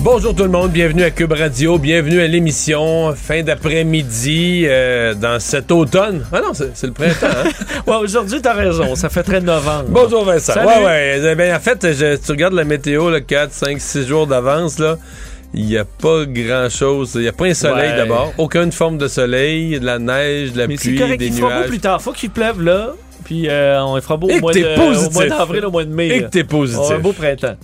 Bonjour tout le monde, bienvenue à Cube Radio, bienvenue à l'émission, fin d'après-midi euh, dans cet automne. Ah non, c'est le printemps. Hein? Ouais, aujourd'hui, t'as raison. Ça fait très novembre. Bonjour Vincent. Salut. Ouais, ouais. eh bien, en fait, je- tu regardes la météo, là, 4, 5, 6 jours d'avance, là. Il n'y a pas grand-chose. Il n'y a pas un soleil Ouais. d'abord. Aucune forme de soleil, de la neige, de la Mais pluie, correct, des il fera beau nuages. plus tard. Faut qu'il pleuve là. Puis euh, on fera beau au mois, t'es de, au mois d'avril, au mois de mai. Et que t'es On positif. un beau printemps.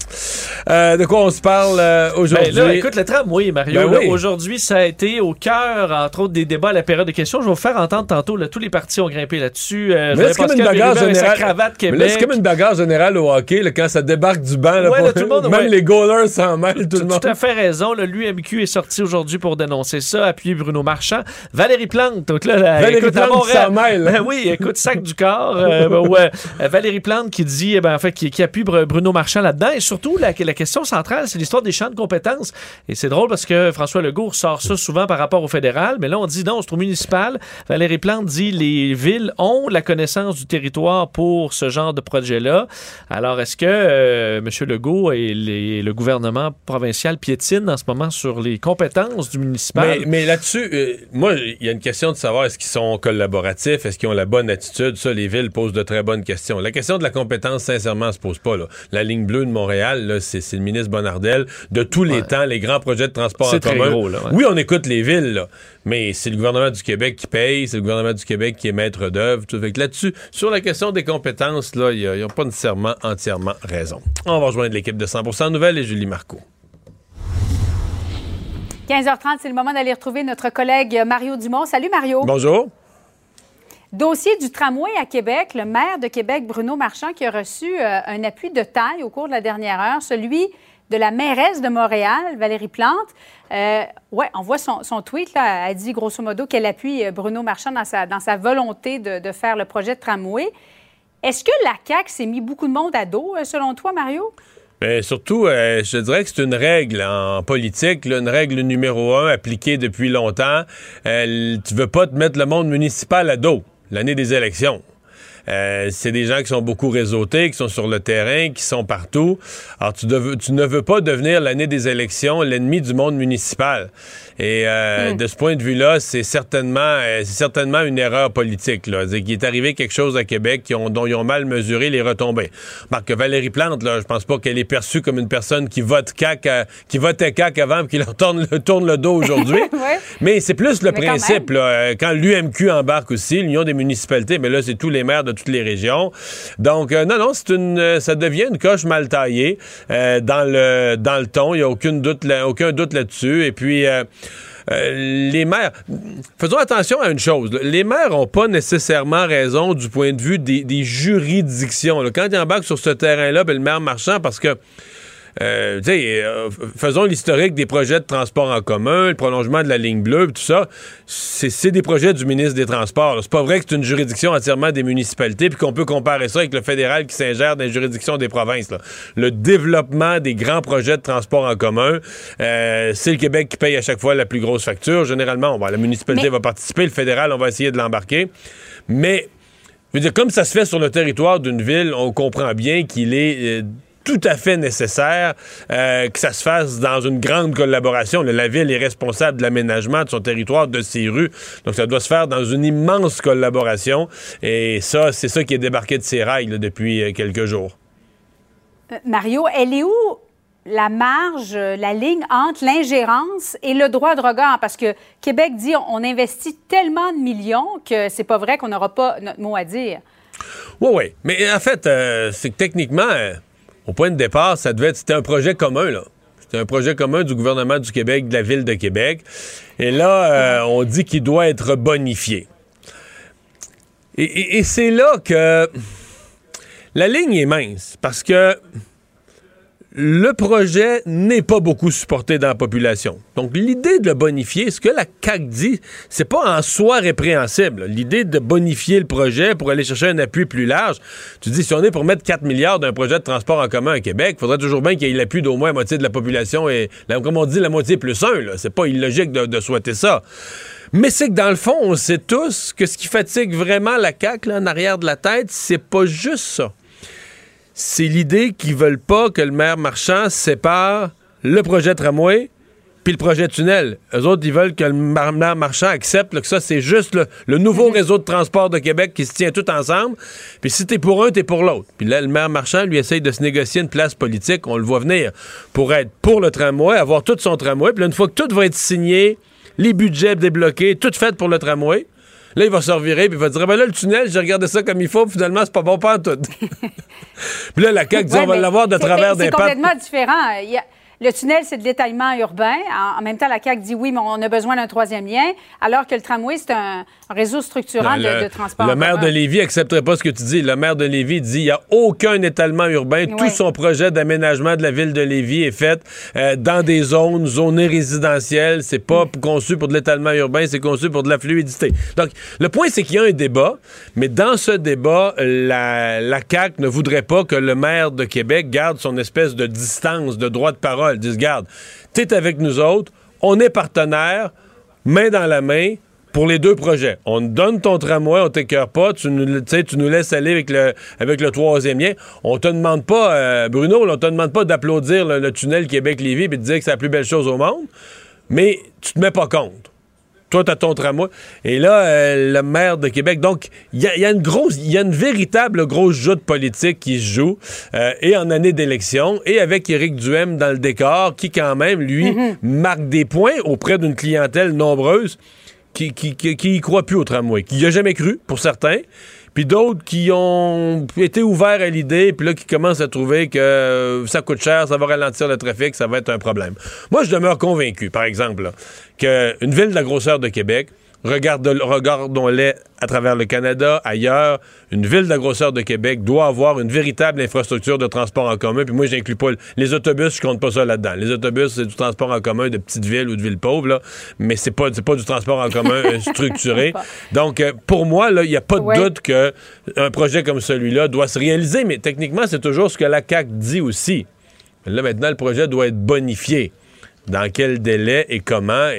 Euh, de quoi on se parle euh, aujourd'hui? Ben là, écoute, le tramway, Mario, Ben là, oui. aujourd'hui, ça a été au cœur, entre autres, des débats à la période de questions. Je vais vous faire entendre tantôt, là, tous les partis ont grimpé là-dessus. Euh, Mais là, c'est comme une bagarre générale. cravate Mais là, Québec. c'est comme une bagarre générale au hockey, là, quand ça débarque du banc. Là, Ouais, pour- là, tout le monde, même ouais. les goalers s'en mêlent, tout le Tout monde. à fait raison. L'UMQ est sorti aujourd'hui pour dénoncer ça, appuyer Bruno Marchand. Valérie Plante, donc là, Valérie écoute, Plante s'en mêle. Ben oui, écoute, sac du corps. Euh, ben. Euh, Valérie Plante qui dit, eh ben, en fait, qui, appuie Br- Bruno Marchand là-dedans. Et surtout, la, question centrale, c'est l'histoire des champs de compétences. Et c'est drôle parce que François Legault sort ça souvent par rapport au fédéral, mais là, on dit non, c'est au municipal. Valérie Plante dit les villes ont la connaissance du territoire pour ce genre de projet-là. Alors, est-ce que euh, M. Legault et le gouvernement provincial piétinent en ce moment sur les compétences du municipal? Mais, là-dessus, moi, il y a une question de savoir est-ce qu'ils sont collaboratifs, est-ce qu'ils ont la bonne attitude. Ça, les villes posent de très bonnes questions. La question de la compétence, sincèrement, se pose pas. Là. La ligne bleue de Montréal, c'est, le ministre Bonnardel. De tous les Ouais. temps, les grands projets de transport C'est en très commun. gros, là, ouais. Oui, on écoute les villes, là, mais c'est le gouvernement du Québec qui paye, c'est le gouvernement du Québec qui est maître d'œuvre. Tout fait que là-dessus, sur la question des compétences, là, ils n'ont pas nécessairement entièrement raison. On va rejoindre l'équipe de 100% Nouvelles et Julie Marco. 15h30, c'est le moment d'aller retrouver notre collègue Mario Dumont. Salut Mario. Bonjour. Dossier du tramway à Québec, le maire de Québec, Bruno Marchand, qui a reçu euh, un appui de taille au cours de la dernière heure, celui de la mairesse de Montréal, Valérie Plante. Euh, ouais, on voit son, tweet, là, elle dit grosso modo qu'elle appuie euh, Bruno Marchand dans sa, volonté de, faire le projet de tramway. Est-ce que la CAQ s'est mis beaucoup de monde à dos, euh, selon toi, Mario? Mais surtout, je dirais que c'est une règle en politique, une règle numéro un appliquée depuis longtemps. Euh, tu veux pas te mettre le monde municipal à dos l'année des élections. Euh, c'est des gens qui sont beaucoup réseautés, qui sont sur le terrain, qui sont partout. Alors, tu, dev- tu ne veux pas devenir l'année des élections l'ennemi du monde municipal. Et euh, de ce point de vue-là, c'est certainement, euh, c'est certainement une erreur politique. Là. C'est qu'il est arrivé quelque chose à Québec qui ont, dont ils ont mal mesuré les retombées. Marc, Valérie Plante, là, je pense pas qu'elle est perçue comme une personne qui vote CAC, euh, qui votait CAC avant puis qui leur tourne, le- tourne le dos aujourd'hui. Ouais. Mais c'est plus le Mais quand principe. là, quand l'UMQ embarque aussi, l'Union des municipalités, mais là, c'est tous les maires de toutes les régions. Donc, euh, non, non, c'est une, euh, ça devient une coche mal taillée euh, dans, le, dans le ton. Il n'y a aucune doute aucun doute là-dessus. Et puis... les maires, faisons attention à une chose. Les maires n'ont pas nécessairement raison du point de vue des, juridictions. Quand ils embarquent sur ce terrain-là, ben, le maire marchand, parce que euh, euh, faisons l'historique des projets de transport en commun, le prolongement de la ligne bleue, tout ça. C'est des projets du ministre des Transports. C'est pas vrai que c'est une juridiction entièrement des municipalités, puis qu'on peut comparer ça avec le fédéral qui s'ingère dans les juridictions des provinces. là. Le développement des grands projets de transport en commun, euh, c'est le Québec qui paye à chaque fois la plus grosse facture. Généralement, on va, la municipalité Mais- va participer, le fédéral, on va essayer de l'embarquer. Mais Je veux dire, comme ça se fait sur le territoire d'une ville, on comprend bien qu'il est tout à fait nécessaire euh, que ça se fasse dans une grande collaboration. La ville est responsable de l'aménagement de son territoire, de ses rues. Donc, ça doit se faire dans une immense collaboration. Et ça, c'est ça qui est débarqué de ses rails là, depuis euh, quelques jours. Euh, Mario, elle est où la marge, la ligne entre l'ingérence et le droit de regard? Parce que Québec dit on investit tellement de millions que c'est pas vrai qu'on n'aura pas notre mot à dire. Oui, oui. Mais en fait, c'est que techniquement, au point de départ, ça devait être, c'était un projet commun, là. C'était un projet commun du gouvernement du Québec, de la ville de Québec. Et là, euh, on dit qu'il doit être bonifié. et c'est là que la ligne est mince, parce que le projet n'est pas beaucoup supporté dans la population. Donc, l'idée de le bonifier, ce que la CAQ dit, c'est pas en soi répréhensible. L'idée de bonifier le projet pour aller chercher un appui plus large, tu dis, si on est pour mettre 4 milliards d'un projet de transport en commun à Québec, il faudrait toujours bien qu'il y ait l'appui d'au moins la moitié de la population et, comme on dit, la moitié plus un. C'est pas illogique de, de souhaiter ça. Mais c'est que dans le fond, on sait tous que ce qui fatigue vraiment la CAQ, là, en arrière de la tête, c'est pas juste ça c'est l'idée qu'ils veulent pas que le maire marchand sépare le projet tramway puis le projet tunnel. Eux autres, ils veulent que le maire marchand accepte que ça, c'est juste le, nouveau mhm. réseau de transport de Québec qui se tient tout ensemble. Puis si t'es pour un, t'es pour l'autre. Puis là, le maire marchand, lui, essaye de se négocier une place politique, on le voit venir, pour être pour le tramway, avoir tout son tramway. Puis là, une fois que tout va être signé, les budgets débloqués, tout fait pour le tramway, Là, il va se revirer, puis il va dire, ben là, le tunnel, j'ai regardé ça comme il faut, finalement, c'est pas bon pas tout. puis là, la CAQ dit, on va l'avoir de travers des C'est complètement différent. Il le tunnel, c'est de l'étalement urbain. En, même temps, la CAQ dit oui, mais on a besoin d'un troisième lien, alors que le tramway, c'est un, réseau structurant de, transport. Le maire de Lévis accepterait pas ce que tu dis. Le maire de Lévis dit il n'y a aucun étalement urbain. Tout son projet d'aménagement de la ville de Lévis est fait euh, dans des zones, zonées résidentielles. C'est pas mm. conçu pour de l'étalement urbain, c'est conçu pour de la fluidité. Donc, le point, c'est qu'il y a un débat, mais dans ce débat, la, la CAQ ne voudrait pas que le maire de Québec garde son espèce de distance, de droit de parole. Disent, garde, t'es avec nous autres, on est partenaires, main dans la main, pour les deux projets. On donne ton tramway, on t'écœure pas, tu nous, tu nous laisses aller avec le, avec le troisième lien. On te demande pas, euh, Bruno, on te demande pas d'applaudir le, tunnel Québec-Lévis et de dire que c'est la plus belle chose au monde, mais tu te mets pas compte. Toi, t'as ton tramway. Et là, euh, le maire de Québec. Donc, il y, a, une grosse, il y a une véritable grosse joute politique qui se joue, euh, et en année d'élection, et avec Éric Duhem dans le décor, qui quand même, lui, mm-hmm. marque des points auprès d'une clientèle nombreuse qui, qui, qui, croit plus au tramway, qui y a jamais cru, pour certains, puis d'autres qui ont été ouverts à l'idée, puis là, qui commencent à trouver que ça coûte cher, ça va ralentir le trafic, ça va être un problème. Moi, je demeure convaincu, par exemple, qu'une ville de la grosseur de Québec, regardons-les à travers le Canada, ailleurs. Une ville de la grosseur de Québec doit avoir une véritable infrastructure de transport en commun. Puis moi, j'inclus pas les autobus, je compte pas ça là-dedans. Les autobus, c'est du transport en commun de petites villes ou de villes pauvres, là, mais c'est pas, pas du transport en commun euh, structuré. Donc, euh, pour moi, il n'y a pas de doute qu'un projet comme celui-là doit se réaliser, mais techniquement, c'est toujours ce que la CAC dit aussi. Là, maintenant, le projet doit être bonifié. Dans quel délai et comment?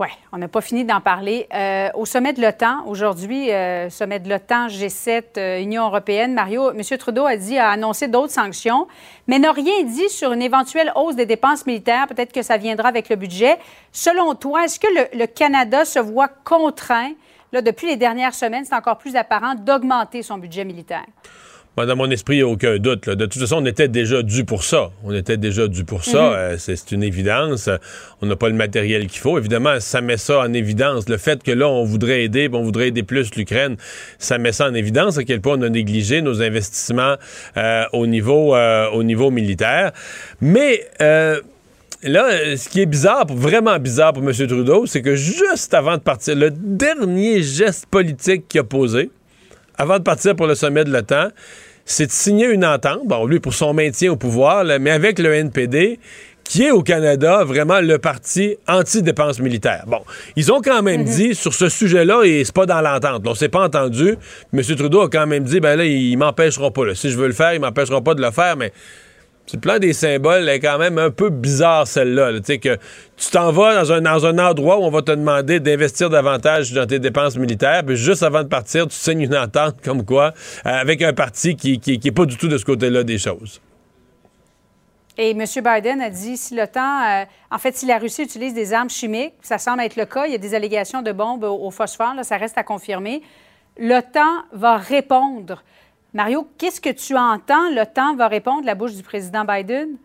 Oui, on n'a pas fini d'en parler. Euh, au sommet de l'OTAN, aujourd'hui, euh, sommet de l'OTAN, G7, euh, Union européenne, Mario, M. Trudeau a dit, annoncé d'autres sanctions, mais n'a rien dit sur une éventuelle hausse des dépenses militaires. Peut-être que ça viendra avec le budget. Selon toi, est-ce que le, Canada se voit contraint, depuis les dernières semaines, c'est encore plus apparent, d'augmenter son budget militaire? Dans mon esprit, il n'y a aucun doute. De toute façon, on était déjà dû pour ça. On était déjà dû pour ça. Mhm. Euh, c'est une évidence. On n'a pas le matériel qu'il faut. Évidemment, ça met ça en évidence. Le fait que là, on voudrait aider, on voudrait aider plus l'Ukraine, ça met ça en évidence à quel point on a négligé nos investissements euh, au, niveau, euh, au niveau militaire. Mais... Là, ce qui est bizarre, vraiment bizarre pour M. Trudeau, c'est que juste avant de partir, le dernier geste politique qu'il a posé, avant de partir pour le sommet de l'OTAN, c'est de signer une entente, bon, lui pour son maintien au pouvoir, mais avec le NPD, qui est au Canada vraiment le parti anti-dépenses militaires. Bon, ils ont quand même mhm. dit sur ce sujet-là, et c'est pas dans l'entente, on s'est pas entendu. M. Trudeau a quand même dit, ben là, ils m'empêcheront pas. Si je veux le faire, ils m'empêcheront pas de le faire, mais Sur le plan des symboles, elle est quand même un peu bizarre, celle-là. là. Tu sais, que tu t'en vas dans un, endroit où on va te demander d'investir davantage dans tes dépenses militaires, puis juste avant de partir, tu signes une entente comme quoi, euh, avec un parti qui, qui, qui est pas du tout de ce côté-là des choses. Et M. Biden a dit si l'OTAN, euh, en fait, si la Russie utilise des armes chimiques, ça semble être le cas, il y a des allégations de bombes au, au phosphore, ça reste à confirmer, l'OTAN va répondre. Mario, qu'est-ce que tu entends, l'OTAN va répondre, la bouche du président Biden?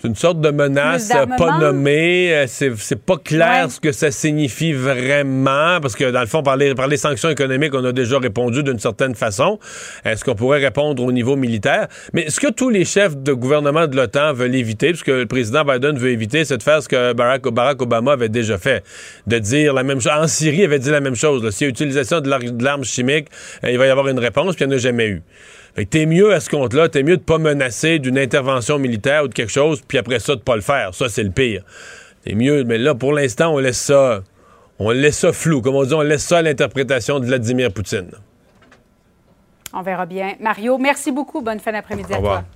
C'est une sorte de menace euh, pas nommée. Euh, C'est, pas clair Ouais. ce que ça signifie vraiment, parce que dans le fond, par les, par les sanctions économiques, on a déjà répondu d'une certaine façon. Est-ce qu'on pourrait répondre au niveau militaire? Mais ce que tous les chefs de gouvernement de l'OTAN veulent éviter, puisque le président Biden veut éviter, c'est de faire ce que Barack, Barack Obama avait déjà fait, de dire la même chose. En Syrie, il avait dit la même chose. S'il y a utilisation de l'arme chimique, euh, il va y avoir une réponse, puis il n'y en a jamais eu. T'es mieux à ce compte-là, t'es mieux de pas menacer d'une intervention militaire ou de quelque chose, puis après ça, de pas le faire. Ça, c'est le pire. T'es mieux, mais là, pour l'instant, on laisse ça. On laisse ça flou. Comme on dit, on laisse ça à l'interprétation de Vladimir Poutine. On verra bien. Mario, merci beaucoup. Bonne fin d'après-midi Au à revoir. toi.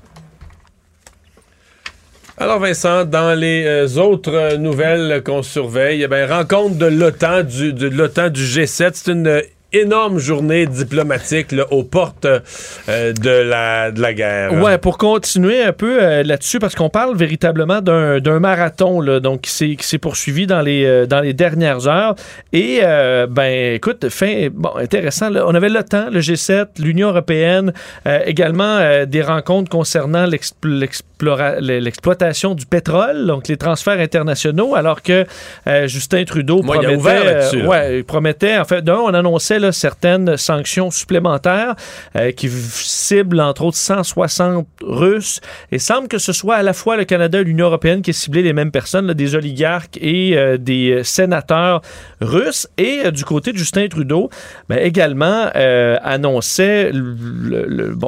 Alors, Vincent, dans les euh, autres euh, nouvelles qu'on surveille, eh ben, rencontre de l'OTAN, du, de l'OTAN du G7. C'est une euh, énorme journée diplomatique là, aux portes euh, de, la, de la guerre. Ouais, pour continuer un peu euh, là-dessus, parce qu'on parle véritablement d'un marathon là, donc, qui s'est poursuivi dans les, euh, dans les dernières heures. Et, ben, écoute, fin, bon, intéressant. là. on avait l'OTAN, le G7, l'Union européenne, également des rencontres concernant l'exploitation du pétrole, donc les transferts internationaux, alors que Justin Trudeau Moi, il a promettait, ouvert ouais, il promettait, en fait, d'un, on annonçait certaines sanctions supplémentaires euh, qui ciblent entre autres 160 Russes. Et semble que ce soit à la fois le Canada et l'Union européenne qui ait ciblé les mêmes personnes, des oligarques et euh, des euh, sénateurs russes. Et du côté de Justin Trudeau, ben, également annonçait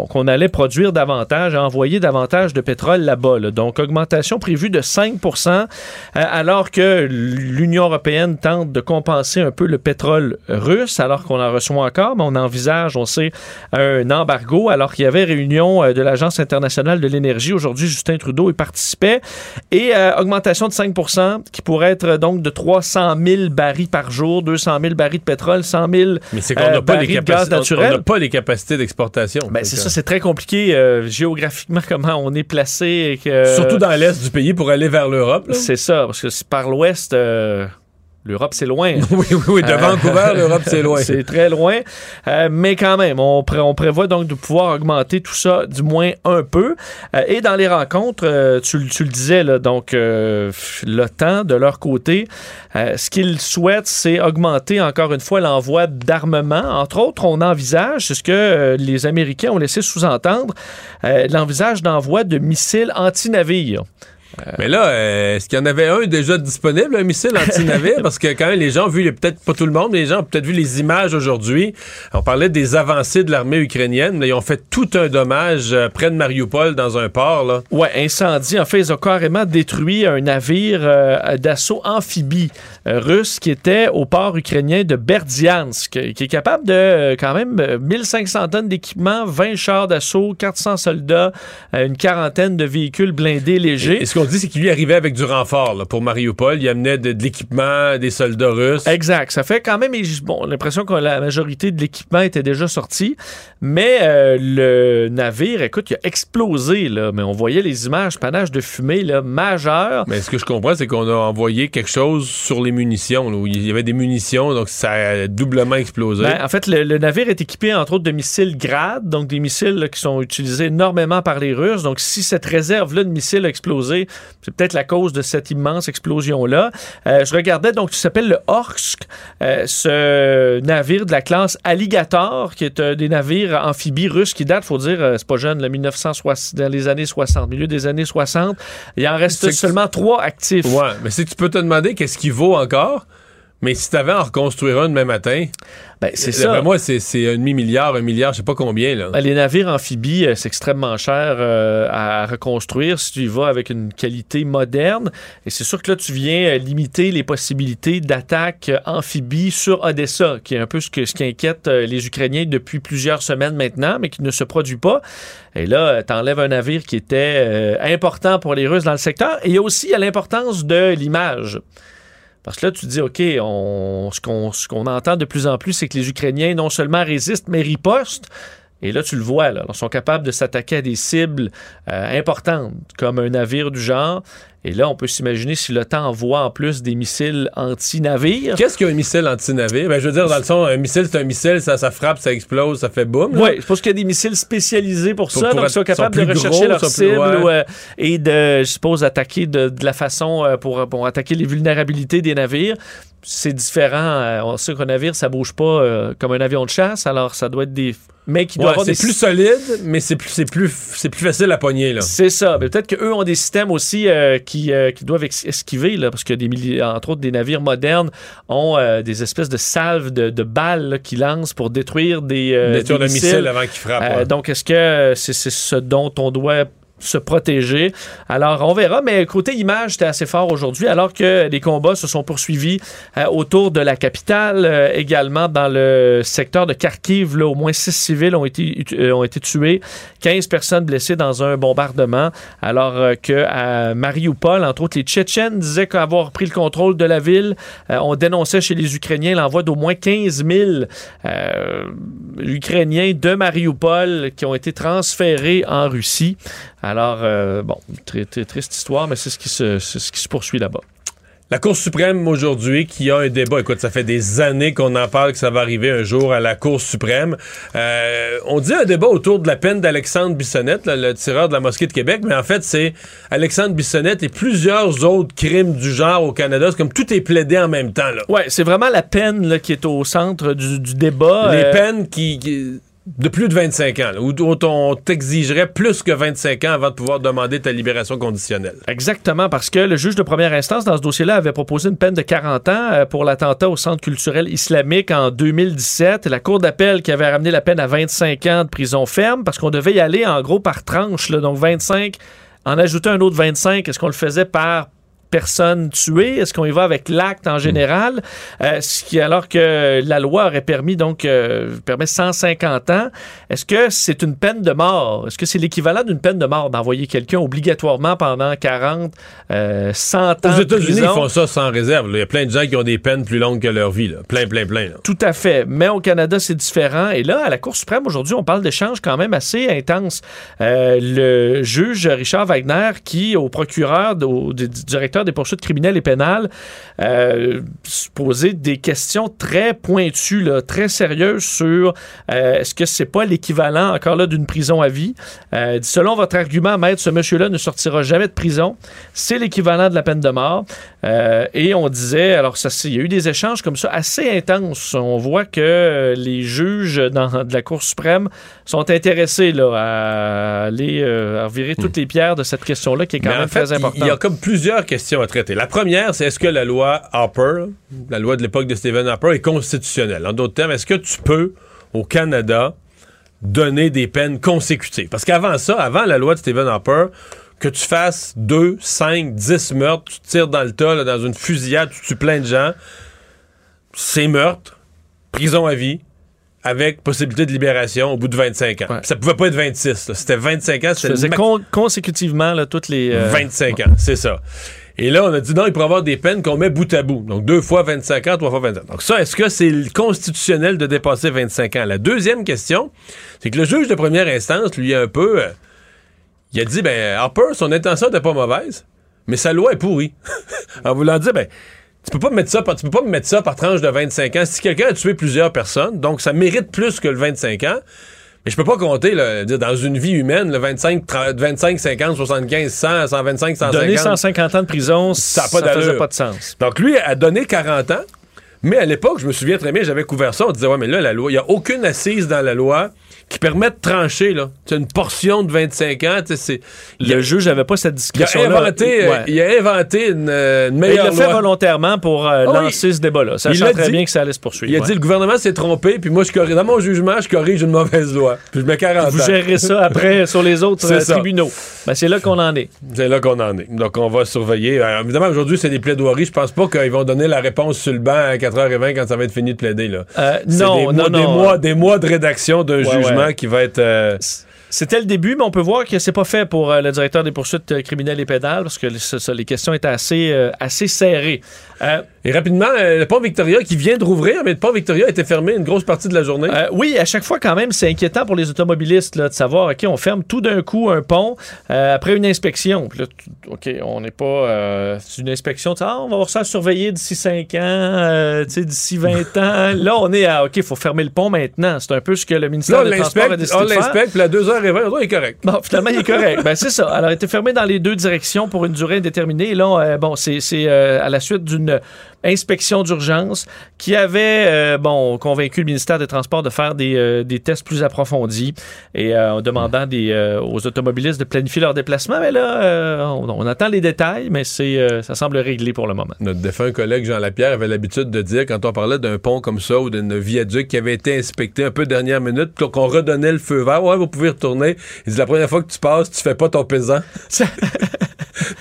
qu'on allait produire davantage, envoyer davantage de pétrole là-bas. là. Donc, augmentation prévue de 5% euh, alors que l'Union européenne tente de compenser un peu le pétrole russe, alors qu'on en reçoit encore, mais on envisage, on sait, un embargo, alors qu'il y avait réunion euh, de l'Agence internationale de l'énergie. Aujourd'hui, Justin Trudeau y participait. Et euh, augmentation de 5% qui pourrait être euh, donc de 300 000 barils par jour, 200 000 barils de pétrole, 100 000 Mais c'est qu'on euh, n'a pas, les barils de gaz capacités- on- naturel. n'a pas les capacités d'exportation. Ben, c'est ça, c'est très compliqué euh, géographiquement comment on est placé. Et que, Surtout dans l'est du pays pour aller vers l'Europe. C'est ça, parce que par l'ouest, l'Europe, c'est loin. oui, oui, oui. De Euh, Vancouver, l'Europe, c'est loin. C'est très loin. Euh, mais quand même, on, pré- on prévoit donc de pouvoir augmenter tout ça du moins un peu. Euh, et dans les rencontres, tu, le- tu le disais, là, donc l'OTAN, de leur côté, ce qu'ils souhaitent, c'est augmenter encore une fois l'envoi d'armement. Entre autres, on envisage, c'est ce que les Américains ont laissé sous-entendre, l'envisage d'envoi de missiles anti-navires. Mais là, euh, est-ce qu'il y en avait un déjà disponible, un missile anti-navire? Parce que quand même, les gens ont vu, peut-être pas tout le monde, mais les gens ont peut-être vu les images aujourd'hui. On parlait des avancées de l'armée ukrainienne. Là, ils ont fait tout un dommage euh, près de Mariupol, dans un port. Là. Ouais, incendie. En fait, ils ont carrément détruit un navire euh, d'assaut amphibie euh, russe qui était au port ukrainien de Berdiansk, qui est capable de euh, quand même euh, 1500 tonnes d'équipement, 20 chars d'assaut, 400 soldats, euh, une quarantaine de véhicules blindés légers. Et ce qu'on dit, c'est qu'il lui arrivait avec du renfort là, pour Mariupol. Il amenait de, de l'équipement, des soldats russes. Exact. Ça fait quand même, bon, l'impression que la majorité de l'équipement était déjà sorti, mais euh, le navire, écoute, il a explosé, là, mais on voyait les images, panache de fumée, là, majeur. Mais ce que je comprends, c'est qu'on a envoyé quelque chose sur les munitions, là, où il y avait des munitions, donc ça a doublement explosé. Ben, en fait, le, le navire est équipé entre autres de missiles Grad, donc des missiles là, qui sont utilisés énormément par les Russes. Donc, si cette réserve-là de missiles a explosé, c'est peut-être la cause de cette immense explosion-là. Euh, je regardais, donc, qui s'appelle le Orsk, euh, ce navire de la classe Alligator, qui est un des navires amphibies russes qui date, faut dire, euh, c'est pas jeune, le 1960, dans les années 60, milieu des années 60. Il en reste seulement trois actifs. Ouais, mais si tu peux te demander qu'est-ce qu'il vaut encore, Mais si t'avais à en reconstruire un demain matin, Ben, c'est d'après ça. moi, c'est un demi-milliard, un milliard, je sais pas combien. Là. Ben, Les navires amphibies, euh, c'est extrêmement cher euh, à reconstruire si tu y vas avec une qualité moderne. Et c'est sûr que là, tu viens euh, limiter les possibilités d'attaque euh, amphibie sur Odessa, qui est un peu ce, que, ce qui inquiète euh, les Ukrainiens depuis plusieurs semaines maintenant, mais qui ne se produit pas. Et là, tu enlèves un navire qui était euh, important pour les Russes dans le secteur. Et il y a aussi l'importance de l'image. Parce que là, tu dis, OK, on, ce qu'on ce qu'on entend de plus en plus, c'est que les Ukrainiens non seulement résistent, mais ripostent. Et là, tu le vois, là, ils sont capables de s'attaquer à des cibles euh, importantes, comme un navire du genre. Et là, on peut s'imaginer si l'OTAN envoie en plus des missiles anti-navires. Qu'est-ce qu'un missile anti-navire? Ben, je veux dire, dans le son, un missile, c'est un missile, ça, ça frappe, ça explose, ça fait boum. Oui, je pense qu'il y a des missiles spécialisés pour, Pour- ça, pour donc ils sont capables sont de rechercher gros, leur plus- cible ouais. ou, euh, et de, je suppose, attaquer de, de la façon euh, pour, pour attaquer les vulnérabilités des navires. C'est différent. euh, on sait qu'un navire, ça bouge pas euh, comme un avion de chasse, alors ça doit être des. Mais qui doit Ouais, avoir c'est des plus solide, mais c'est plus, c'est plus, c'est plus facile à pogner, là. C'est ça. Mais peut-être qu'eux ont des systèmes aussi euh, qui, euh, qui doivent esquiver, là, parce que des entre autres des navires modernes ont des espèces de salves de, de balles là, qui lancent pour détruire des, Détruire des le missile avant qu'il frappe. Euh, ouais. donc, est-ce que c'est c'est ce dont on doit se protéger. Alors, on verra, mais côté image, c'était assez fort aujourd'hui, alors que les combats se sont poursuivis euh, autour de la capitale, euh, également dans le secteur de Kharkiv. Là, au moins six civils ont été, euh, ont été tués, 15 personnes blessées dans un bombardement, alors que à Mariupol, entre autres, les Tchétchènes disaient qu'avoir pris le contrôle de la ville, on dénonçait chez les Ukrainiens l'envoi d'au moins 15 000 euh, Ukrainiens de Mariupol qui ont été transférés en Russie. Alors, euh, bon, très, très triste histoire, mais c'est ce qui se, c'est ce qui se poursuit là-bas. La Cour suprême aujourd'hui qui a un débat, écoute, ça fait des années qu'on en parle que ça va arriver un jour à la Cour suprême. Euh, on dit un débat autour de la peine d'Alexandre Bissonnette, là, le tireur de la mosquée de Québec, mais en fait c'est Alexandre Bissonnette et plusieurs autres crimes du genre au Canada. C'est comme tout est plaidé en même temps. Là. Ouais, c'est vraiment la peine là, qui est au centre du, du débat. Les Euh, peines qui, qui- de plus de 25 ans, là, où, on t'exigerait plus que 25 ans avant de pouvoir demander ta libération conditionnelle. Exactement, parce que le juge de première instance dans ce dossier-là avait proposé une peine de 40 ans euh, pour l'attentat au Centre culturel islamique en 2017. La Cour d'appel qui avait ramené la peine à 25 ans de prison ferme, parce qu'on devait y aller en gros par tranche, donc 25, en ajouter un autre 25, est-ce qu'on le faisait par personne tuée? Est-ce qu'on y va avec l'acte en général? Euh, ce qui, alors que la loi aurait permis, donc, euh, permet 150 ans. Est-ce que c'est une peine de mort? Est-ce que c'est l'équivalent d'une peine de mort d'envoyer quelqu'un obligatoirement pendant 40, euh, 100 ans? Aux États-Unis, ils font ça sans réserve. là. Il y a plein de gens qui ont des peines plus longues que leur vie. là. Plein, plein, plein. là. Tout à fait. Mais au Canada, c'est différent. Et là, à la Cour suprême, aujourd'hui, on parle d'échanges quand même assez intenses. Euh, le juge Richard Wagner, qui, au procureur, au, du directeur des poursuites criminelles et pénales, euh, se posait des questions très pointues, là, très sérieuses sur euh, est-ce que c'est pas l'équivalent, encore là, d'une prison à vie? Euh, selon votre argument, maître, ce monsieur-là ne sortira jamais de prison. C'est l'équivalent de la peine de mort. Et on disait, alors ça, il y a eu des échanges comme ça assez intenses. On voit que les juges dans, de la Cour suprême sont intéressés là, à aller à revirer toutes les pierres de cette question-là qui est quand Mais même en fait, très importante. il y a comme plusieurs questions à traiter. La première, c'est est-ce que la loi Harper, la loi de l'époque de Stephen Harper, est constitutionnelle? En d'autres termes, est-ce que tu peux, au Canada, donner des peines consécutives? Parce qu'avant ça, avant la loi de Stephen Harper, que tu fasses 2, 5, 10 meurtres, tu tires dans le tas, dans une fusillade, tu tues plein de gens, c'est meurtre, prison à vie, avec possibilité de libération au bout de 25 ans. Ouais. Ça pouvait pas être 26. là. C'était 25 ans. C'était con- consécutivement là, toutes les... euh, 25 ans, c'est ça. Et là, on a dit non, il pourrait y avoir des peines qu'on met bout à bout. Donc, deux fois 25 ans, trois fois 25 ans. Donc, ça, est-ce que c'est constitutionnel de dépasser 25 ans? La deuxième question, c'est que le juge de première instance, lui, un peu, euh, il a dit, ben, Harper, son intention n'était pas mauvaise, mais sa loi est pourrie. en voulant dire, ben, tu peux pas me mettre ça par, tu peux pas me mettre ça par tranche de 25 ans. Si quelqu'un a tué plusieurs personnes, donc ça mérite plus que le 25 ans, mais je peux pas compter, là, dire, dans une vie humaine, le 25, 30, 25, 50, 75, 100, 125, 150. Donner 150 ans de prison, Ça ça, a pas faisait pas de sens. Donc lui a donné 40 ans, Mais à l'époque, je me souviens très bien, j'avais couvert ça. On disait, ouais, mais là, la loi, il n'y a aucune assise dans la loi qui permet de trancher, là. C'est une portion de 25 ans. C'est, le juge n'avait pas cette discussion-là. Il a inventé, euh, il a inventé une, euh, une meilleure loi. Il l'a fait volontairement pour euh, ah lancer ce débat-là. Ça il très bien que ça allait se poursuivre. Il a dit, le gouvernement s'est trompé, puis moi, je corrige, dans mon jugement, je corrige une mauvaise loi. Puis je mets 40 Vous gérez ça après sur les autres tribunaux. Ben, c'est là qu'on en est. C'est là qu'on en est. Donc, on va surveiller. évidemment, aujourd'hui, c'est des plaidoiries. Je pense pas qu'ils vont donner la réponse sur le banc à 4h20 quand ça va être fini de plaider. Là. non, des non, Des mois, des mois de rédaction d'un jugement qui va être euh, c'était le début, mais on peut voir que c'est pas fait pour euh, le directeur des poursuites euh, criminelles et pénales parce que les questions étaient assez, assez serrées. Et rapidement, euh, le pont Victoria qui vient de rouvrir, mais le pont Victoria était fermé une grosse partie de la journée. Euh, oui, à chaque fois quand même, c'est inquiétant pour les automobilistes là, de savoir, OK, on ferme tout d'un coup un pont euh, après une inspection. Puis là, OK, on n'est pas... c'est une inspection, ah, on va voir ça surveiller d'ici 5 ans, d'ici 20 ans. Là, on est à, OK, il faut fermer le pont maintenant. C'est un peu ce que le ministère des Transports a décidé On l'inspecte, puis à 2h20, il est correct. Bon, finalement, il est correct. ben, c'est ça. Alors, il était fermé dans les deux directions pour une durée indéterminée. Et là, bon, c'est à la suite d'une inspection d'urgence qui avait euh, bon convaincu le ministère des Transports de faire des, euh, des tests plus approfondis et euh, en demandant des, aux automobilistes de planifier leur déplacement. Mais là, on, attend les détails, mais c'est ça semble réglé pour le moment. Notre défunt collègue Jean Lapierre avait l'habitude de dire quand on parlait d'un pont comme ça ou d'une viaduc qui avait été inspecté un peu dernière minute, qu'on redonnait le feu vert, ouais, vous pouvez retourner. Il dit la première fois que tu passes, tu fais pas ton pesant.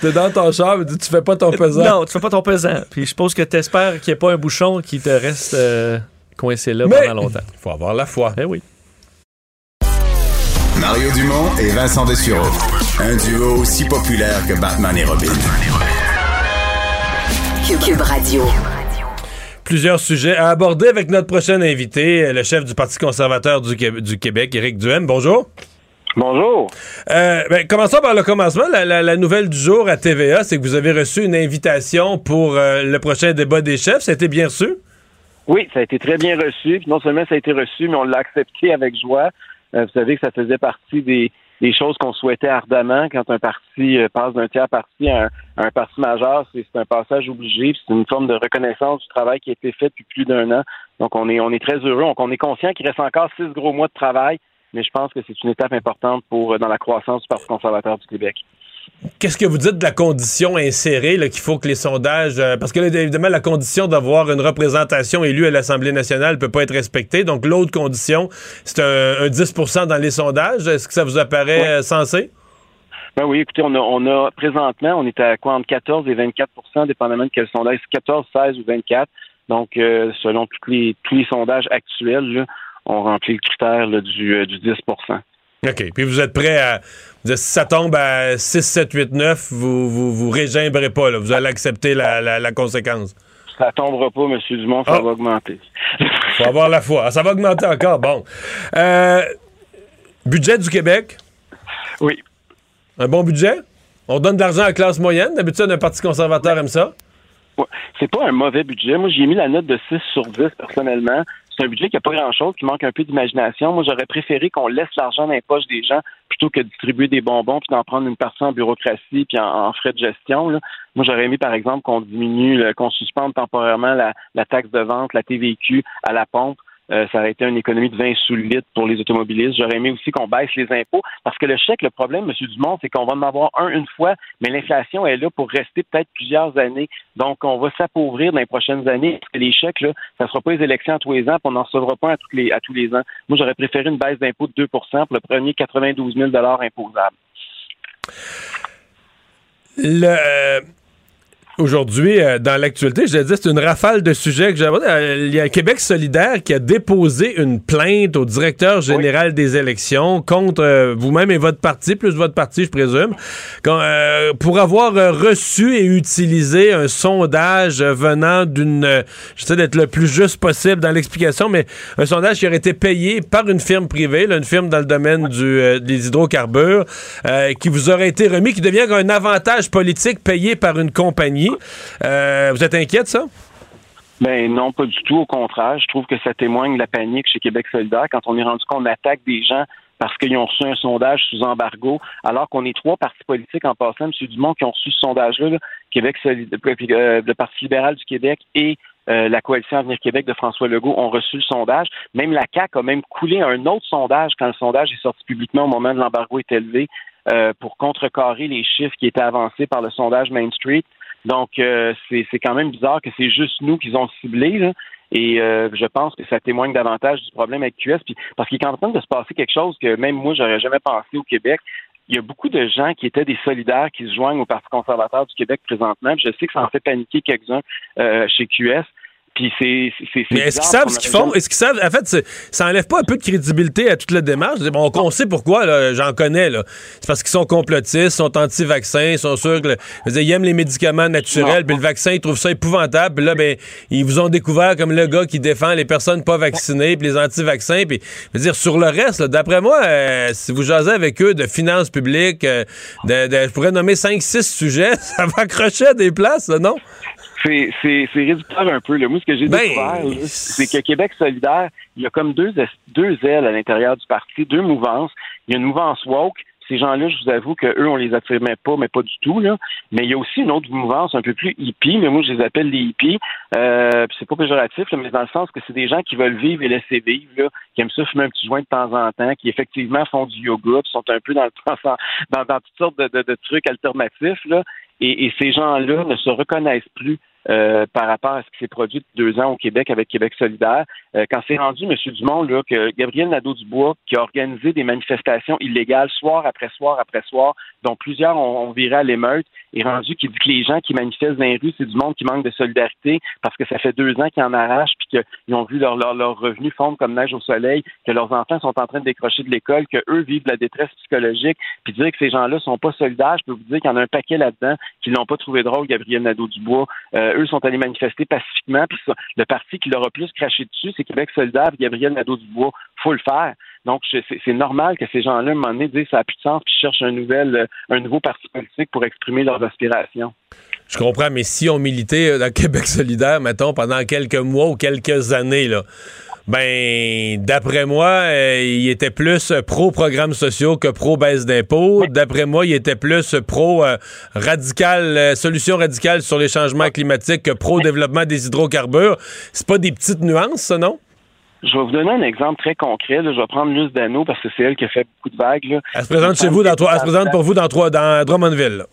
T'es dans ton char, mais tu fais pas ton pesant. Non, tu fais pas ton pesant. Puis je suppose que t'espères qu'il n'y ait pas un bouchon qui te reste euh, coincé là pendant longtemps. Il faut avoir la foi. Eh oui. Mario Dumont et Vincent Dessureau. Un duo aussi populaire que Batman et Robin. Cube Radio. Plusieurs sujets à aborder avec notre prochain invité, le chef du Parti conservateur du, du Québec, Éric Duhem. Bonjour. Bonjour. Euh, ben, commençons par le commencement. La, nouvelle du jour à TVA, c'est que vous avez reçu une invitation pour euh, le prochain débat des chefs. Ça a été bien reçu? Oui, ça a été très bien reçu. non seulement ça a été reçu, mais on l'a accepté avec joie. Euh, vous savez que ça faisait partie des, choses qu'on souhaitait ardemment quand un parti passe d'un tiers parti à un, parti majeur. C'est un passage obligé. C'est une forme de reconnaissance du travail qui a été fait depuis plus d'un an. Donc, on est, on est très heureux. Donc, on est conscient qu'il reste encore six gros mois de travail mais je pense que c'est une étape importante pour euh, dans la croissance du Parti conservateur du Québec. Qu'est-ce que vous dites de la condition insérée qu'il faut que les sondages euh, parce que évidemment la condition d'avoir une représentation élue à l'Assemblée nationale peut pas être respectée donc l'autre condition c'est un, 10% dans les sondages est-ce que ça vous apparaît euh, sensé? Ben oui, écoutez, on a, on a présentement, on est à quoi entre 14 et 24% dépendamment de quel sondage, 14, 16 ou 24. Donc, selon tous les, tous les sondages actuels, là, on remplit le critère du, 10% euh, OK. Puis vous êtes prêt à. Si ça tombe à 6, 7, 8, 9, vous vous, vous régimbrez pas, là. Vous allez accepter la, la, conséquence. Ça tombera pas, M. Dumont, ça ah. va augmenter. Faut avoir la foi. Ah, ça va augmenter encore. Bon. Euh, budget du Québec? Oui. Un bon budget? On donne de l'argent à la classe moyenne. D'habitude, un parti conservateur aime ça. C'est pas un mauvais budget. Moi, j'ai mis la note de 6 sur 10 personnellement c'est un budget qui n'a pas grand-chose, qui manque un peu d'imagination. Moi, j'aurais préféré qu'on laisse l'argent dans les poches des gens plutôt que de distribuer des bonbons puis d'en prendre une partie en bureaucratie puis en, frais de gestion. Moi, j'aurais aimé, par exemple, qu'on diminue, qu'on suspende temporairement la, la taxe de vente, la TVQ à la pompe euh, ça aurait été une économie de 20 sous le litre pour les automobilistes. J'aurais aimé aussi qu'on baisse les impôts parce que le chèque, le problème, M. Dumont, c'est qu'on va en avoir un une fois, mais l'inflation est là pour rester peut-être plusieurs années. Donc, on va s'appauvrir dans les prochaines années. Les chèques, là, ça ne sera pas les élections à tous les ans, puis on n'en recevra pas à, les, à tous les ans. Moi, j'aurais préféré une baisse d'impôts de 2% pour le premier 92 000 imposables. Le, Aujourd'hui, euh, dans l'actualité, je l'ai dit, c'est une rafale de sujets que j'avais. Euh, il y a Québec solidaire qui a déposé une plainte au directeur général des élections contre euh, vous-même et votre parti, plus votre parti, je présume, pour avoir reçu et utilisé un sondage venant d'une... J'essaie d'être le plus juste possible dans l'explication, mais un sondage qui aurait été payé par une firme privée, une firme dans le domaine du, des hydrocarbures, qui vous aurait été remis, qui devient un avantage politique payé par une compagnie euh, vous êtes inquiète, ça? Ben non, pas du tout. Au contraire, je trouve que ça témoigne de la panique chez Québec solidaire quand on est rendu qu'on attaque des gens parce qu'ils ont reçu un sondage sous embargo, alors qu'on est trois partis politiques en passant, M. Dumont, qui ont reçu ce sondage-là, Québec solidaire, euh, le Parti libéral du Québec et euh, la coalition Avenir Québec de François Legault ont reçu le sondage. Même la CAQ a même coulé un autre sondage quand le sondage est sorti publiquement au moment de l'embargo est élevé euh, pour contrecarrer les chiffres qui étaient avancés par le sondage Main Street. Donc, euh, c'est quand même bizarre que c'est juste nous qu'ils ont ciblé. Là. Et euh, je pense que ça témoigne davantage du problème avec QS, puis, parce qu'il est en train de se passer quelque chose que même moi, j'aurais jamais pensé au Québec. Il y a beaucoup de gens qui étaient des solidaires qui se joignent au Parti conservateur du Québec présentement. je sais que ça en fait paniquer quelques-uns euh, chez QS. Puis c'est, Mais est-ce qu'ils savent ce qu'ils font? Est-ce qu'ils savent? En fait, ça enlève pas un peu de crédibilité à toute la démarche? Bon, on sait pourquoi, j'en connais, là. C'est parce qu'ils sont complotistes, sont anti-vaccins, ils sont sûrs que, ils aiment les médicaments naturels, puis le vaccin, ils trouvent ça épouvantable, puis là, ben, ils vous ont découvert comme le gars qui défend les personnes pas vaccinées, puis les anti-vaccins, puis, je veux dire, sur le reste, d'après moi, euh, si vous jasez avec eux de finances publiques, euh, de, je pourrais nommer 5-6 sujets, ça va accrocher à des places, non? C'est, c'est, c'est réducteur un peu. Là. Moi, ce que j'ai ben, découvert, c'est que Québec solidaire, il y a comme deux, deux ailes à l'intérieur du parti, deux mouvances. Il y a une mouvance woke. Ces gens-là, je vous avoue qu'eux, on les affirmait pas, mais pas du tout. Là. Mais il y a aussi une autre mouvance un peu plus hippie, mais moi, je les appelle les hippies. Euh, c'est pas péjoratif, mais dans le sens que c'est des gens qui veulent vivre et laisser vivre, là, qui aiment ça fumer un petit joint de temps en temps, qui effectivement font du yoga, qui sont un peu dans, le, dans, dans toutes sortes de, de, de trucs alternatifs. Là. Et, et ces gens-là ne se reconnaissent plus euh, par rapport à ce qui s'est produit depuis deux ans au Québec avec Québec solidaire. Euh, quand c'est rendu, M. Dumont, là, que Gabriel Nadeau-Dubois, qui a organisé des manifestations illégales soir après soir après soir, dont plusieurs ont, viré à l'émeute, est rendu qui dit que les gens qui manifestent dans les rues, c'est du monde qui manque de solidarité parce que ça fait deux ans qu'ils en arrachent puis qu'ils ont vu leurs leur, leur revenus fondre comme neige au soleil, que leurs enfants sont en train de décrocher de l'école, que eux vivent la détresse psychologique, puis dire que ces gens-là sont pas solidaires, je peux vous dire qu'il y en a un paquet là-dedans qui l'ont pas trouvé drôle, Gabriel Nadeau-Dubois. Euh, eux sont allés manifester pacifiquement. Puis le parti qui leur a plus craché dessus, c'est Québec solidaire, Gabriel Nadeau-Dubois. faut le faire. Donc, c'est normal que ces gens-là, à un moment donné, disent ça n'a plus de sens, puis cherchent un, nouvel, euh, un nouveau parti politique pour exprimer leurs aspirations. Je comprends, mais si on militait euh, dans Québec solidaire, mettons, pendant quelques mois ou quelques années, là, ben, d'après moi, euh, il était plus pro-programmes sociaux que pro-baisse d'impôts. D'après moi, il était plus pro-radical, euh, solution radicale sur les changements climatiques que pro-développement des hydrocarbures. C'est pas des petites nuances, ça, non? Je vais vous donner un exemple très concret. Je vais prendre Luce Dano parce que c'est elle qui a fait beaucoup de vagues. Elle se présente chez vous, dans elle se présente pour vous dans, trois, dans Drummondville.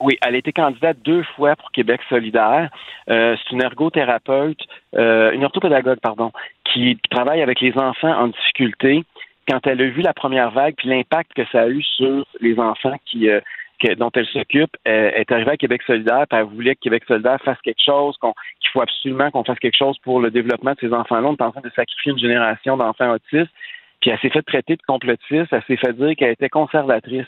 Oui, elle a été candidate deux fois pour Québec solidaire. Euh, c'est une ergothérapeute, une orthopédagogue, pardon, qui travaille avec les enfants en difficulté, quand elle a vu la première vague puis l'impact que ça a eu sur les enfants qui, euh, dont elle s'occupe, elle est arrivée à Québec solidaire, puis elle voulait que Québec solidaire fasse quelque chose, qu'il faut absolument qu'on fasse quelque chose pour le développement de ces enfants-là. On est en train de sacrifier une génération d'enfants autistes. Puis elle s'est fait traiter de complotiste, elle s'est fait dire qu'elle était conservatrice.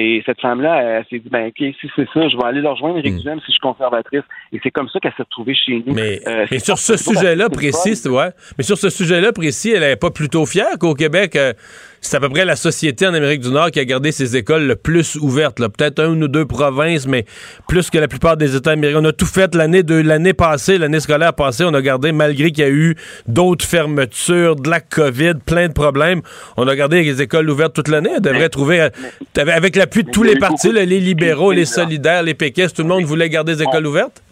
Et cette femme-là, elle, s'est dit, ben, OK, si c'est ça, je vais aller leur rejoindre Éric mm. si je suis conservatrice. Et c'est comme ça qu'elle s'est retrouvée chez nous. Mais, euh, sur ce sujet-là précis, ouais. Mais sur ce sujet-là précis, elle n'est pas plutôt fière qu'au Québec, euh, c'est à peu près la société en Amérique du Nord qui a gardé ses écoles le plus ouvertes. Peut-être une ou deux provinces, mais plus que la plupart des États américains. On a tout fait l'année de l'année passée, l'année scolaire passée. On a gardé, malgré qu'il y a eu d'autres fermetures, de la COVID, plein de problèmes, on a gardé les écoles ouvertes toute l'année. On devrait trouver, euh, avec l'appui de tous les partis, les libéraux, les solidaires, les péquistes, tout le monde voulait garder les écoles ouvertes?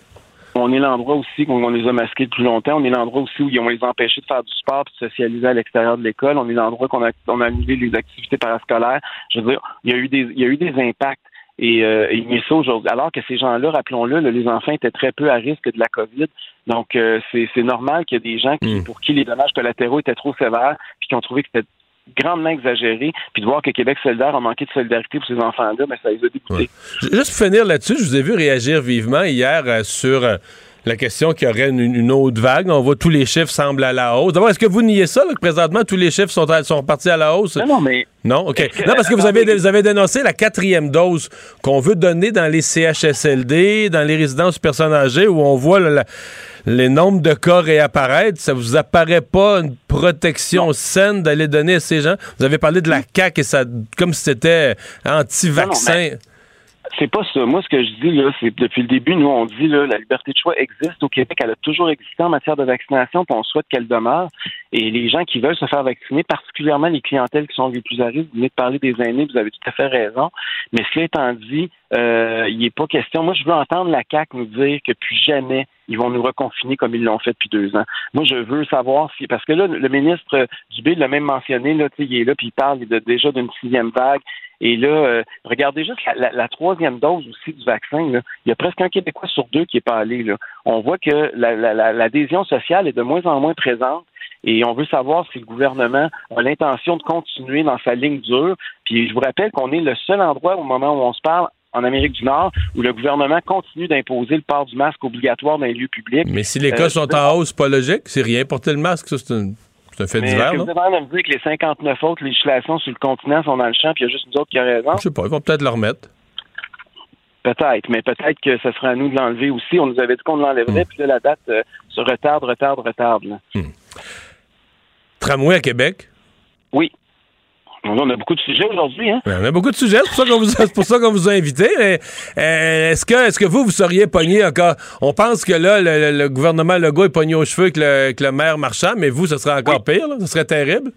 On est l'endroit aussi où on les a masqués depuis longtemps. On est l'endroit aussi où on les a empêchés de faire du sport et de socialiser à l'extérieur de l'école. On est l'endroit qu'on a, on a annulé les activités parascolaires. Je veux dire, il y a eu des, il y a eu des impacts. Et, euh, ça aujourd'hui. Alors que ces gens-là, rappelons-le, les enfants étaient très peu à risque de la COVID. Donc, euh, c'est normal qu'il y ait des gens qui, hmm. pour qui les dommages collatéraux étaient trop sévères, puis qui ont trouvé que c'était grandement exagéré, puis de voir que Québec solidaire a manqué de solidarité pour ces enfants-là, mais ça les a dégoûtés. Juste pour finir là-dessus, je vous ai vu réagir vivement hier euh, sur euh, la question qu'il y aurait une, autre vague. On voit tous les chiffres semblent à la hausse. D'abord, est-ce que vous niez ça, que présentement, tous les chiffres sont, sont partis à la hausse? Non, non, mais... Non, OK. non, parce que vous avez, vous avez dénoncé la quatrième dose qu'on veut donner dans les CHSLD, dans les résidences de personnes âgées, où on voit les nombres de cas réapparaître. Ça vous apparaît pas une protection saine d'aller donner à ces gens? Vous avez parlé de la CAQ et ça, comme si c'était anti-vaccin. C'est pas ça. Moi, ce que je dis, là, c'est depuis le début, nous, on dit, là, la liberté de choix existe au Québec. Elle a toujours existé en matière de vaccination, puis on souhaite qu'elle demeure. Et les gens qui veulent se faire vacciner, particulièrement les clientèles qui sont les plus à vous venez de parler des aînés, vous avez tout à fait raison. Mais cela étant dit, euh, il n'est pas question. Moi, je veux entendre la CAQ nous dire que plus jamais ils vont nous reconfiner comme ils l'ont fait depuis deux ans. Moi, je veux savoir si, parce que là, le ministre Dubé l'a même mentionné, là, il est là, puis il parle déjà d'une sixième vague. Et là, euh, regardez juste la, troisième dose aussi du vaccin. Il y a presque un Québécois sur deux qui n'est pas allé. Là. On voit que l'adhésion sociale est de moins en moins présente. Et on veut savoir si le gouvernement a l'intention de continuer dans sa ligne dure. Puis je vous rappelle qu'on est le seul endroit au moment où on se parle en Amérique du Nord où le gouvernement continue d'imposer le port du masque obligatoire dans les lieux publics. Mais si les cas euh, sont en hausse, pas logique, c'est rien porter le masque, ça c'est une c'est un fait divers, Vous avez me dire que les 59 autres législations sur le continent sont dans le champ, puis il y a juste une autre qui a raison? Je sais pas, ils vont peut-être le remettre. Peut-être, mais peut-être que ce sera à nous de l'enlever aussi. On nous avait dit qu'on l'enlèverait, hmm. puis là, la date euh, se retarde, retarde, retarde. Hmm. Tramway à Québec? Oui. On a beaucoup de sujets aujourd'hui. Hein? On a beaucoup de sujets, c'est pour ça qu'on vous, a invité. Euh, est-ce que, est que vous, vous seriez pogné encore? On pense que là, le, gouvernement Legault est pogné aux cheveux avec le, maire Marchand, mais vous, ce serait encore pire. Ce serait terrible?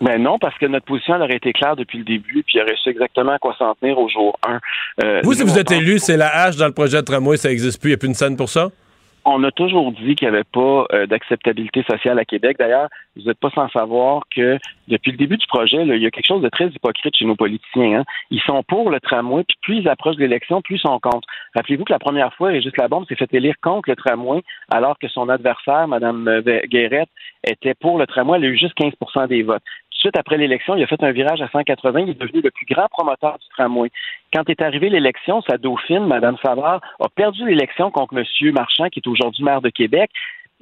Mais ben non, parce que notre position elle aurait été claire depuis le début, puis il aurait su exactement à quoi s'en tenir au jour 1. Euh, vous, si vous êtes élu, c'est la hache dans le projet de tramway, ça n'existe plus, il n'y a plus une scène pour ça? On a toujours dit qu'il n'y avait pas euh, d'acceptabilité sociale à Québec. D'ailleurs, vous n'êtes pas sans savoir que depuis le début du projet, il y a quelque chose de très hypocrite chez nos politiciens. Hein. Ils sont pour le tramway, puis plus ils approchent de l'élection, plus ils sont contre. Rappelez-vous que la première fois, Régis Labombe s'est fait élire contre le tramway, alors que son adversaire, Mme Guérette, était pour le tramway. Elle a eu juste 15% des votes suite après l'élection, il a fait un virage à 180. Il est devenu le plus grand promoteur du tramway. Quand est arrivée l'élection, sa dauphine, Mme Savard, a perdu l'élection contre M. Marchand, qui est aujourd'hui maire de Québec.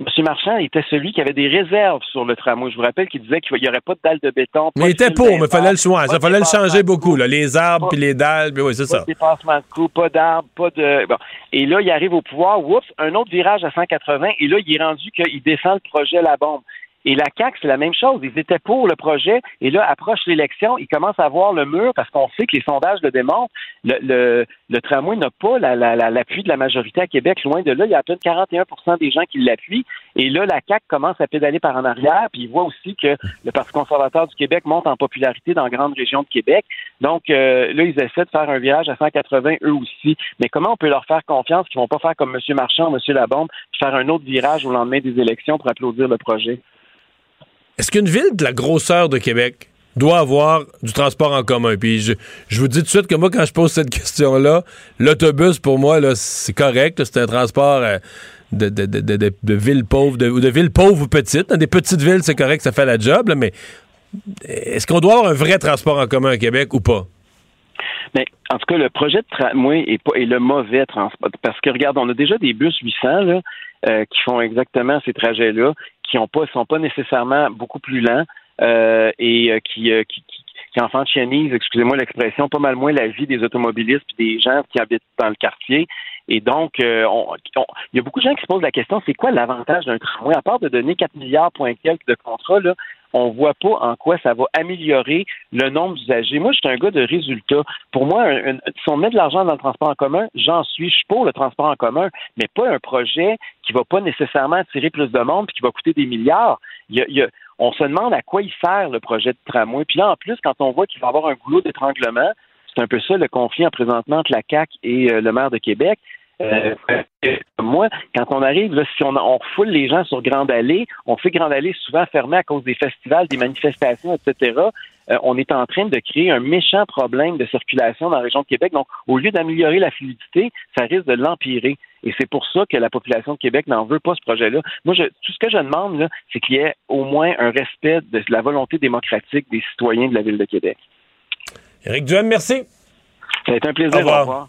M. Marchand était celui qui avait des réserves sur le tramway. Je vous rappelle qu'il disait qu'il n'y aurait pas de dalles de béton. Mais il était pour, mais il fallait le choisir. Ça fallait le changer beaucoup. Les arbres puis les dalles, puis oui, c'est ça. Pas de dépassement de coût, pas d'arbres, pas de. Bon. Et là, il arrive au pouvoir, oups, un autre virage à 180, et là, il est rendu qu'il descend le projet La Bombe. Et la CAQ, c'est la même chose. Ils étaient pour le projet. Et là, approche l'élection, ils commencent à voir le mur parce qu'on sait que les sondages le démontrent. Le, le, le tramway n'a pas l'appui de la majorité à Québec. Loin de là, il y a à peine 41% des gens qui l'appuient. Et là, la CAQ commence à pédaler par en arrière. Puis ils voient aussi que le Parti conservateur du Québec monte en popularité dans grande région de Québec. Donc euh, là, ils essaient de faire un virage à 180 eux aussi. Mais comment on peut leur faire confiance qu'ils vont pas faire comme M. Marchand, M. Labombe, faire un autre virage au lendemain des élections pour applaudir le projet? Est-ce qu'une ville de la grosseur de Québec doit avoir du transport en commun? Puis je, vous dis tout de suite que moi, quand je pose cette question-là, l'autobus, pour moi, c'est correct. C'est un transport euh, de, de, de, de, villes pauvres, de, de villes pauvres ou petites. Dans des petites villes, c'est correct, ça fait la job, mais est-ce qu'on doit avoir un vrai transport en commun à Québec ou pas? Mais en tout cas, le projet de tramway est, le mauvais transport. Parce que, regarde, on a déjà des bus 800 là, euh, qui font exactement ces trajets-là qui ont pas sont pas nécessairement beaucoup plus lents euh, et euh, qui, euh, qui, qui, qui enfantianisent, excusez-moi l'expression, pas mal moins la vie des automobilistes et des gens qui habitent dans le quartier. Et donc, euh, il y a beaucoup de gens qui se posent la question, c'est quoi l'avantage d'un tramway? À part de donner 4 milliards point quelques de contrats, là, on voit pas en quoi ça va améliorer le nombre d'usagers. Moi, je suis un gars de résultats. Pour moi, si on met de l'argent dans le transport en commun, j'en suis. Je suis pour le transport en commun, mais pas un projet qui va pas nécessairement attirer plus de monde et qui va coûter des milliards. on se demande à quoi il sert le projet de tramway. Puis là, en plus, quand on voit qu'il va avoir un goulot d'étranglement, c'est un peu ça le conflit en présentement entre la CAC et euh, le maire de Québec. Euh, moi, quand on arrive, là, si on, on refoule les gens sur Grande Allée, on fait Grande Allée souvent fermée à cause des festivals, des manifestations, etc. Euh, on est en train de créer un méchant problème de circulation dans la région de Québec. Donc, au lieu d'améliorer la fluidité, ça risque de l'empirer. Et c'est pour ça que la population de Québec n'en veut pas ce projet-là. Moi, je, tout ce que je demande, c'est qu'il y ait au moins un respect de la volonté démocratique des citoyens de la ville de Québec. Éric Duhem, merci. Ça a été un plaisir. Au revoir.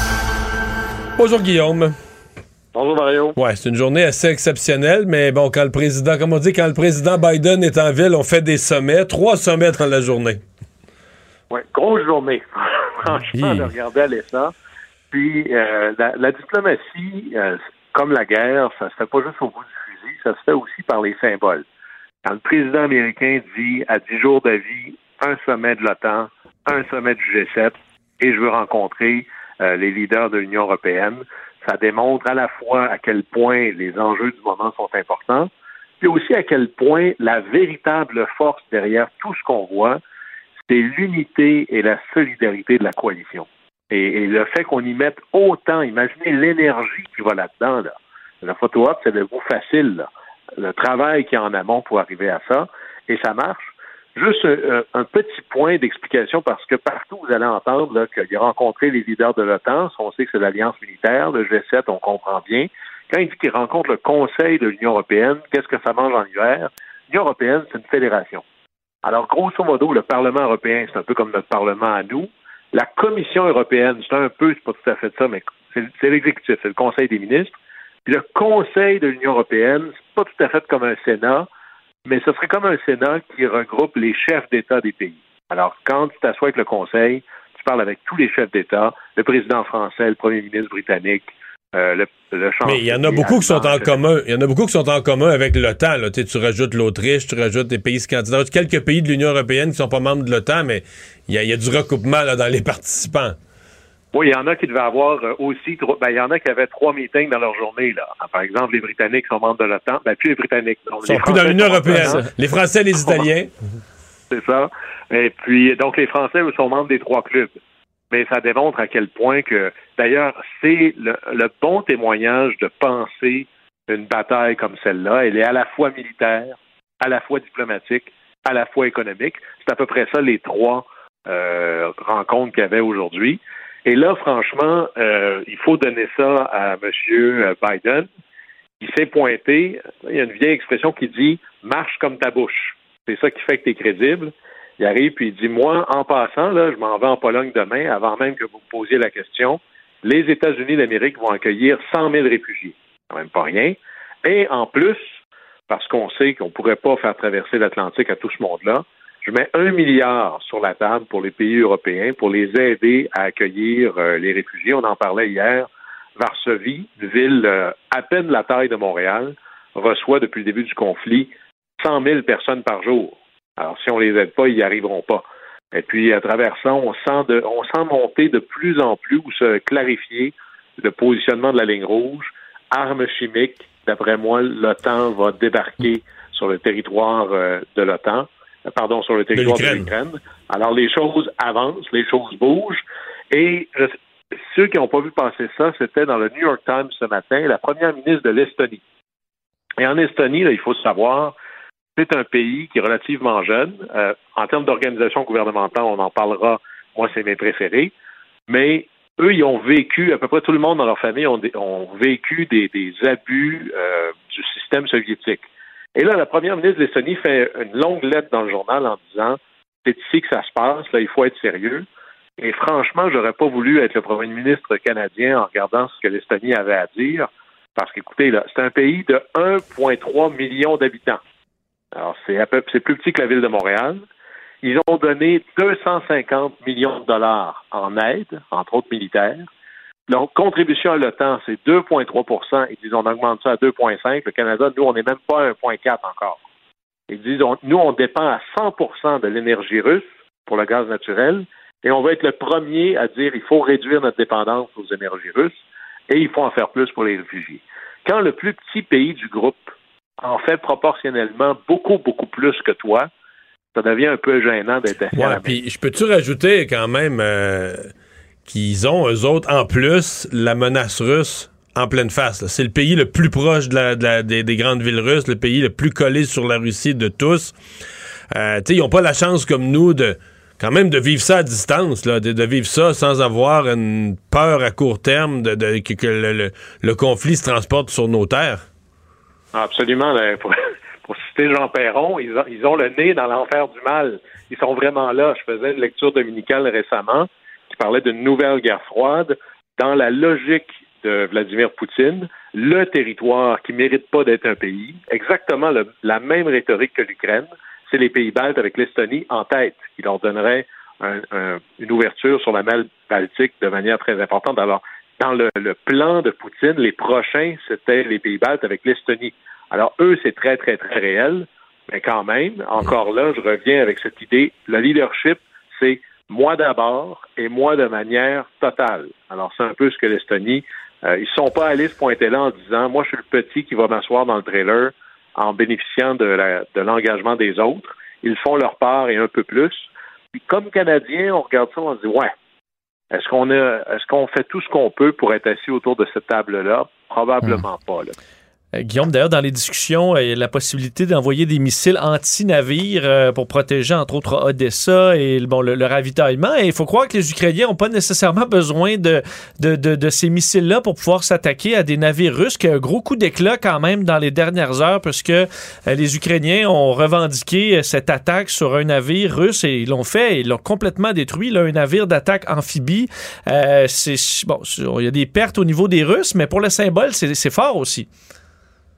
Bonjour Guillaume. Bonjour Mario. Ouais, c'est une journée assez exceptionnelle, mais bon, quand le président, comme on dit, quand le président Biden est en ville, on fait des sommets, trois sommets dans la journée. Oui, grosse journée. Franchement, de regarder aller ça. Puis euh, la, la, diplomatie, euh, comme la guerre, ça se fait pas juste au bout du fusil, ça se fait aussi par les symboles. Quand le président américain dit à 10 jours d'avis, un sommet de l'OTAN, un sommet du G7, et je veux rencontrer les leaders de l'Union européenne, ça démontre à la fois à quel point les enjeux du moment sont importants, puis aussi à quel point la véritable force derrière tout ce qu'on voit, c'est l'unité et la solidarité de la coalition. Et, le fait qu'on y mette autant, imaginez l'énergie qui va là-dedans. Là. La photo op, c'est le goût facile. Là. Le travail qui est en amont pour arriver à ça, et ça marche. Juste un, un petit point d'explication parce que partout vous allez entendre qu'il a rencontré les leaders de l'OTAN. On sait que c'est l'alliance militaire, le G7, on comprend bien. Quand il dit qu'il rencontre le Conseil de l'Union européenne, qu'est-ce que ça mange en hiver? L'Union européenne, c'est une fédération. Alors, grosso modo, le Parlement européen, c'est un peu comme notre Parlement à nous. La Commission européenne, c'est un peu, c'est pas tout à fait ça, mais c'est l'exécutif, c'est le Conseil des ministres. Puis le Conseil de l'Union européenne, c'est pas tout à fait comme un Sénat, mais ce serait comme un Sénat qui regroupe les chefs d'État des pays. Alors, quand tu t'assois avec le Conseil, tu parles avec tous les chefs d'État, le président français, le premier ministre britannique, euh, le, le Mais il y en a beaucoup qui sont en commun. Il y en a beaucoup qui sont en commun avec l'OTAN. Tu, tu rajoutes l'Autriche, tu rajoutes des pays scandinaves, quelques pays de l'Union européenne qui sont pas membres de l'OTAN, mais il y, a, il y, a, du recoupement là, dans les participants. Oui, il y en a qui devaient avoir aussi ben, il y en a qui avaient trois meetings dans leur journée. Là. Par exemple, les Britanniques sont membres de l'OTAN, ben, plus les Britanniques. Ils sont plus dans l'Union européenne. Les Français et les Italiens. C'est ça. Et puis, donc, les Français sont membres des trois clubs. Mais ça démontre à quel point que, d'ailleurs, c'est le, le, bon témoignage de penser une bataille comme celle-là. Elle est à la fois militaire, à la fois diplomatique, à la fois économique. C'est à peu près ça les trois euh, rencontres qu'il y avait aujourd'hui. Et là, franchement, euh, il faut donner ça à M. Biden. Il s'est pointé. Il y a une vieille expression qui dit marche comme ta bouche. C'est ça qui fait que tu es crédible. Il arrive puis il dit Moi, en passant, là, je m'en vais en Pologne demain, avant même que vous me posiez la question. Les États-Unis d'Amérique vont accueillir 100 000 réfugiés. Quand même pas rien. Et en plus, parce qu'on sait qu'on ne pourrait pas faire traverser l'Atlantique à tout ce monde-là, je mets un milliard sur la table pour les pays européens pour les aider à accueillir euh, les réfugiés. On en parlait hier. Varsovie, une ville euh, à peine la taille de Montréal, reçoit depuis le début du conflit 100 000 personnes par jour. Alors, si on les aide pas, ils n'y arriveront pas. Et puis, à travers ça, on sent, de, on sent monter de plus en plus ou se clarifier le positionnement de la ligne rouge. Armes chimiques, d'après moi, l'OTAN va débarquer sur le territoire euh, de l'OTAN pardon, sur le territoire de l'Ukraine. Alors, les choses avancent, les choses bougent. Et je, ceux qui n'ont pas vu passer ça, c'était dans le New York Times ce matin, la première ministre de l'Estonie. Et en Estonie, là, il faut savoir, c'est un pays qui est relativement jeune. Euh, en termes d'organisation gouvernementale, on en parlera. Moi, c'est mes préférés. Mais eux, ils ont vécu, à peu près tout le monde dans leur famille ont, ont vécu des, des abus euh, du système soviétique. Et là, la première ministre de l'Estonie fait une longue lettre dans le journal en disant c'est ici que ça se passe, là, il faut être sérieux. Et franchement, j'aurais pas voulu être le premier ministre canadien en regardant ce que l'Estonie avait à dire, parce qu'écoutez, là, c'est un pays de 1,3 million d'habitants. Alors, c'est à peu c'est plus petit que la ville de Montréal. Ils ont donné 250 millions de dollars en aide, entre autres militaires. Donc, contribution à l'OTAN, c'est 2,3% Ils disent on augmente ça à 2,5 Le Canada, nous, on n'est même pas à 1,4 encore. Ils disent, on- nous, on dépend à 100% de l'énergie russe pour le gaz naturel et on va être le premier à dire il faut réduire notre dépendance aux énergies russes et il faut en faire plus pour les réfugiés. Quand le plus petit pays du groupe en fait proportionnellement beaucoup, beaucoup plus que toi, ça devient un peu gênant d'être assis à la Ouais, puis je peux-tu rajouter quand même euh, qu'ils ont, eux autres, en plus, la menace russe en pleine face. C'est le pays le plus proche des, des grandes villes russes, le pays le plus collé sur la Russie de tous. Euh, ils n'ont pas la chance comme nous de quand même de vivre ça à distance, de, de vivre ça sans avoir une peur à court terme de, que, le, conflit se transporte sur nos terres. Absolument. Pour, pour citer Jean Perron, ils ont, ils ont le nez dans l'enfer du mal. Ils sont vraiment là. Je faisais une lecture dominicale récemment qui parlait d'une nouvelle guerre froide. Dans la logique de Vladimir Poutine, le territoire qui mérite pas d'être un pays, exactement la même rhétorique que l'Ukraine, c'est les pays baltes avec l'Estonie en tête, qui leur donnerait un- un- une ouverture sur la mer Baltique de manière très importante. Alors, dans le, le plan de Poutine, les prochains, c'était les pays baltes avec l'Estonie. Alors, eux, c'est très, très, très réel, mais quand même, encore là, je reviens avec cette idée, le leadership, c'est moi d'abord et moi de manière totale. Alors, c'est un peu ce que l'Estonie, euh, ils sont pas allés se pointer là en disant, moi, je suis le petit qui va m'asseoir dans le trailer en bénéficiant de l'engagement des autres. Ils font leur part et un peu plus. Puis, comme Canadiens, on regarde ça, on se dit, ouais, est-ce qu'on a, est-ce qu'on fait tout ce qu'on peut pour être assis autour de cette table-là? Probablement pas, là. Euh, Guillaume, d'ailleurs, dans les discussions, euh, il y a la possibilité d'envoyer des missiles anti-navires euh, pour protéger, entre autres, Odessa et bon, le, le ravitaillement. Et il faut croire que les Ukrainiens n'ont pas nécessairement besoin de, de, de- de ces missiles-là pour pouvoir s'attaquer à des navires russes, qui a un gros coup d'éclat quand même dans les dernières heures, puisque les Ukrainiens ont revendiqué cette attaque sur un navire russe et ils l'ont fait, ils l'ont complètement détruit, là, un navire d'attaque amphibie. Euh, c'est, bon, il y a des pertes au niveau des Russes, mais pour le symbole, c'est fort aussi.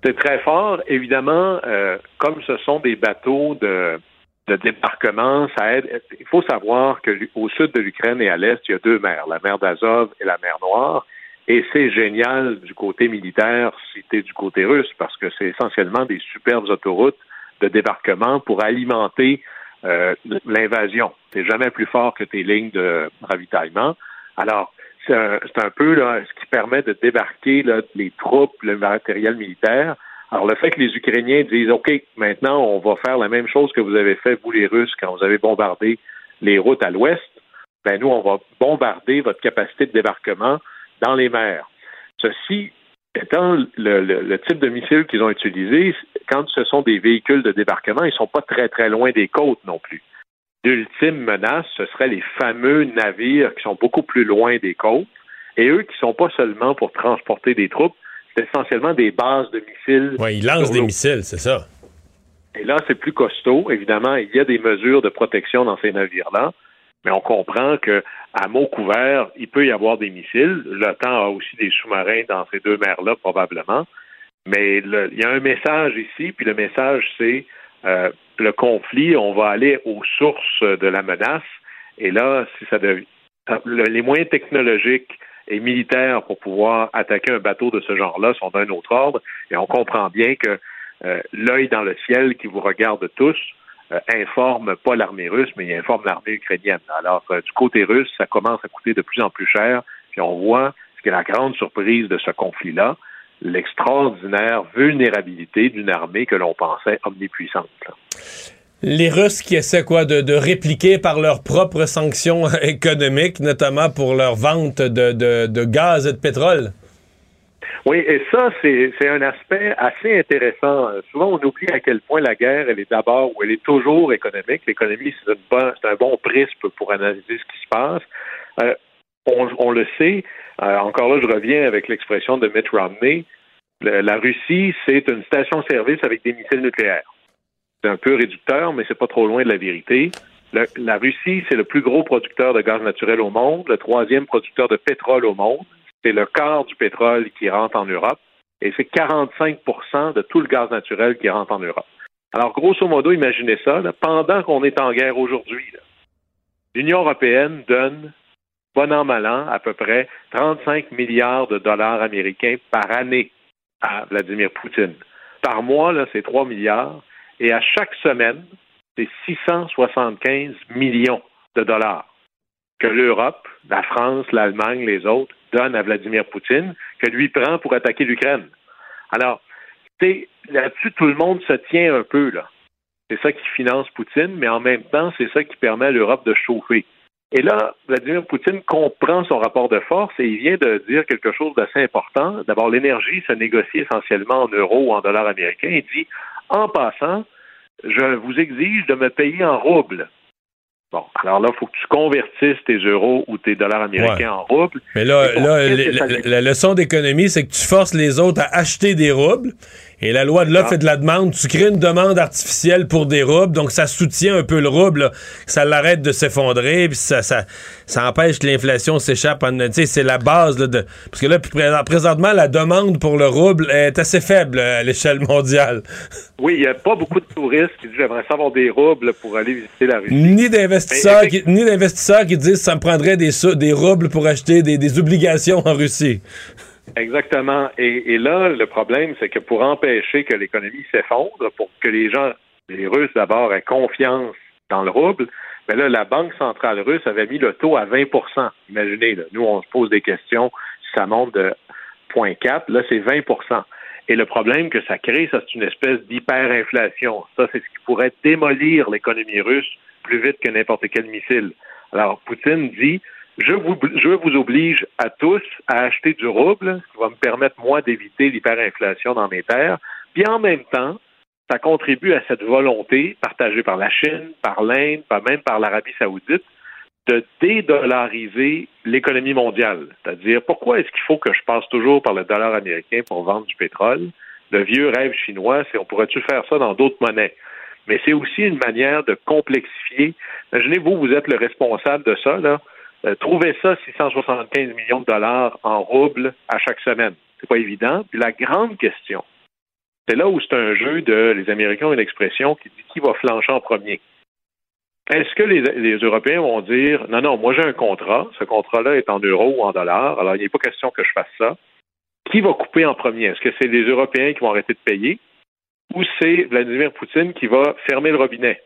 C'est très fort. Évidemment, euh, comme ce sont des bateaux de, de débarquement, ça aide. Il faut savoir que l'U- au sud de l'Ukraine et à l'est, il y a deux mers, la mer d'Azov et la mer Noire. Et c'est génial du côté militaire es du côté russe, parce que c'est essentiellement des superbes autoroutes de débarquement pour alimenter euh, l'invasion. C'est jamais plus fort que tes lignes de ravitaillement. Alors, c'est un, peu là, ce qui permet de débarquer les troupes, le matériel militaire. Alors, le fait que les Ukrainiens disent OK, maintenant, on va faire la même chose que vous avez fait, vous les Russes, quand vous avez bombardé les routes à l'ouest, ben nous, on va bombarder votre capacité de débarquement dans les mers. Ceci étant le, le- type de missile qu'ils ont utilisé, quand ce sont des véhicules de débarquement, ils sont pas très, très loin des côtes non plus. L'ultime menace, ce serait les fameux navires qui sont beaucoup plus loin des côtes, et eux qui sont pas seulement pour transporter des troupes, c'est essentiellement des bases de missiles. Ouais, ils lancent des missiles, c'est ça. Et là, c'est plus costaud. Évidemment, il y a des mesures de protection dans ces navires-là, mais on comprend que à mot couvert, il peut y avoir des missiles. L'OTAN a aussi des sous-marins dans ces deux mers-là, probablement. Mais le- il y a un message ici, puis le message, c'est euh, le conflit, on va aller aux sources de la menace. Et là, si ça devient le- les moyens technologiques et militaires pour pouvoir attaquer un bateau de ce genre-là sont d'un autre ordre. Et on comprend bien que euh, l'œil dans le ciel qui vous regarde tous euh, informe pas l'armée russe, mais il informe l'armée ukrainienne. Alors, euh, du côté russe, ça commence à coûter de plus en plus cher. Puis on voit ce qui est la grande surprise de ce conflit-là, l'extraordinaire vulnérabilité d'une armée que l'on pensait omnipuissante. là. Les Russes qui essaient quoi de, de répliquer par leurs propres sanctions économiques, notamment pour leur vente de, de- de gaz et de pétrole. Oui, et ça, c'est un aspect assez intéressant. Souvent, on oublie à quel point la guerre, elle est d'abord ou elle est toujours économique. L'économie, c'est c'est un bon prisme pour analyser ce qui se passe. Euh, on, le sait. Euh, encore là, je reviens avec l'expression de Mitt Romney. La Russie, c'est une station-service avec des missiles nucléaires. C'est un peu réducteur, mais c'est pas trop loin de la vérité. La Russie, c'est le plus gros producteur de gaz naturel au monde, le troisième producteur de pétrole au monde. C'est le quart du pétrole qui rentre en Europe et c'est 45% de tout le gaz naturel qui rentre en Europe. Alors, grosso modo, imaginez ça, pendant qu'on est en guerre aujourd'hui, l'Union européenne donne, bon an, mal an, à peu près 35 milliards de dollars américains par année à Vladimir Poutine. Par mois, c'est 3 milliards. Et à chaque semaine, c'est 675 millions de dollars que l'Europe, la France, l'Allemagne, les autres donnent à Vladimir Poutine, que lui prend pour attaquer l'Ukraine. Alors, là-dessus, tout le monde se tient un peu, là. C'est ça qui finance Poutine, mais en même temps, c'est ça qui permet à l'Europe de chauffer. Et là, Vladimir Poutine comprend son rapport de force et il vient de dire quelque chose d'assez important. D'abord, l'énergie se négocie essentiellement en euros ou en dollars américains. Il dit, en passant, je vous exige de me payer en roubles. Bon, alors là, il faut que tu convertisses tes euros ou tes dollars américains en roubles. Mais là, la, leçon d'économie, c'est que tu forces les autres à acheter des roubles. Et la loi de l'offre et de la demande, tu crées une demande artificielle pour des roubles, donc ça soutient un peu le rouble, ça l'arrête de s'effondrer, puis ça, ça, ça empêche que l'inflation s'échappe. C'est la base de... Parce que là, présentement, la demande pour le rouble est assez faible à l'échelle mondiale. Oui, il n'y a pas beaucoup de touristes qui disent j'aimerais savoir des roubles pour aller visiter la Russie. Ni d'investisseurs qui, ni d'investisseurs qui disent ça me prendrait des, des roubles pour acheter des, des obligations en Russie. Exactement. Et, là, le problème, c'est que pour empêcher que l'économie s'effondre, pour que les gens, les Russes d'abord, aient confiance dans le rouble, mais ben là, la Banque centrale russe avait mis le taux à 20% Imaginez, là, nous, on se pose des questions si ça monte de 0,4, là, c'est 20% Et le problème que ça crée, ça, c'est une espèce d'hyperinflation. Ça, c'est ce qui pourrait démolir l'économie russe plus vite que n'importe quel missile. Alors, Poutine dit, je vous, je vous oblige à tous à acheter du rouble, ce qui va me permettre, moi, d'éviter l'hyperinflation dans mes terres. Puis en même temps, ça contribue à cette volonté partagée par la Chine, par l'Inde, même par l'Arabie saoudite, de dédollariser l'économie mondiale. C'est-à-dire, pourquoi est-ce qu'il faut que je passe toujours par le dollar américain pour vendre du pétrole? Le vieux rêve chinois, c'est on pourrait-tu faire ça dans d'autres monnaies? Mais c'est aussi une manière de complexifier. Imaginez, vous, vous êtes le responsable de ça, là. Euh, trouvez ça 675 millions de dollars en roubles à chaque semaine. C'est pas évident. Puis la grande question, c'est là où c'est un jeu de les Américains ont une expression qui dit qui va flancher en premier. Est-ce que les, Européens vont dire non, non, moi j'ai un contrat, ce contrat-là est en euros ou en dollars, alors il n'est pas question que je fasse ça. Qui va couper en premier? Est-ce que c'est les Européens qui vont arrêter de payer? Ou c'est Vladimir Poutine qui va fermer le robinet?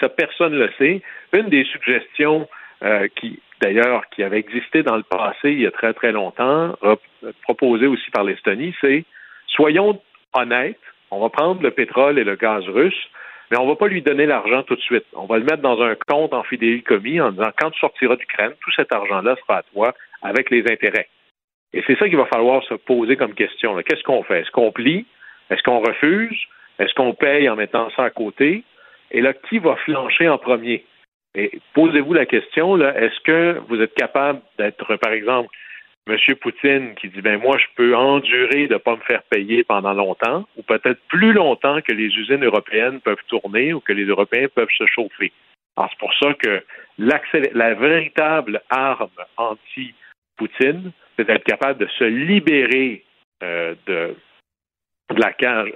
ça, personne ne le sait. Une des suggestions euh, qui d'ailleurs qui avait existé dans le passé il y a très très longtemps, proposé aussi par l'Estonie, c'est soyons honnêtes, on va prendre le pétrole et le gaz russe, mais on va pas lui donner l'argent tout de suite. On va le mettre dans un compte en fidélicommis en disant quand tu sortiras d'Ukraine, tout cet argent-là sera à toi avec les intérêts. Et c'est ça qu'il va falloir se poser comme question. Qu'est-ce qu'on fait? Est-ce qu'on plie? Est-ce qu'on refuse? Est-ce qu'on paye en mettant ça à côté? Et là, qui va flancher en premier? Posez-vous la question, est-ce que vous êtes capable d'être, par exemple, M. Poutine qui dit ben moi je peux endurer de ne pas me faire payer pendant longtemps, ou peut-être plus longtemps que les usines européennes peuvent tourner ou que les Européens peuvent se chauffer? Alors c'est pour ça que la véritable arme anti-Poutine, c'est d'être capable de se libérer euh, la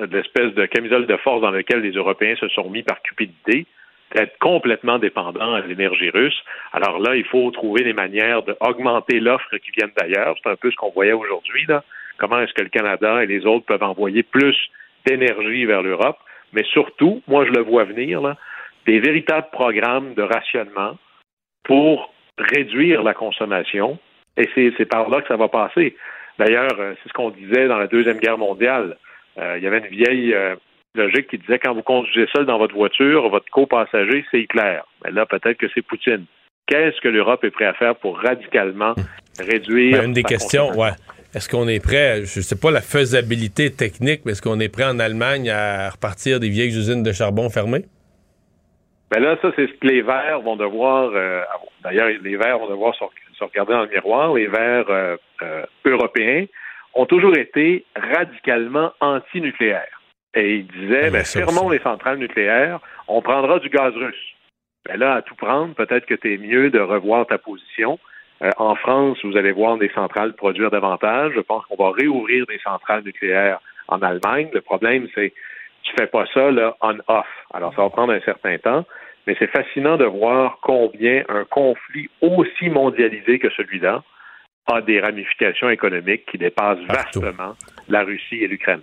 de l'espèce de camisole de force dans laquelle les Européens se sont mis par cupidité, être complètement dépendant à l'énergie russe. Alors là, il faut trouver des manières d'augmenter l'offre qui viennent d'ailleurs. C'est un peu ce qu'on voyait aujourd'hui. Là. Comment est-ce que le Canada et les autres peuvent envoyer plus d'énergie vers l'Europe? Mais surtout, moi, je le vois venir, là, des véritables programmes de rationnement pour réduire la consommation. Et c'est par là que ça va passer. D'ailleurs, euh, c'est ce qu'on disait dans la Deuxième Guerre mondiale. Euh, il y avait une vieille euh, logique qui disait quand vous conduisez seul dans votre voiture, votre copassager, c'est Hitler. Mais là, peut-être que c'est Poutine. Qu'est-ce que l'Europe est prête à faire pour radicalement réduire ben, Une des questions, ouais. Est-ce qu'on est prêt, je ne sais pas la faisabilité technique, mais est-ce qu'on est prêt en Allemagne à repartir des vieilles usines de charbon fermées? Ben là, ça, c'est ce que les Verts vont devoir. Euh, d'ailleurs, les Verts vont devoir se, regarder dans le miroir. Les Verts euh, euh, européens ont toujours été radicalement anti-nucléaires. Et il disait, ben, fermons les centrales nucléaires, on prendra du gaz russe. Ben là, à tout prendre, peut-être que tu es mieux de revoir ta position. Euh, en France, vous allez voir des centrales produire davantage. Je pense qu'on va réouvrir des centrales nucléaires en Allemagne. Le problème, c'est tu fais pas ça là on-off. Alors, ça va prendre un certain temps, mais c'est fascinant de voir combien un conflit aussi mondialisé que celui-là a des ramifications économiques qui dépassent vastement la Russie et l'Ukraine.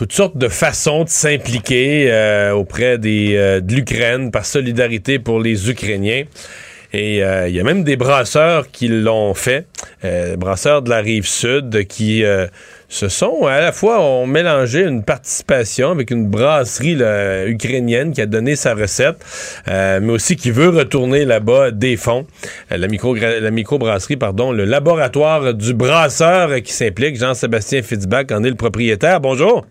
Toutes sortes de façons de s'impliquer euh, auprès des, euh, de l'Ukraine par solidarité pour les Ukrainiens. Et euh, il y a même des brasseurs qui l'ont fait, euh, brasseurs de la rive sud qui euh, se sont à la fois ont mélangé une participation avec une brasserie ukrainienne qui a donné sa recette, euh, mais aussi qui veut retourner là-bas des fonds. Euh, la micro la microbrasserie, pardon, le laboratoire du brasseur qui s'implique, Jean-Sébastien Fitzbach en est le propriétaire. Bonjour.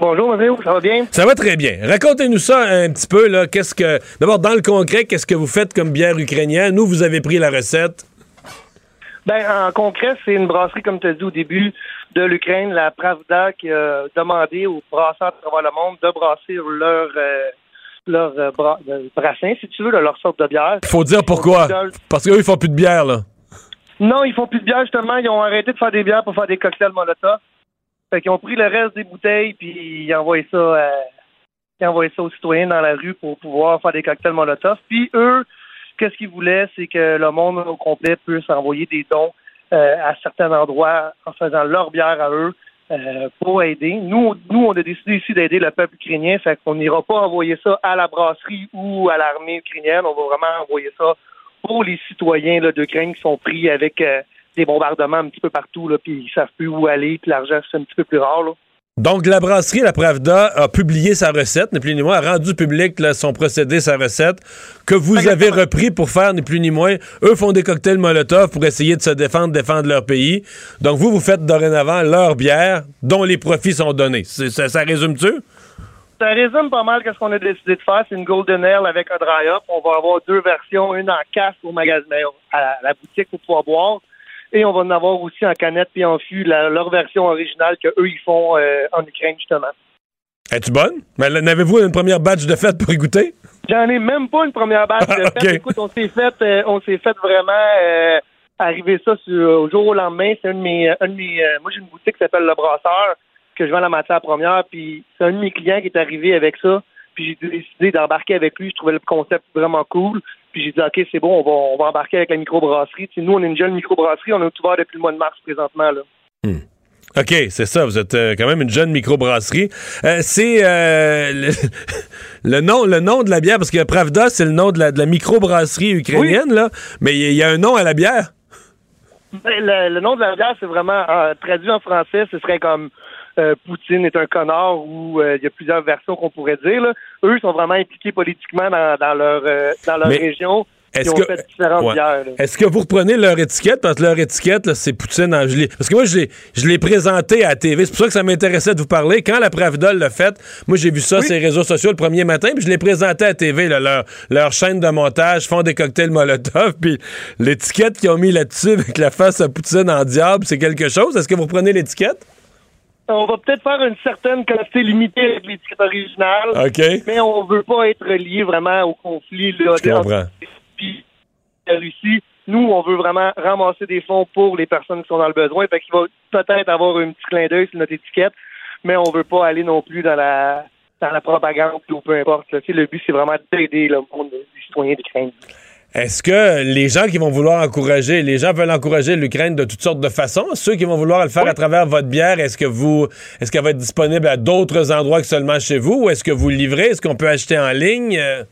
Bonjour, Mario, ça va bien? Ça va très bien. Racontez-nous ça un petit peu. là. Qu'est-ce que D'abord, dans le concret, qu'est-ce que vous faites comme bière ukrainienne? Où vous avez pris la recette? Ben, en concret, c'est une brasserie, comme tu as dit au début, de l'Ukraine, la Pravda, qui a demandé aux brasseurs à travers le monde de brasser leur, euh, leur euh, bra- euh, brassin, si tu veux, de leur sorte de bière. Il faut dire pourquoi. Parce qu'eux, ils font plus de bière, là. Non, ils font plus de bière, justement. Ils ont arrêté de faire des bières pour faire des cocktails Molotov. Fait qu'ils ont pris le reste des bouteilles, puis ils envoyaient ça, euh, ils ça aux citoyens dans la rue pour pouvoir faire des cocktails Molotov. Puis eux, qu'est-ce qu'ils voulaient, c'est que le monde au complet puisse envoyer des dons euh, à certains endroits en faisant leur bière à eux euh, pour aider. Nous, nous, on a décidé ici d'aider le peuple ukrainien, fait qu'on n'ira pas envoyer ça à la brasserie ou à l'armée ukrainienne. On va vraiment envoyer ça pour les citoyens d'Ukraine qui sont pris avec euh, des bombardements un petit peu partout, là, puis ils savent plus où aller, puis l'argent c'est un petit peu plus rare. Là. Donc, la brasserie La Pravda a publié sa recette, ni plus ni moins, a rendu public là, son procédé, sa recette, que vous avez repris pour faire ni plus ni moins. Eux font des cocktails Molotov pour essayer de se défendre, défendre leur pays. Donc, vous, vous faites dorénavant leur bière, dont les profits sont donnés. Ça, ça résume-tu? Ça résume pas mal ce qu'on a décidé de faire. C'est une Golden Ale avec un dry up. On va avoir deux versions, une en casse au magasin, à la, à la boutique pour pouvoir boire. Et on va en avoir aussi en canette puis en fût, la- leur version originale que eux ils font euh, en Ukraine justement. Es-tu bonne? Mais n'avez-vous une première batch de fête pour y goûter? J'en ai même pas une première base de fête. Écoute, on s'est fait, euh, on s'est fait vraiment euh, arriver ça sur, au jour au lendemain. C'est un de mes, un de mes moi j'ai une boutique qui s'appelle Le Brasseur que je vends la matière première. Puis c'est un de mes clients qui est arrivé avec ça. Puis j'ai décidé d'embarquer avec lui. Je trouvais le concept vraiment cool. Puis j'ai dit ok c'est bon, on va, on va embarquer avec la microbrasserie. Tu sais, nous on est une jeune microbrasserie. On est ouvert depuis le mois de mars présentement là. OK, c'est ça. Vous êtes euh, quand même une jeune microbrasserie. Euh, c'est euh, le, le nom, le nom de la bière, parce que Pravda, c'est le nom de la, de la microbrasserie ukrainienne, là. Mais il y, a- il y a un nom à la bière. Ben, Le, le nom de la bière, c'est vraiment euh, traduit en français, ce serait comme Poutine est un connard ou il y a plusieurs versions qu'on pourrait dire. Là. Eux sont vraiment impliqués politiquement dans, dans leur euh, dans leur Mais région. Est-ce que- Ouais. Est-ce que vous reprenez leur étiquette? Parce que leur étiquette, c'est Poutine en gelée. Parce que moi, je l'ai, présenté à la TV. C'est pour ça que ça m'intéressait de vous parler. Quand la Pravda l'a fait, moi, j'ai vu ça sur les réseaux sociaux le premier matin, puis je l'ai présenté à la TV, là, leur, leur chaîne de montage, font des cocktails Molotov, puis l'étiquette qu'ils ont mis là-dessus avec la face à Poutine en diable, c'est quelque chose. Est-ce que vous reprenez l'étiquette? On va peut-être faire une certaine quantité limitée avec l'étiquette originale. OK. Mais on veut pas être lié vraiment au conflit là, Je comprends. puis la Russie. Nous, on veut vraiment ramasser des fonds pour les personnes qui sont dans le besoin. Fait qu'il va peut-être avoir un petit clin d'œil sur notre étiquette, mais on veut pas aller non plus dans la dans la propagande ou peu importe. là. Le but, c'est vraiment d'aider le monde des citoyens d'Ukraine. Est-ce que les gens qui vont vouloir encourager, les gens veulent encourager l'Ukraine de toutes sortes de façons, ceux qui vont vouloir le faire à travers votre bière, est-ce que vous, est-ce qu'elle va être disponible à d'autres endroits que seulement chez vous, ou est-ce que vous livrez, est-ce qu'on peut acheter en ligne? Euh,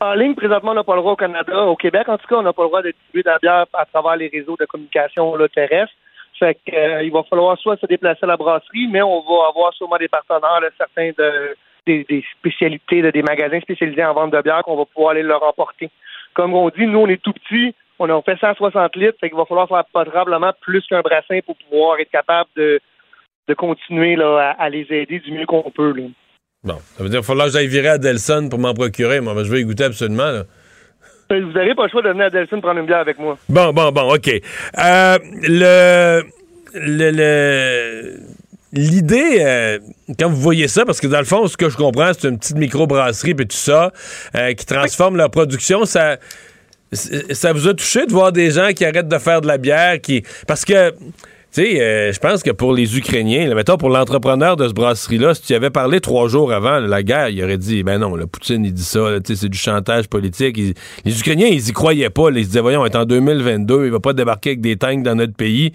En ligne, présentement, on n'a pas le droit au Canada. Au Québec, en tout cas, on n'a pas le droit de distribuer de la bière à travers les réseaux de communication là, terrestres. Fait que, euh, il va falloir soit se déplacer à la brasserie, mais on va avoir sûrement des partenaires, là, certains de, des, des spécialités, de, des magasins spécialisés en vente de bière qu'on va pouvoir aller leur emporter. Comme on dit, nous, on est tout petits. On a fait 160 litres, fait qu'il va falloir faire probablement plus qu'un brassin pour pouvoir être capable de, de continuer là, à, à les aider du mieux qu'on peut. Là. Bon, ça veut dire qu'il va falloir que j'aille virer à Delson pour m'en procurer. Moi, ben, je vais y goûter absolument. là. Vous n'avez pas le choix de venir à Delson prendre une bière avec moi. Bon, bon, bon, OK. Euh, le. le- le- L'idée, euh, quand vous voyez ça, parce que dans le fond, ce que je comprends, c'est une petite microbrasserie et tout ça, euh, qui transforme leur production, ça, ça vous a touché de voir des gens qui arrêtent de faire de la bière, qui. Parce que. Sais, euh, je pense que pour les Ukrainiens, là, mettons pour l'entrepreneur de ce brasserie-là, si tu avais parlé trois jours avant la guerre, il aurait dit, ben non, le Poutine, il dit ça, là, c'est du chantage politique. Les Ukrainiens, ils y croyaient pas. là. ils se disaient, voyons, on est en 2022, il va pas débarquer avec des tanks dans notre pays.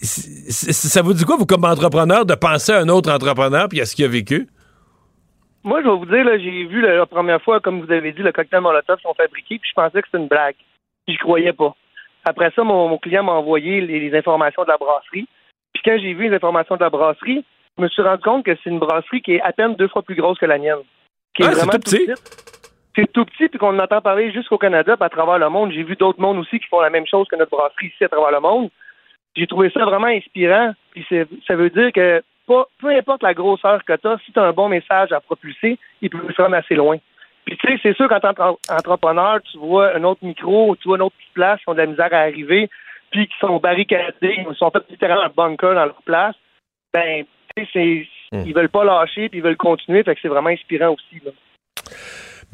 C- ça vous dit quoi, vous, comme entrepreneur, de penser à un autre entrepreneur puis à ce qu'il a vécu? Moi, je vais vous dire, là, j'ai vu la, première fois, comme vous avez dit, le cocktail Molotov sont fabriqués, puis je pensais que c'était une blague. J'y croyais pas. Après ça, mon, mon client m'a envoyé les, les informations de la brasserie. Puis quand j'ai vu les informations de la brasserie, je me suis rendu compte que c'est une brasserie qui est à peine deux fois plus grosse que la mienne. Qui Ah, vraiment tout petit? C'est tout petit, puis qu'on en entend parler jusqu'au Canada, puis à travers le monde. J'ai vu d'autres mondes aussi qui font la même chose que notre brasserie ici à travers le monde. J'ai trouvé ça vraiment inspirant. Puis ça veut dire que pas, peu importe la grosseur que tu as, si tu as un bon message à propulser, il peut se rendre assez loin. Puis tu sais, c'est sûr qu'en tant qu'entrepreneur, tu vois un autre micro, tu vois une autre petite place qui ont de la misère à arriver, puis qui sont barricadés, ils sont fait littéralement un bunker dans leur place. Ben, tu sais, c'est- ils veulent pas lâcher, puis ils veulent continuer, fait que c'est vraiment inspirant aussi. Là.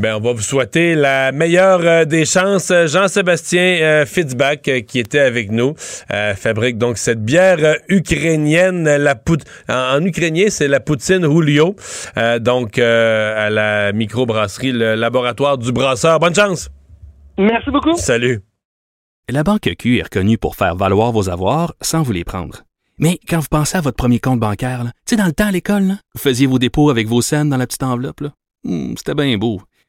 Ben, on va vous souhaiter la meilleure euh, des chances. Euh, Jean-Sébastien euh, Fitzbach, euh, qui était avec nous, euh, fabrique donc cette bière euh, ukrainienne. La pout- en, en ukrainien, c'est la poutine Julio. Euh, donc, euh, à la microbrasserie, le laboratoire du brasseur. Bonne chance! Merci beaucoup! Salut! La Banque Q est reconnue pour faire valoir vos avoirs sans vous les prendre. Mais quand vous pensez à votre premier compte bancaire, tu sais, dans le temps à l'école, vous faisiez vos dépôts avec vos scènes dans la petite enveloppe. là. Hmm, C'était bien beau.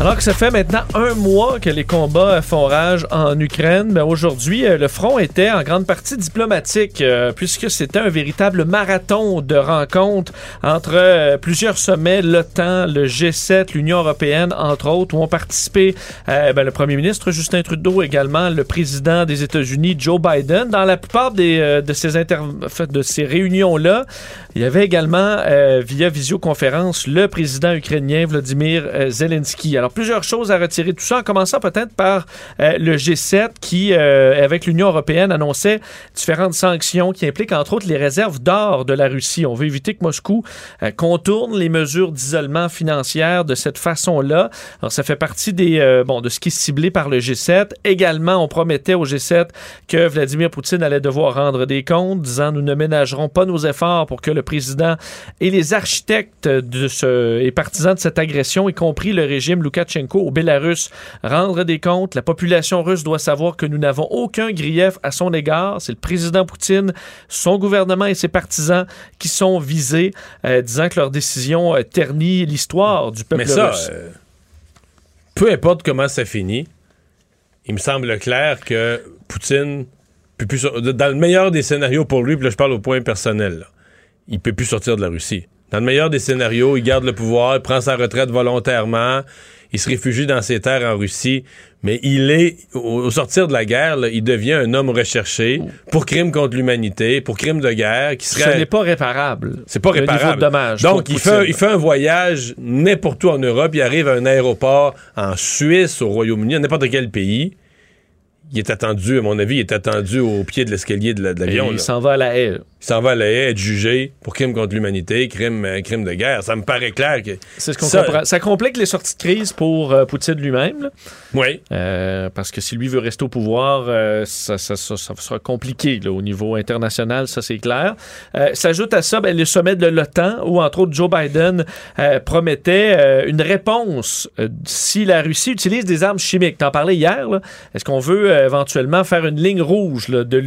Alors que ça fait maintenant un mois que les combats font rage en Ukraine, ben aujourd'hui, euh, le front était en grande partie diplomatique, euh, puisque c'était un véritable marathon de rencontres entre euh, plusieurs sommets, l'OTAN, le G7, l'Union européenne, entre autres, où ont participé ben, le premier ministre Justin Trudeau, également le président des États-Unis, Joe Biden. Dans la plupart des, de ces, de ces réunions-là, il y avait également, via visioconférence, le président ukrainien Vladimir Zelensky. Plusieurs choses à retirer de tout ça, en commençant peut-être par euh, le G7 qui, euh, avec l'Union européenne, annonçait différentes sanctions qui impliquent entre autres les réserves d'or de la Russie. On veut éviter que Moscou euh, contourne les mesures d'isolement financière de cette façon-là. Alors, ça fait partie des, bon, de ce qui est ciblé par le G7. Également, on promettait au G7 que Vladimir Poutine allait devoir rendre des comptes, disant nous ne ménagerons pas nos efforts pour que le président et les architectes de ce, et partisans de cette agression, y compris le régime Loukachenko au Bélarus, rendre des comptes. La population russe doit savoir que nous n'avons aucun grief à son égard. C'est le président Poutine, son gouvernement et ses partisans qui sont visés, euh, disant que leur décision euh, ternit l'histoire du peuple Mais ça, russe. euh, peu importe comment ça finit, il me semble clair que Poutine, peut plus dans le meilleur des scénarios pour lui, puis là je parle au point personnel, là, il peut plus sortir de la Russie. Dans le meilleur des scénarios, il garde le pouvoir, il prend sa retraite volontairement, il se réfugie dans ses terres en Russie, mais il est, au, sortir de la guerre, là, il devient un homme recherché pour crimes contre l'humanité, pour crimes de guerre, qui Ce n'est pas réparable. C'est pas Le niveau de réparable. dommage Donc, il fait, Poutine. il fait un voyage n'importe où en Europe. Il arrive à un aéroport en Suisse, au Royaume-Uni, n'importe quel pays. Il est attendu, à mon avis, il est attendu au pied de l'escalier de la- l'avion. il s'en va à la haie. Il s'en va à la haie être jugé pour crime contre l'humanité, crime, euh, crime de guerre. Ça me paraît clair que. C'est ce qu'on ça- comprend. Ça complique les sorties de crise pour euh, Poutine lui-même. Oui. Euh, parce que si lui veut rester au pouvoir, euh, ça, ça- ça- ça sera compliqué là, au niveau international, ça c'est clair. S'ajoute à ça ben, le sommet de l'OTAN où, entre autres, Joe Biden promettait une réponse si la Russie utilise des armes chimiques. T'en parlais hier. Est-ce qu'on veut éventuellement faire une ligne rouge là, de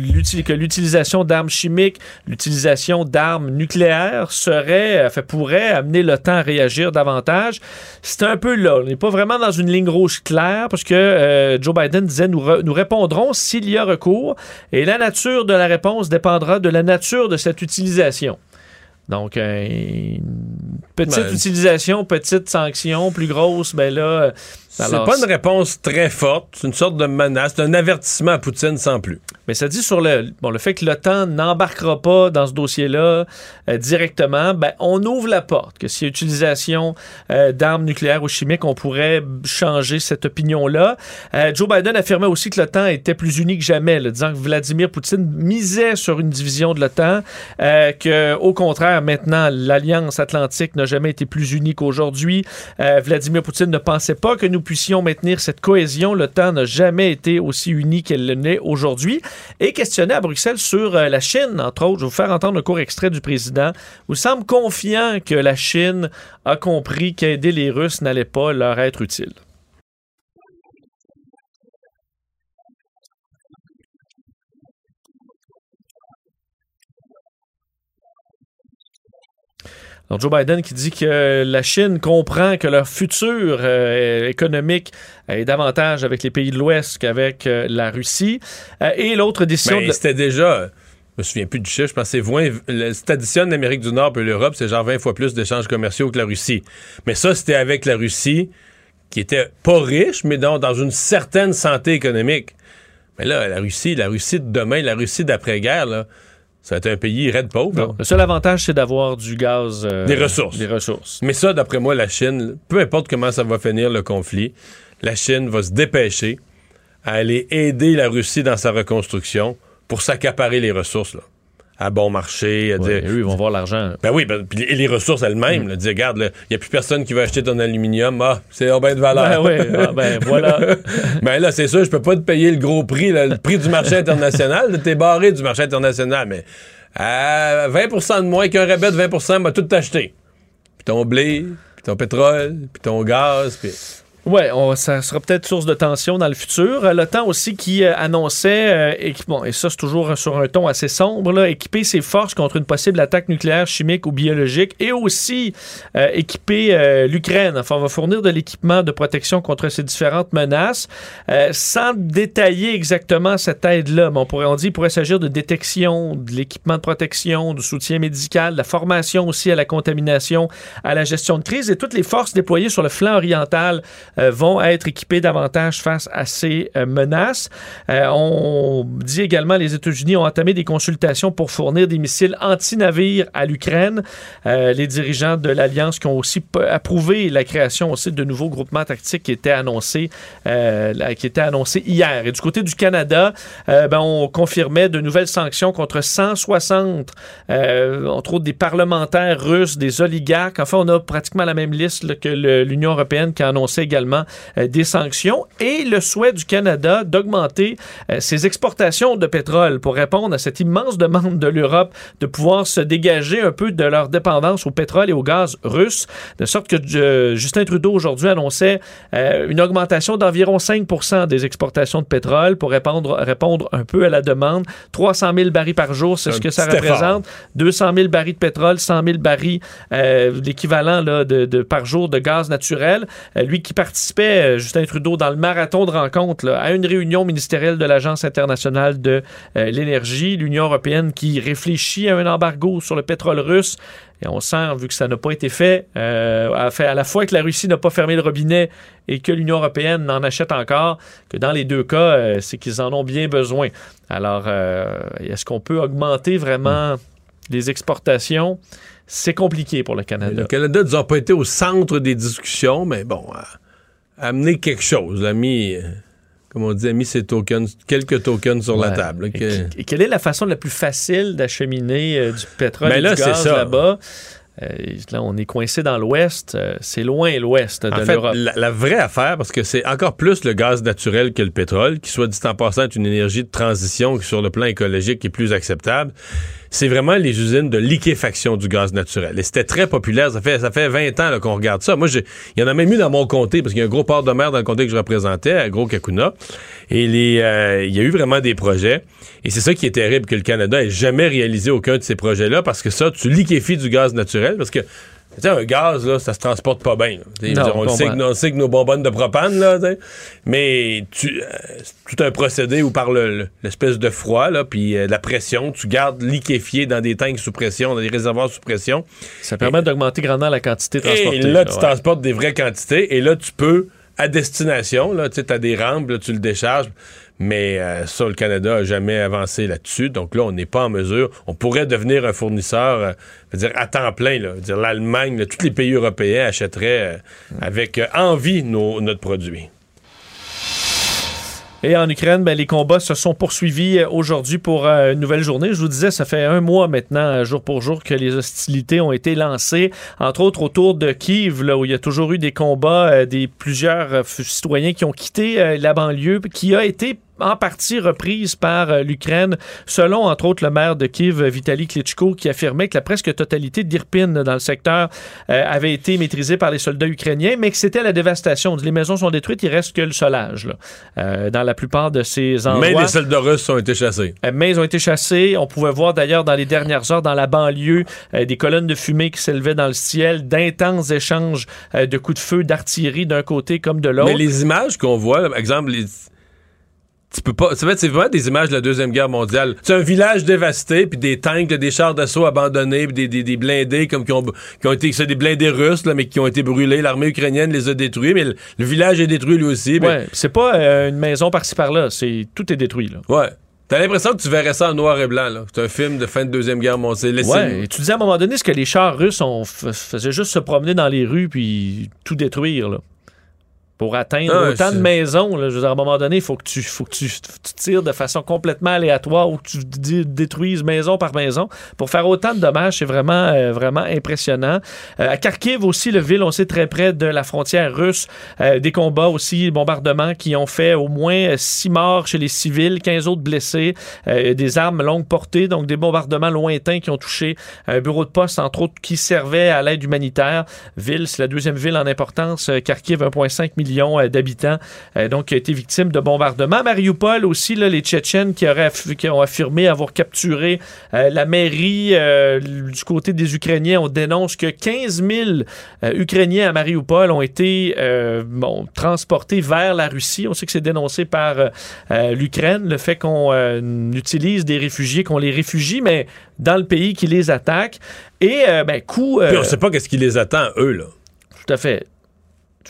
que l'utilisation d'armes chimiques, l'utilisation d'armes nucléaires serait, euh, fait, pourrait amener l'OTAN à réagir davantage? C'est un peu là. On n'est pas vraiment dans une ligne rouge claire parce que euh, Joe Biden disait nous, re- nous répondrons s'il y a recours et la nature de la réponse dépendra de la nature de cette utilisation. Donc, euh, une petite Ben, utilisation, petite sanction, plus grosse, ben là. C'est pas une réponse très forte. C'est une sorte de menace. C'est un avertissement à Poutine sans plus. Mais ça dit sur le, bon, le fait que l'OTAN n'embarquera pas dans ce dossier-là euh, directement, ben, on ouvre la porte. Que s'il y a utilisation euh, d'armes nucléaires ou chimiques, on pourrait changer cette opinion-là. Euh, Joe Biden affirmait aussi que l'OTAN était plus uni que jamais, là, disant que Vladimir Poutine misait sur une division de l'OTAN, que au contraire, maintenant, l'Alliance atlantique n'a jamais été plus unie qu'aujourd'hui. Vladimir Poutine ne pensait pas que nous puissions maintenir cette cohésion. L'OTAN n'a jamais été aussi unie qu'elle l'est aujourd'hui. Et questionné à Bruxelles sur euh, la Chine, entre autres, je vais vous faire entendre un court extrait du président, où il semble confiant que la Chine a compris qu'aider les Russes n'allait pas leur être utile. Donc Joe Biden qui dit que la Chine comprend que leur futur euh, économique est davantage avec les pays de l'Ouest qu'avec euh, la Russie. Euh, et l'autre décision... Ben, de- c'était déjà. Je me souviens plus du chiffre, je pense que c'est 20, le- si t'additionnes l'Amérique du Nord et l'Europe, c'est genre 20 fois plus d'échanges commerciaux que la Russie. Mais ça, c'était avec la Russie, qui était pas riche, mais dans, dans une certaine santé économique. Mais là, la Russie, la Russie de demain, la Russie d'après-guerre, là, ça va être un pays raide pauvre. Le seul avantage, c'est d'avoir du gaz... euh, Des ressources. Des ressources. Mais ça, d'après moi, la Chine, peu importe comment ça va finir le conflit, la Chine va se dépêcher à aller aider la Russie dans sa reconstruction pour s'accaparer les ressources, là. À bon marché, à Ouais, dire. eux, ils vont voir l'argent. Ben oui, ben, puis les, et les ressources elles-mêmes, Mm. dire, regarde, il n'y a plus personne qui va acheter ton aluminium. Ah, c'est bien de valeur. Ben oui, ah, ben voilà. ben là, c'est sûr, je peux pas te payer le gros prix, là, le prix du marché international. T'es barré du marché international, mais à 20% de moins qu'un rabais de 20% m'a tout acheté. Puis ton blé, puis ton pétrole, puis ton gaz, puis... Ouais, on- ça sera peut-être source de tension dans le futur. Euh, L'OTAN aussi qui euh, annonçait, euh, et ça c'est toujours sur un ton assez sombre, équiper ses forces contre une possible attaque nucléaire, chimique ou biologique, et aussi équiper l'Ukraine. Enfin, on va fournir de l'équipement de protection contre ces différentes menaces, sans détailler exactement cette aide-là. Mais on pourrait, on dit, pourrait s'agir de détection, de l'équipement de protection, du soutien médical, de la formation aussi à la contamination, à la gestion de crise, et toutes les forces déployées sur le flanc oriental vont être équipés davantage face à ces euh, menaces. Euh, on dit également les États-Unis ont entamé des consultations pour fournir des missiles anti-navires à l'Ukraine. Euh, les dirigeants de l'Alliance qui ont aussi approuvé la création aussi de nouveaux groupements tactiques qui étaient annoncés, euh, qui étaient annoncés hier. Et du côté du Canada, euh, ben, on confirmait de nouvelles sanctions contre 160, euh, entre autres des parlementaires russes, des oligarques. Enfin, on a pratiquement la même liste que l'Union européenne qui a annoncé également euh, des sanctions et le souhait du Canada d'augmenter euh, ses exportations de pétrole pour répondre à cette immense demande de l'Europe de pouvoir se dégager un peu de leur dépendance au pétrole et au gaz russe, de sorte que euh, Justin Trudeau aujourd'hui annonçait une augmentation d'environ 5 des exportations de pétrole pour répondre, répondre un peu à la demande. 300 000 barils par jour, c'est ce que ça petit effort. représente. 200 000 barils de pétrole, 100 000 barils, euh, l'équivalent de, de- par jour de gaz naturel. Euh, lui qui euh, Justin Trudeau, dans le marathon de rencontres à une réunion ministérielle de l'Agence internationale de euh, l'énergie, l'Union européenne qui réfléchit à un embargo sur le pétrole russe. Et on sent, vu que ça n'a pas été fait, euh, à, fait- à la fois que la Russie n'a pas fermé le robinet et que l'Union européenne en achète encore, que dans les deux cas, c'est qu'ils en ont bien besoin. Alors, est-ce qu'on peut augmenter vraiment les exportations? C'est compliqué pour le Canada. Le Canada, n'a pas été au centre des discussions, mais bon, amené quelque chose, a mis, euh, comme on dit, a mis ses tokens, quelques tokens sur la table. là, Et, que- et quelle est la façon la plus facile d'acheminer euh, du pétrole Ben et là, du c'est gaz ça. là-bas? Euh, là, on est coincé dans l'ouest. euh, c'est loin l'ouest de l'Europe. la, la vraie affaire, parce que c'est encore plus le gaz naturel que le pétrole, qui soit dit en passant est une énergie de transition qui, sur le plan écologique, est plus acceptable, c'est vraiment les usines de liquéfaction du gaz naturel. Et c'était très populaire. Ça fait, ça fait 20 ans qu'on regarde ça. Moi, il y en a même eu dans mon comté, parce qu'il y a un gros port de mer dans le comté que je représentais, à Gros Kakuna. Et euh, il y a eu vraiment des projets. Et c'est ça qui est terrible, que le Canada ait jamais réalisé aucun de ces projets-là, parce que ça, tu liquéfies du gaz naturel, parce que sais, un gaz, là, ça se transporte pas bien. Non, on, le sait sait que nos bonbonnes de propane, là, mais tu, euh, c'est tout un procédé où par le- le- l'espèce de froid, là, puis euh, la pression, tu gardes liquéfié dans des tanks sous pression, dans des réservoirs sous pression. Ça permet d'augmenter grandement la quantité transportée. Et là, tu ouais. transportes des vraies quantités, et là, tu peux, à destination, là, tu as des rampes, là, tu le décharges. Mais euh, ça, le Canada a jamais avancé là-dessus. Donc là, on n'est pas en mesure. On pourrait devenir un fournisseur, euh, dire, à temps plein. L'Allemagne, tous les pays européens achèteraient euh, avec euh, envie nos- notre produit. Et en Ukraine, ben, les combats se sont poursuivis aujourd'hui pour une nouvelle journée. Je vous disais, ça fait un mois maintenant, jour pour jour, que les hostilités ont été lancées, entre autres autour de Kiev, où il y a toujours eu des combats, des plusieurs citoyens qui ont quitté la banlieue, qui a été en partie reprise par euh, l'Ukraine, selon entre autres le maire de Kiev, Vitaly Klitschko, qui affirmait que la presque totalité d'Irpin dans le secteur euh, avait été maîtrisée par les soldats ukrainiens, mais que c'était la dévastation. Les maisons sont détruites, il reste que le solage là, euh, dans la plupart de ces endroits. Mais les soldats russes ont été chassés. Euh, Mais ils ont été chassés. On pouvait voir d'ailleurs dans les dernières heures dans la banlieue euh, des colonnes de fumée qui s'élevaient dans le ciel, d'intenses échanges euh, de coups de feu, d'artillerie d'un côté comme de l'autre. Mais les images qu'on voit, par exemple, les- tu peux pas. C'est vraiment des images de la Deuxième Guerre mondiale. C'est un village dévasté, puis des tanks, des chars d'assaut abandonnés, puis des, des, des blindés comme qui ont, qui ont été. C'est des blindés russes, là, mais qui ont été brûlés. L'armée ukrainienne les a détruits, mais le, le village est détruit lui aussi. Ouais, c'est pas euh, une maison par-ci par-là, c'est tout est détruit là. Ouais. T'as l'impression que tu verrais ça en noir et blanc, là. C'est un film de fin de Deuxième Guerre mondiale. Ouais, et tu disais à un moment donné, est-ce que les chars russes on faisaient juste se promener dans les rues puis tout détruire là? Pour atteindre Ah, autant de maisons, là, je veux dire, à un moment donné, il faut que tu, faut que tu, tu tires de façon complètement aléatoire ou que tu dé- détruises maison par maison. Pour faire autant de dommages, c'est vraiment, euh, vraiment impressionnant. Euh, à Kharkiv aussi, le ville, on sait très près de la frontière russe, euh, des combats aussi, bombardements qui ont fait au moins 6 morts chez les civils, 15 autres blessés, des armes longue portée, donc des bombardements lointains qui ont touché un bureau de poste, entre autres, qui servait à l'aide humanitaire. Ville, c'est la deuxième ville en importance. Kharkiv, 1,5 million euh, d'habitants, euh, donc qui a été victime de bombardements. Mariupol aussi, là, les Tchétchènes qui, auraient aff- qui ont affirmé avoir capturé euh, la mairie du côté des Ukrainiens. On dénonce que 15 000 euh, Ukrainiens à Mariupol ont été bon, transportés vers la Russie. On sait que c'est dénoncé par l'Ukraine, le fait qu'on utilise des réfugiés, qu'on les réfugie, mais dans le pays qui les attaque. Et, euh, ben, coup... euh, Puis on sait pas qu'est-ce qui les attend, eux, là. tout à fait.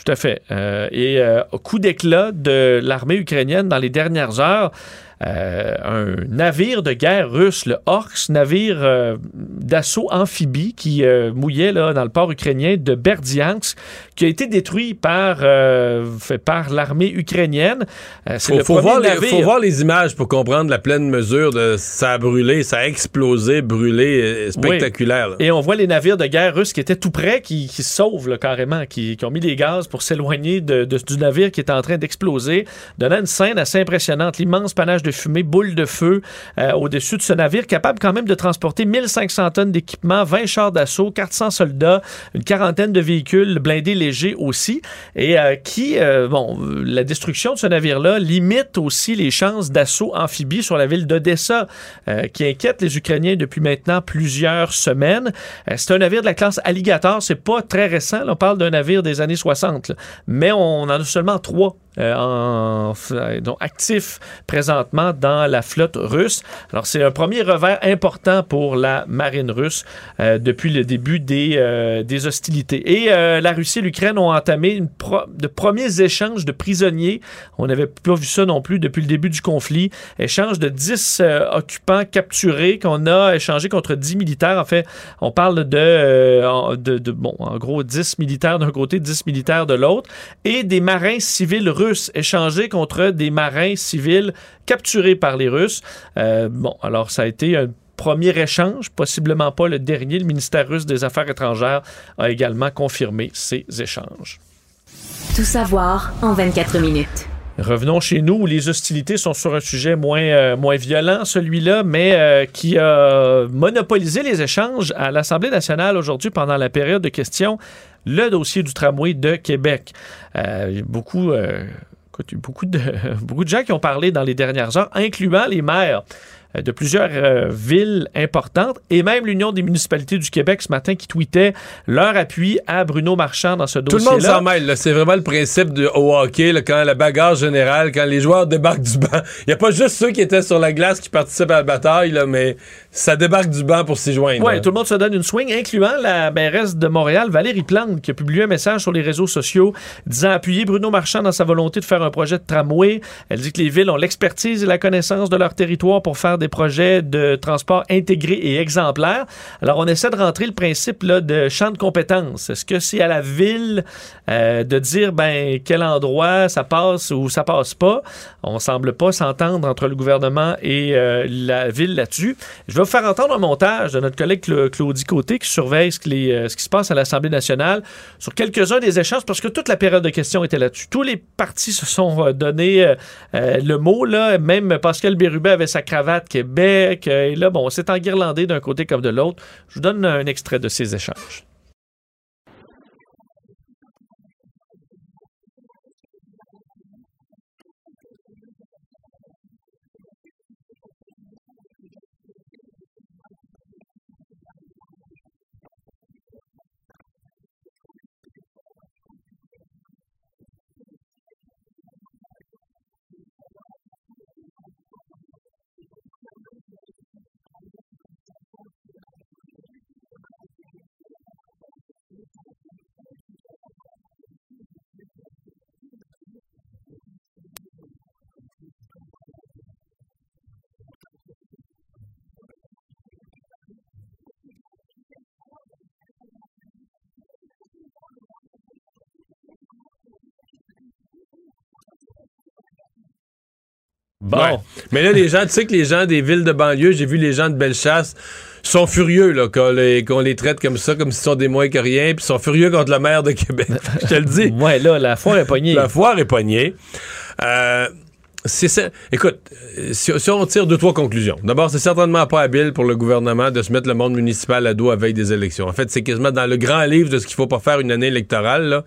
Tout à fait. Euh, et euh, coup d'éclat de l'armée ukrainienne dans les dernières heures, un navire de guerre russe, le Orks, navire euh, d'assaut amphibie qui euh, mouillait là, dans le port ukrainien de Berdiansk, qui a été détruit par, euh, fait par l'armée ukrainienne. Euh, c'est Faut, le faut voir les, faut voir les images pour comprendre la pleine mesure de ça a brûlé, ça a explosé, brûlé, euh, spectaculaire. Et on voit les navires de guerre russes qui étaient tout près, qui, qui sauvent là, carrément, qui, qui ont mis des gaz pour s'éloigner de, de- du navire qui est en train d'exploser, donnant une scène assez impressionnante. L'immense panache de fumée, boule de feu euh, au-dessus de ce navire, capable quand même de transporter 1500 tonnes d'équipement, 20 chars d'assaut, 400 soldats, une quarantaine de véhicules blindés légers aussi, et euh, qui, euh, bon, la destruction de ce navire-là limite aussi les chances d'assaut amphibie sur la ville d'Odessa, qui inquiète les Ukrainiens depuis maintenant plusieurs semaines. C'est un navire de la classe Alligator, c'est pas très récent, on parle d'un navire des années 60, là. mais on en a seulement trois en, euh, donc, actifs présentement dans la flotte russe. Alors, c'est un premier revers important pour la marine russe euh, depuis le début des, euh, des hostilités. Et la Russie et l'Ukraine ont entamé une pro- de premiers échanges de prisonniers. On n'avait pas vu ça non plus depuis le début du conflit. Échange de 10 euh, occupants capturés qu'on a échangé contre 10 militaires. En fait, on parle de, euh, en- de, de- bon, en gros, 10 militaires d'un côté, 10 militaires de l'autre, et des marins civils russes échangés contre des marins civils capturés par les Russes. Euh, bon, alors ça a été un premier échange, possiblement pas le dernier. Le ministère russe des Affaires étrangères a également confirmé ces échanges. Tout savoir en 24 minutes. Revenons chez nous où les hostilités sont sur un sujet moins, euh, moins violent, celui-là, mais euh, qui a monopolisé les échanges à l'Assemblée nationale aujourd'hui pendant la période de questions, le dossier du tramway de Québec. Euh, euh, beaucoup, de, beaucoup de gens qui ont parlé dans les dernières heures, incluant les maires de plusieurs euh, villes importantes et même l'Union des municipalités du Québec ce matin qui tweetait leur appui à Bruno Marchand dans ce Tout le dossier-là. monde s'en mêle. C'est vraiment le principe du, au hockey, là, quand la bagarre générale, quand les joueurs débarquent du banc. Il n'y a pas juste ceux qui étaient sur la glace qui participent à la bataille, là, mais ça débarque du banc pour s'y joindre. Oui, tout le monde se donne une swing, incluant la mairesse de Montréal, Valérie Plante, qui a publié un message sur les réseaux sociaux disant appuyer Bruno Marchand dans sa volonté de faire un projet de tramway. Elle dit que les villes ont l'expertise et la connaissance de leur territoire pour faire des projets de transport intégrés et exemplaires. Alors, on essaie de rentrer le principe là, de champ de compétences. Est-ce que c'est à la ville euh, de dire ben quel endroit ça passe ou ça passe pas? On semble pas s'entendre entre le gouvernement et euh, la ville là-dessus. Je vais vous faire entendre un montage de notre collègue Cla- Claudie Côté qui surveille euh, ce qui se passe à l'Assemblée nationale sur quelques-uns des échanges parce que toute la période de questions était là-dessus. Tous les partis se sont donné euh, le mot, là. Même Pascal Bérubet avait sa cravate Québec. et là, bon, c'est enguirlandé d'un côté comme de l'autre. Je vous donne un extrait de ces échanges. Bon. Mais là, les gens, tu sais que les gens des villes de banlieue, j'ai vu les gens de Bellechasse, sont furieux là, qu'on les, les traite comme ça, comme s'ils sont des moins que rien, puis sont furieux contre le maire de Québec. Je te le dis. Ouais, là, la foire est pognée. La foire est pognée. Euh, c'est. Écoute, euh, si, si on tire deux, trois conclusions. D'abord, c'est certainement pas habile pour le gouvernement de se mettre le monde municipal à dos avec des élections. En fait, c'est quasiment dans le grand livre de ce qu'il faut pas faire une année électorale, là,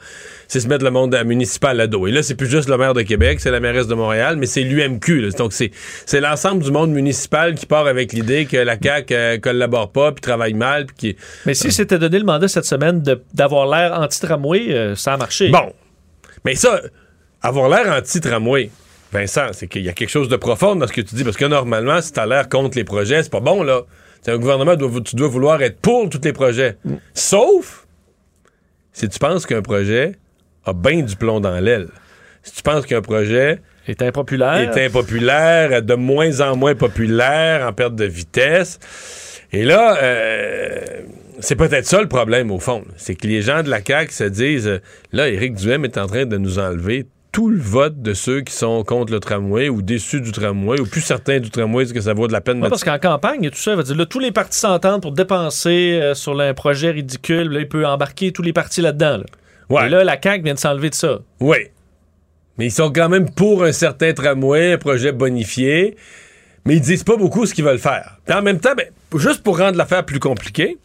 c'est se mettre le monde municipal à dos. Et là, c'est plus juste le maire de Québec, c'est la mairesse de Montréal, mais c'est l'UMQ. Donc, c'est, l'ensemble du monde municipal qui part avec l'idée que la CAQ euh, collabore pas, puis travaille mal, puis qui... Mais si c'était donné le mandat cette semaine d'avoir l'air anti-tramway, euh, ça a marché. Bon. Mais ça, avoir l'air anti-tramway, Vincent, c'est qu'il y a quelque chose de profond dans ce que tu dis, parce que normalement, si t'as l'air contre les projets, c'est pas bon, là. Un gouvernement, doit- tu dois vouloir être pour tous les projets. Sauf si tu penses qu'un projet a bien du plomb dans l'aile. Si tu penses qu'un projet est impopulaire, est impopulaire, de moins en moins populaire, en perte de vitesse, et là, euh, c'est peut-être ça le problème au fond. C'est que les gens de la CAQ se disent, euh, là, Éric Duhem est en train de nous enlever tout le vote de ceux qui sont contre le tramway ou déçus du tramway ou plus certains du tramway, est-ce que ça vaut de la peine de Ouais, parce qu'en campagne, tout ça, veut dire, là, tous les partis s'entendent pour dépenser euh, sur un projet ridicule. Là, il peut embarquer tous les partis là-dedans. là. Ouais. Et là, la CAQ vient de s'enlever de ça. Oui. Mais ils sont quand même pour un certain tramway, un projet bonifié, mais ils disent pas beaucoup ce qu'ils veulent faire. Puis en même temps, ben, juste pour rendre l'affaire plus compliquée,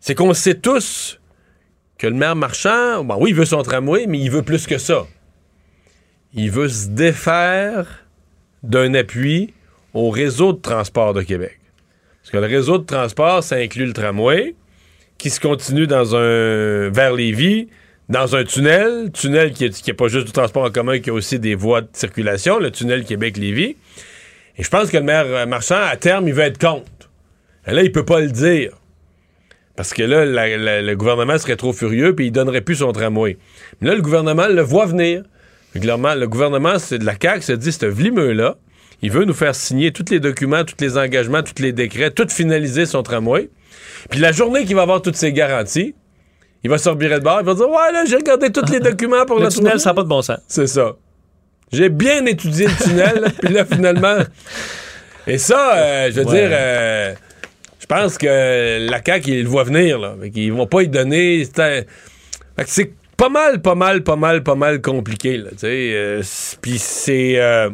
c'est qu'on sait tous que le maire marchand, bon, oui, il veut son tramway, mais il veut plus que ça. Il veut se défaire d'un appui au réseau de transport de Québec. Parce que le réseau de transport, ça inclut le tramway, qui se continue dans un vers Lévis, dans un tunnel, tunnel qui est, qui est pas juste du transport en commun, qui a aussi des voies de circulation, le tunnel Québec-Lévis. Et je pense que le maire euh, Marchand, à terme, il veut être contre. Et là, il peut pas le dire. Parce que là, le gouvernement serait trop furieux, puis il donnerait plus son tramway. Mais là, le gouvernement le voit venir. Le gouvernement c'est de la CAQ se dit, ce vlimeux-là, il veut nous faire signer tous les documents, tous les engagements, tous les décrets, tout finaliser son tramway. Puis la journée qu'il va avoir toutes ces garanties, il va se revirer de bord, il va dire Ouais, là, j'ai regardé tous les documents pour Le le, tunnel, ça n'a pas de bon sens. C'est ça. J'ai bien étudié le tunnel, puis là, finalement. Et ça, euh, je veux Ouais. dire, euh, je pense que la CAQ, ils le voient venir, là. Fait qu'ils vont pas y donner. C'est pas mal, pas mal, pas mal, pas mal compliqué, euh, puis c'est. euh,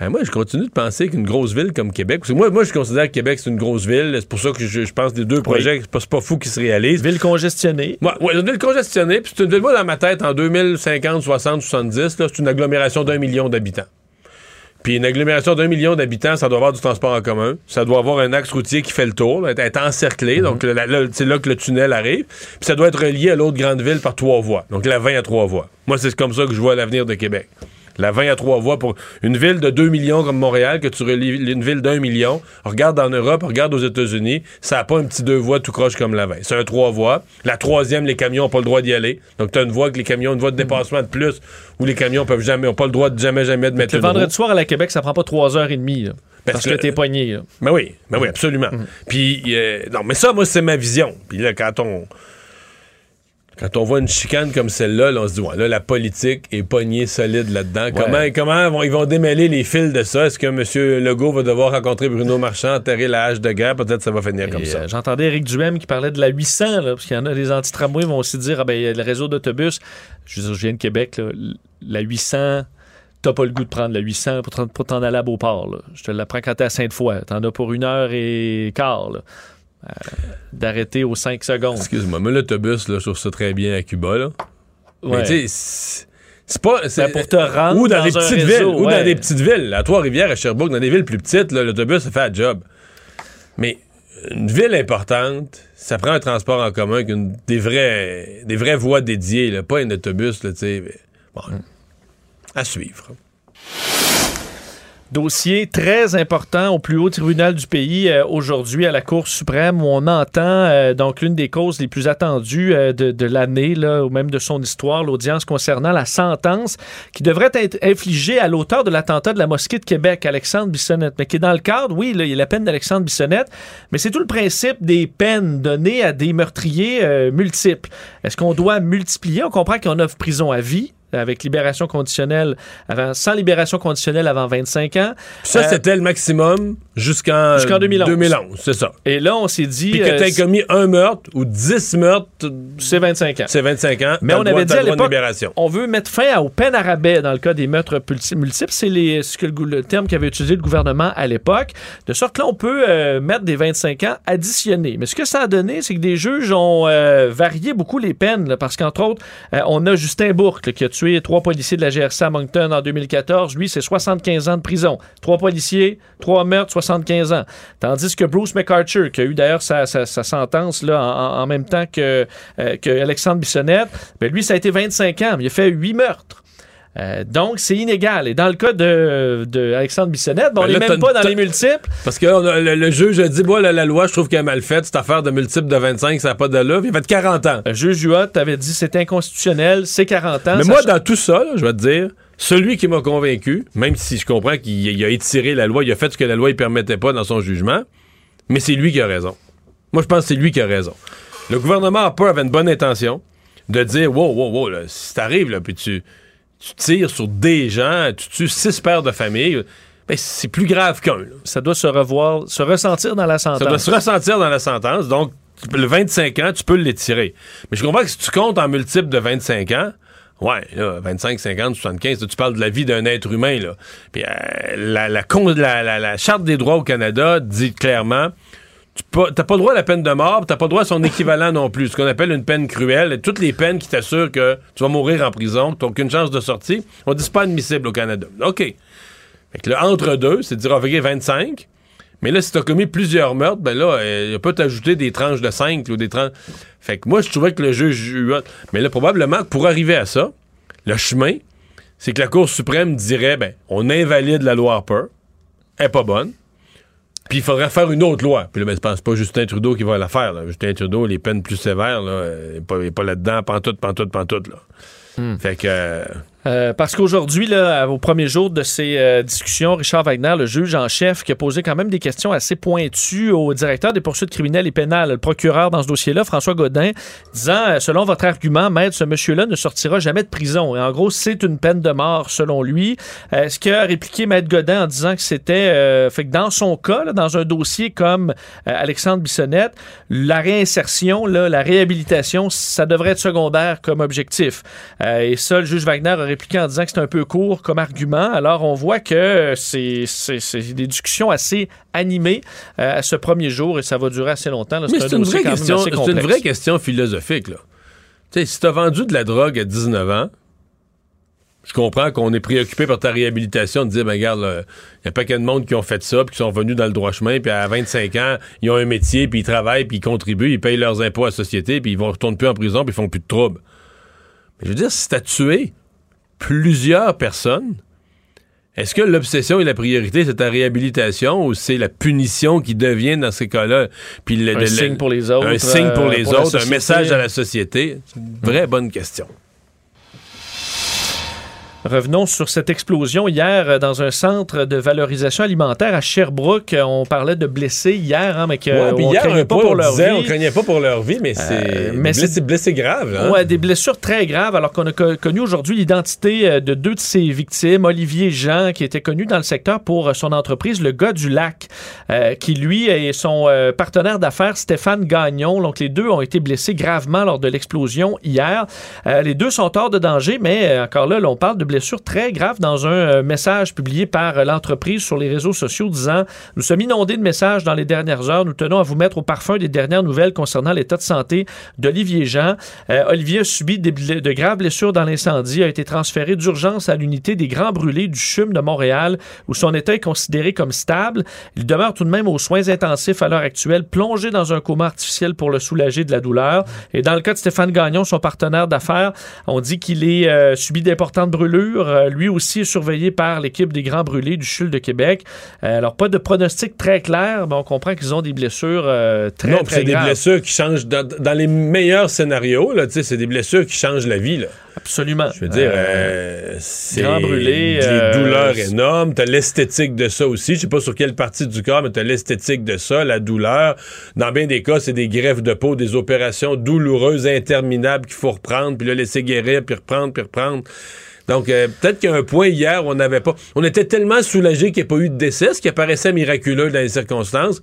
ben, moi, je continue de penser qu'une grosse ville comme Québec, parce que moi, moi je considère que Québec, c'est une grosse ville. C'est pour ça que je, je pense que les deux projets, c'est pas, fou qu'ils se réalisent. Ville congestionnée. Ouais, ouais, une ville congestionnée, puis c'est une ville, moi, dans ma tête, en 2050, 60, 70, là, c'est une agglomération d'un million d'habitants. Puis une agglomération d'un million d'habitants, ça doit avoir du transport en commun. Ça doit avoir un axe routier qui fait le tour, être, être encerclé. Donc là, là, c'est là que le tunnel arrive. Puis ça doit être relié à l'autre grande ville par trois voies. Donc la 20 à trois voies. Moi, c'est comme ça que je vois l'avenir de Québec. La 20 à trois voies pour une ville de 2 millions comme Montréal, que tu relis une ville d'un million. Regarde en Europe, regarde aux États-Unis, ça n'a pas un petit deux voies tout croche comme la 20. C'est un trois voies. La troisième, les camions n'ont pas le droit d'y aller. Donc tu as une voie que les camions, une voie de dépassement de plus, où les camions peuvent jamais, ont pas le droit de jamais, jamais de mettre Le une roue. vendredi soir à la Québec, ça prend pas trois heures et demie. là, Parce parce que- que t'es pogné. là. Ben oui, ben oui, absolument. Puis, euh, non, mais ça, moi, c'est ma vision. Puis là, quand on. Quand on voit une chicane comme celle-là, là, on se dit, ouais, là, la politique est pognée solide là-dedans. Comment, comment vont- ils vont démêler les fils de ça? Est-ce que M. Legault va devoir rencontrer Bruno Marchand, enterrer la hache de guerre? Peut-être ça va finir comme ça. euh, J'entendais Éric Duhem qui parlait de la 800, là, parce qu'il y en a des anti-tramways vont aussi dire, ah ben, il y a le réseau d'autobus. Je je viens de Québec, là, la 800, t'as pas le goût de prendre la 800 pour t'en- aller à Beauport. là. Je te l'apprends quand t'es à Sainte-Foy. T'en as pour une heure et quart. là. Euh, D'arrêter aux 5 secondes. Excuse-moi, mais l'autobus, là, je trouve ça très bien à Cuba, là. Ouais. Mais tu sais, c'est- pas. c'est- Ben, pour te rendre ou dans, dans des petites villes. Ou ouais. dans des petites villes. À Trois-Rivières, à Sherbrooke, dans des villes plus petites, l'autobus, ça fait un job. Mais une ville importante, ça prend un transport en commun avec une- des, vrais, des vraies voies dédiées, là, pas un autobus, là, tu sais. Bon, à suivre. Dossier très important au plus haut tribunal du pays euh, aujourd'hui à la Cour suprême où on entend euh, donc l'une des causes les plus attendues euh, de, de l'année ou même de son histoire, l'audience concernant la sentence qui devrait être infligée à l'auteur de l'attentat de la mosquée de Québec, Alexandre Bissonnette, mais qui est dans le cadre, oui, il y a la peine d'Alexandre Bissonnette, mais c'est tout le principe des peines données à des meurtriers multiples. Est-ce qu'on doit multiplier? On comprend qu'on offre prison à vie avec libération conditionnelle avant, sans libération conditionnelle avant 25 ans. Ça, Euh, c'était le maximum jusqu'en Jusqu'en 2011. 2011, c'est ça. Et là, on s'est dit. Puis que euh, t'aies commis un meurtre ou 10 meurtres, c'est 25 ans. c'est 25 ans. Mais t'as on avait dit t'as à l'époque, libération. on veut mettre fin aux peines à rabais dans le cas des meurtres multiples. C'est ce que le, terme qu'avait utilisé le gouvernement à l'époque. De sorte que là, on peut euh, mettre des 25 ans additionnés. Mais ce que ça a donné, c'est que des juges ont euh, varié beaucoup les peines. là, parce qu'entre autres, euh, on a Justin Bourque là, qui a tué trois policiers de la GRC à Moncton en 2014. Lui, c'est 75 ans de prison. Trois policiers, trois meurtres, 75 ans. Tandis que Bruce McArthur, qui a eu d'ailleurs sa, sa- sa sentence là, en, en même temps que, euh, que Alexandre Bissonnette, ben lui, ça a été 25 ans, mais il a fait 8 meurtres. Euh, donc, c'est inégal. Et dans le cas de, de Alexandre Bissonnette, ben, on n'est même pas dans les multiples. Parce que on a- le, le juge a dit, la, la loi, je trouve qu'elle est mal faite. Cette affaire de multiple de 25, ça n'a pas d'allure. Il a fait 40 ans. Le juge Huot avait dit c'est inconstitutionnel, c'est 40 ans. Mais moi, ch- dans tout ça, là, je vais te dire, celui qui m'a convaincu, même si je comprends qu'il il a étiré la loi, il a fait ce que la loi ne permettait pas dans son jugement, mais c'est lui qui a raison. Moi, je pense que c'est lui qui a raison. Le gouvernement a pas avait une bonne intention de dire wow, wow, wow, là, si t'arrives, là, puis tu, tu tires sur des gens, tu tues six pères de famille, ben, c'est plus grave qu'un. ça doit se revoir, se ressentir dans la sentence. Ça doit se ressentir dans la sentence. Donc, le 25 ans, tu peux l'étirer. Mais je comprends que si tu comptes en multiple de 25 ans, ouais, là, 25, 50, 75, là, tu parles de la vie d'un être humain. Là. Puis, euh, la, Charte des droits au Canada dit clairement tu t'as pas droit à la peine de mort, puis t'as pas droit à son équivalent non plus, ce qu'on appelle une peine cruelle. Toutes les peines qui t'assurent que tu vas mourir en prison, que t'as aucune chance de sortie, on dit pas admissible au Canada. OK. Fait que le entre-deux, c'est de dire, ah, OK, 25. Mais là, si t'as commis plusieurs meurtres, ben là, euh, il peut t'ajouter des tranches de 5 ou des tranches. Fait que moi, je trouvais que le juge. Mais là, probablement pour arriver à ça, le chemin, c'est que la Cour suprême dirait, ben, on invalide la loi Harper. Elle est pas bonne. Puis il faudrait faire une autre loi. Puis là, ben, pas, c'est pas Justin Trudeau qui va la faire. Là. Justin Trudeau, les peines plus sévères, là, euh, il est pas, là-dedans, pantoute, pantoute, pantoute, là. Fait que. Euh, parce qu'aujourd'hui, au premier jour de ces euh, discussions, Richard Wagner, le juge en chef, qui a posé quand même des questions assez pointues au directeur des poursuites criminelles et pénales, le procureur dans ce dossier-là, François Godin, disant, euh, selon votre argument, maître, ce monsieur-là ne sortira jamais de prison. Et en gros, c'est une peine de mort, selon lui. Euh, ce qu'a répliqué maître Godin en disant que c'était, fait que dans son cas, dans un dossier comme Alexandre Bissonnette, la réinsertion, la réhabilitation, ça devrait être secondaire comme objectif. Et ça, le juge Wagner a répliqué en disant que c'est un peu court comme argument. Alors, on voit que c'est des discussions assez animées euh, à ce premier jour et ça va durer assez longtemps. là. Mais un c'est une, vraie question, une vraie question philosophique. Là. Tu sais, si t'as vendu de la drogue à 19 ans, je comprends qu'on est préoccupé par ta réhabilitation, de dire, ben regarde, il y a pas qu'un de monde qui ont fait ça, puis qui sont venus dans le droit chemin, puis à 25 ans, ils ont un métier, puis ils travaillent, puis ils contribuent, ils payent leurs impôts à la société, puis ils vont retourner plus en prison, puis ils font plus de troubles. Mais je veux dire, si t'as tué plusieurs personnes, est-ce que l'obsession et la priorité, c'est ta réhabilitation ou c'est la punition qui devient dans ces cas-là? Puis le- Un signe pour les autres, Un signe pour euh, les pour la autres, un société. message à la société. C'est une vraie bonne question. Revenons sur cette explosion hier euh, dans un centre de valorisation alimentaire à Sherbrooke. Euh, On parlait de blessés hier, hein, mais que Ouais, on hier, craignait un pas pour on leur disait, vie. on craignait pas pour leur vie, mais c'est Euh, mais blessé, blessé grave. Hein? Ouais, des blessures très graves, alors qu'on a co- connu aujourd'hui l'identité euh, de deux de ses victimes, Olivier Jean, qui était connu dans le secteur pour euh, son entreprise, le gars du lac, euh, qui lui et son euh, partenaire d'affaires, Stéphane Gagnon. Donc, les deux ont été blessés gravement lors de l'explosion hier. Euh, les deux sont hors de danger, mais euh, encore là, là, on parle de blessures très graves dans un euh, message publié par euh, l'entreprise sur les réseaux sociaux disant Nous sommes inondés de messages dans les dernières heures. Nous tenons à vous mettre au parfum des dernières nouvelles concernant l'état de santé d'Olivier Jean. Euh, Olivier a subi de graves blessures dans l'incendie, a été transféré d'urgence à l'unité des grands brûlés du CHUM de Montréal, où son état est considéré comme stable. Il demeure tout de même aux soins intensifs à l'heure actuelle, plongé dans un coma artificiel pour le soulager de la douleur. Et dans le cas de Stéphane Gagnon, son partenaire d'affaires, on dit qu'il est subi d'importantes brûlures. Euh, lui aussi est surveillé par l'équipe des grands brûlés du CHUL de Québec. Euh, alors, pas de pronostic très clair, mais on comprend qu'ils ont des blessures euh, très, non, c'est des blessures qui changent dans, dans les meilleurs scénarios. C'est des blessures qui changent la vie. Là. Absolument. Je veux dire, Euh, c'est brûlé, des euh, douleurs énormes. T'as l'esthétique de ça aussi. Je sais pas sur quelle partie du corps, mais t'as l'esthétique de ça, la douleur. Dans bien des cas, c'est des greffes de peau, des opérations douloureuses, interminables qu'il faut reprendre, puis là, laisser guérir, puis reprendre, puis reprendre. Donc, euh, peut-être qu'il y a un point hier où on n'avait pas... On était tellement soulagés qu'il n'y ait pas eu de décès, ce qui apparaissait miraculeux dans les circonstances,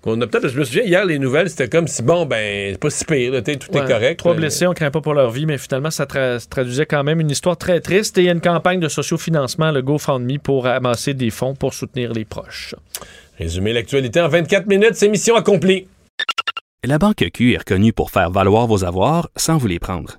qu'on a peut-être... Je me souviens, hier, les nouvelles, c'était comme si, bon, ben, c'est pas si pire, là, tout Ouais, est correct. Trois blessés, on craint pas pour leur vie, mais finalement, ça tra- se traduisait quand même une histoire très triste. Et il y a une campagne de sociofinancement, le GoFundMe, pour amasser des fonds pour soutenir les proches. Résumer l'actualité en 24 minutes, c'est mission accomplie. La Banque Q est reconnue pour faire valoir vos avoirs sans vous les prendre.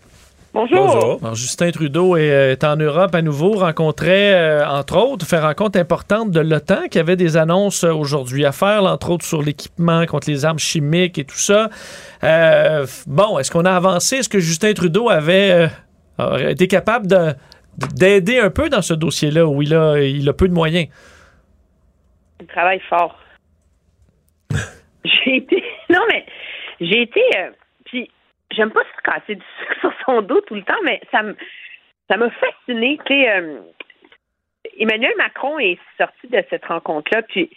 Bonjour. Alors, Justin Trudeau est, est en Europe à nouveau, rencontrait, euh, entre autres, fait rencontre importante de l'OTAN qui avait des annonces euh, aujourd'hui à faire, là, entre autres sur l'équipement contre les armes chimiques et tout ça. Euh, bon, est-ce qu'on a avancé? Est-ce que Justin Trudeau avait euh, été capable de- d'aider un peu dans ce dossier-là? Où il a, il a peu de moyens? Il travaille fort. j'ai été. Non, mais j'ai été. J'aime pas se casser du sucre sur son dos tout le temps, mais ça me ça m'a fasciné. Euh, Emmanuel Macron est sorti de cette rencontre-là, puis,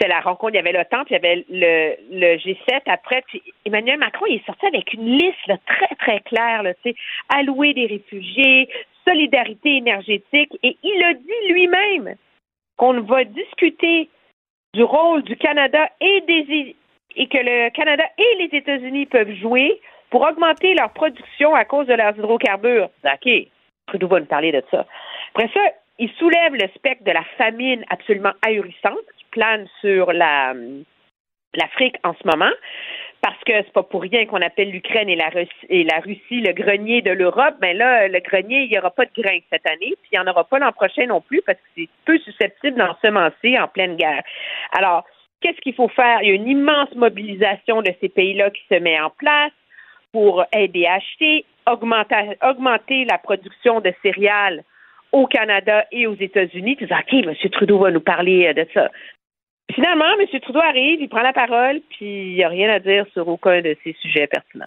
c'est la rencontre, il y avait l'OTAN, puis il y avait le, le G7 après, puis Emmanuel Macron il est sorti avec une liste très, très claire, là, allouer des réfugiés, solidarité énergétique, et il a dit lui-même qu'on va discuter du rôle du Canada et des et que le Canada et les États-Unis peuvent jouer pour augmenter leur production à cause de leurs hydrocarbures. OK, Trudeau va nous parler de ça. Après ça, il soulève le spectre de la famine absolument ahurissante qui plane sur la l'Afrique en ce moment. Parce que c'est pas pour rien qu'on appelle l'Ukraine et la, Russie, et la Russie le grenier de l'Europe. Ben là, le grenier, il n'y aura pas de grains cette année, puis il n'y en aura pas l'an prochain non plus, parce que c'est peu susceptible d'ensemencer en pleine guerre. Alors, qu'est-ce qu'il faut faire? Il y a une immense mobilisation de ces pays-là qui se met en place pour aider à acheter, augmenter, augmenter la production de céréales au Canada et aux États-Unis. Tu dis, OK, M. Trudeau va nous parler euh, de ça. Finalement, M. Trudeau arrive, il prend la parole, puis il n'y a rien à dire sur aucun de ces sujets pertinents.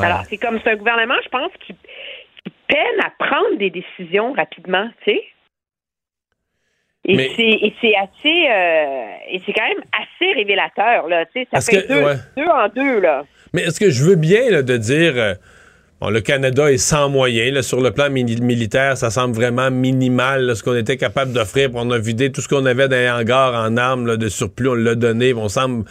Alors, c'est comme c'est un gouvernement, je pense, qui, qui peine à prendre des décisions rapidement, tu sais. Et Mais- c'est assez euh, et c'est quand même assez révélateur là, tu sais, ça fait que- deux, ouais. deux en deux là. Mais est-ce que je veux bien là, de dire euh, bon, le Canada est sans moyens là, sur le plan militaire, ça semble vraiment minimal là, ce qu'on était capable d'offrir. On a vidé tout ce qu'on avait dans les hangars en armes là, de surplus, on l'a donné. On semble.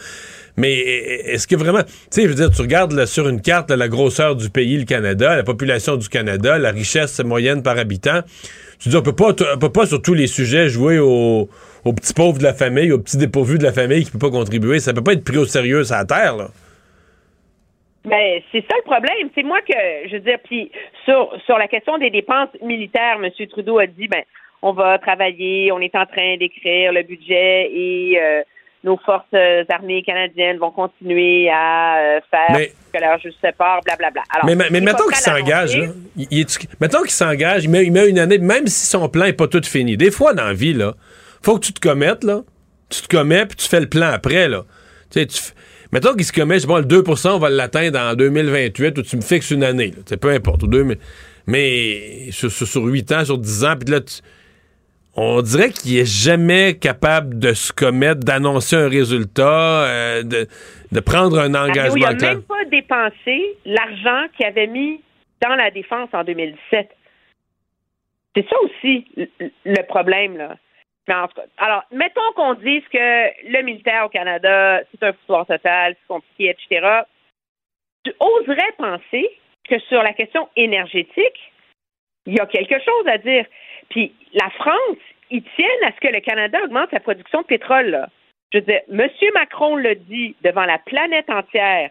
Mais est-ce que vraiment, tu sais, je veux dire, tu regardes là, sur une carte là, la grosseur du pays, le Canada, la population du Canada, la richesse moyenne par habitant. Tu dis, on peut pas, on peut pas sur tous les sujets jouer aux, petits pauvres de la famille, aux petits dépourvus de la famille qui peut pas contribuer. Ça peut pas être pris au sérieux sur la terre, là. Ben, c'est ça le problème. C'est moi que, je veux dire, puis sur, sur la question des dépenses militaires, M. Trudeau a dit, ben, on va travailler, on est en train d'écrire le budget et euh, nos forces euh, armées canadiennes vont continuer à euh, faire Mais- que leur juste part, blablabla. Alors, mais, mais, mettons qu'il s'engage, mettons qu'il s'engage, il met, il met une année, même si son plan n'est pas tout fini. Des fois, dans la vie, là, faut que tu te commettes, là. Tu te commets, puis tu fais le plan après, là. Tu sais, tu Mettons qu'il se commet, je sais pas, le 2% on va l'atteindre en 2028, ou tu me fixes une année, là. Peu importe, ou 2000. Mais sur, sur, sur 8 ans, sur 10 ans, puis là, tu- on dirait qu'il est jamais capable de se commettre, d'annoncer un résultat, euh, de, de prendre un Mario, engagement il n'a même pas dépensé l'argent qu'il avait mis dans la défense en 2017. C'est ça aussi le- le problème, là. Mais en tout cas, alors, mettons qu'on dise que le militaire au Canada, c'est un foutoir total, c'est compliqué, etc. Tu oserais penser que sur la question énergétique, il y a quelque chose à dire. Puis la France, ils tiennent à ce que le Canada augmente sa production de pétrole, là. Je veux dire, M. Macron le dit devant la planète entière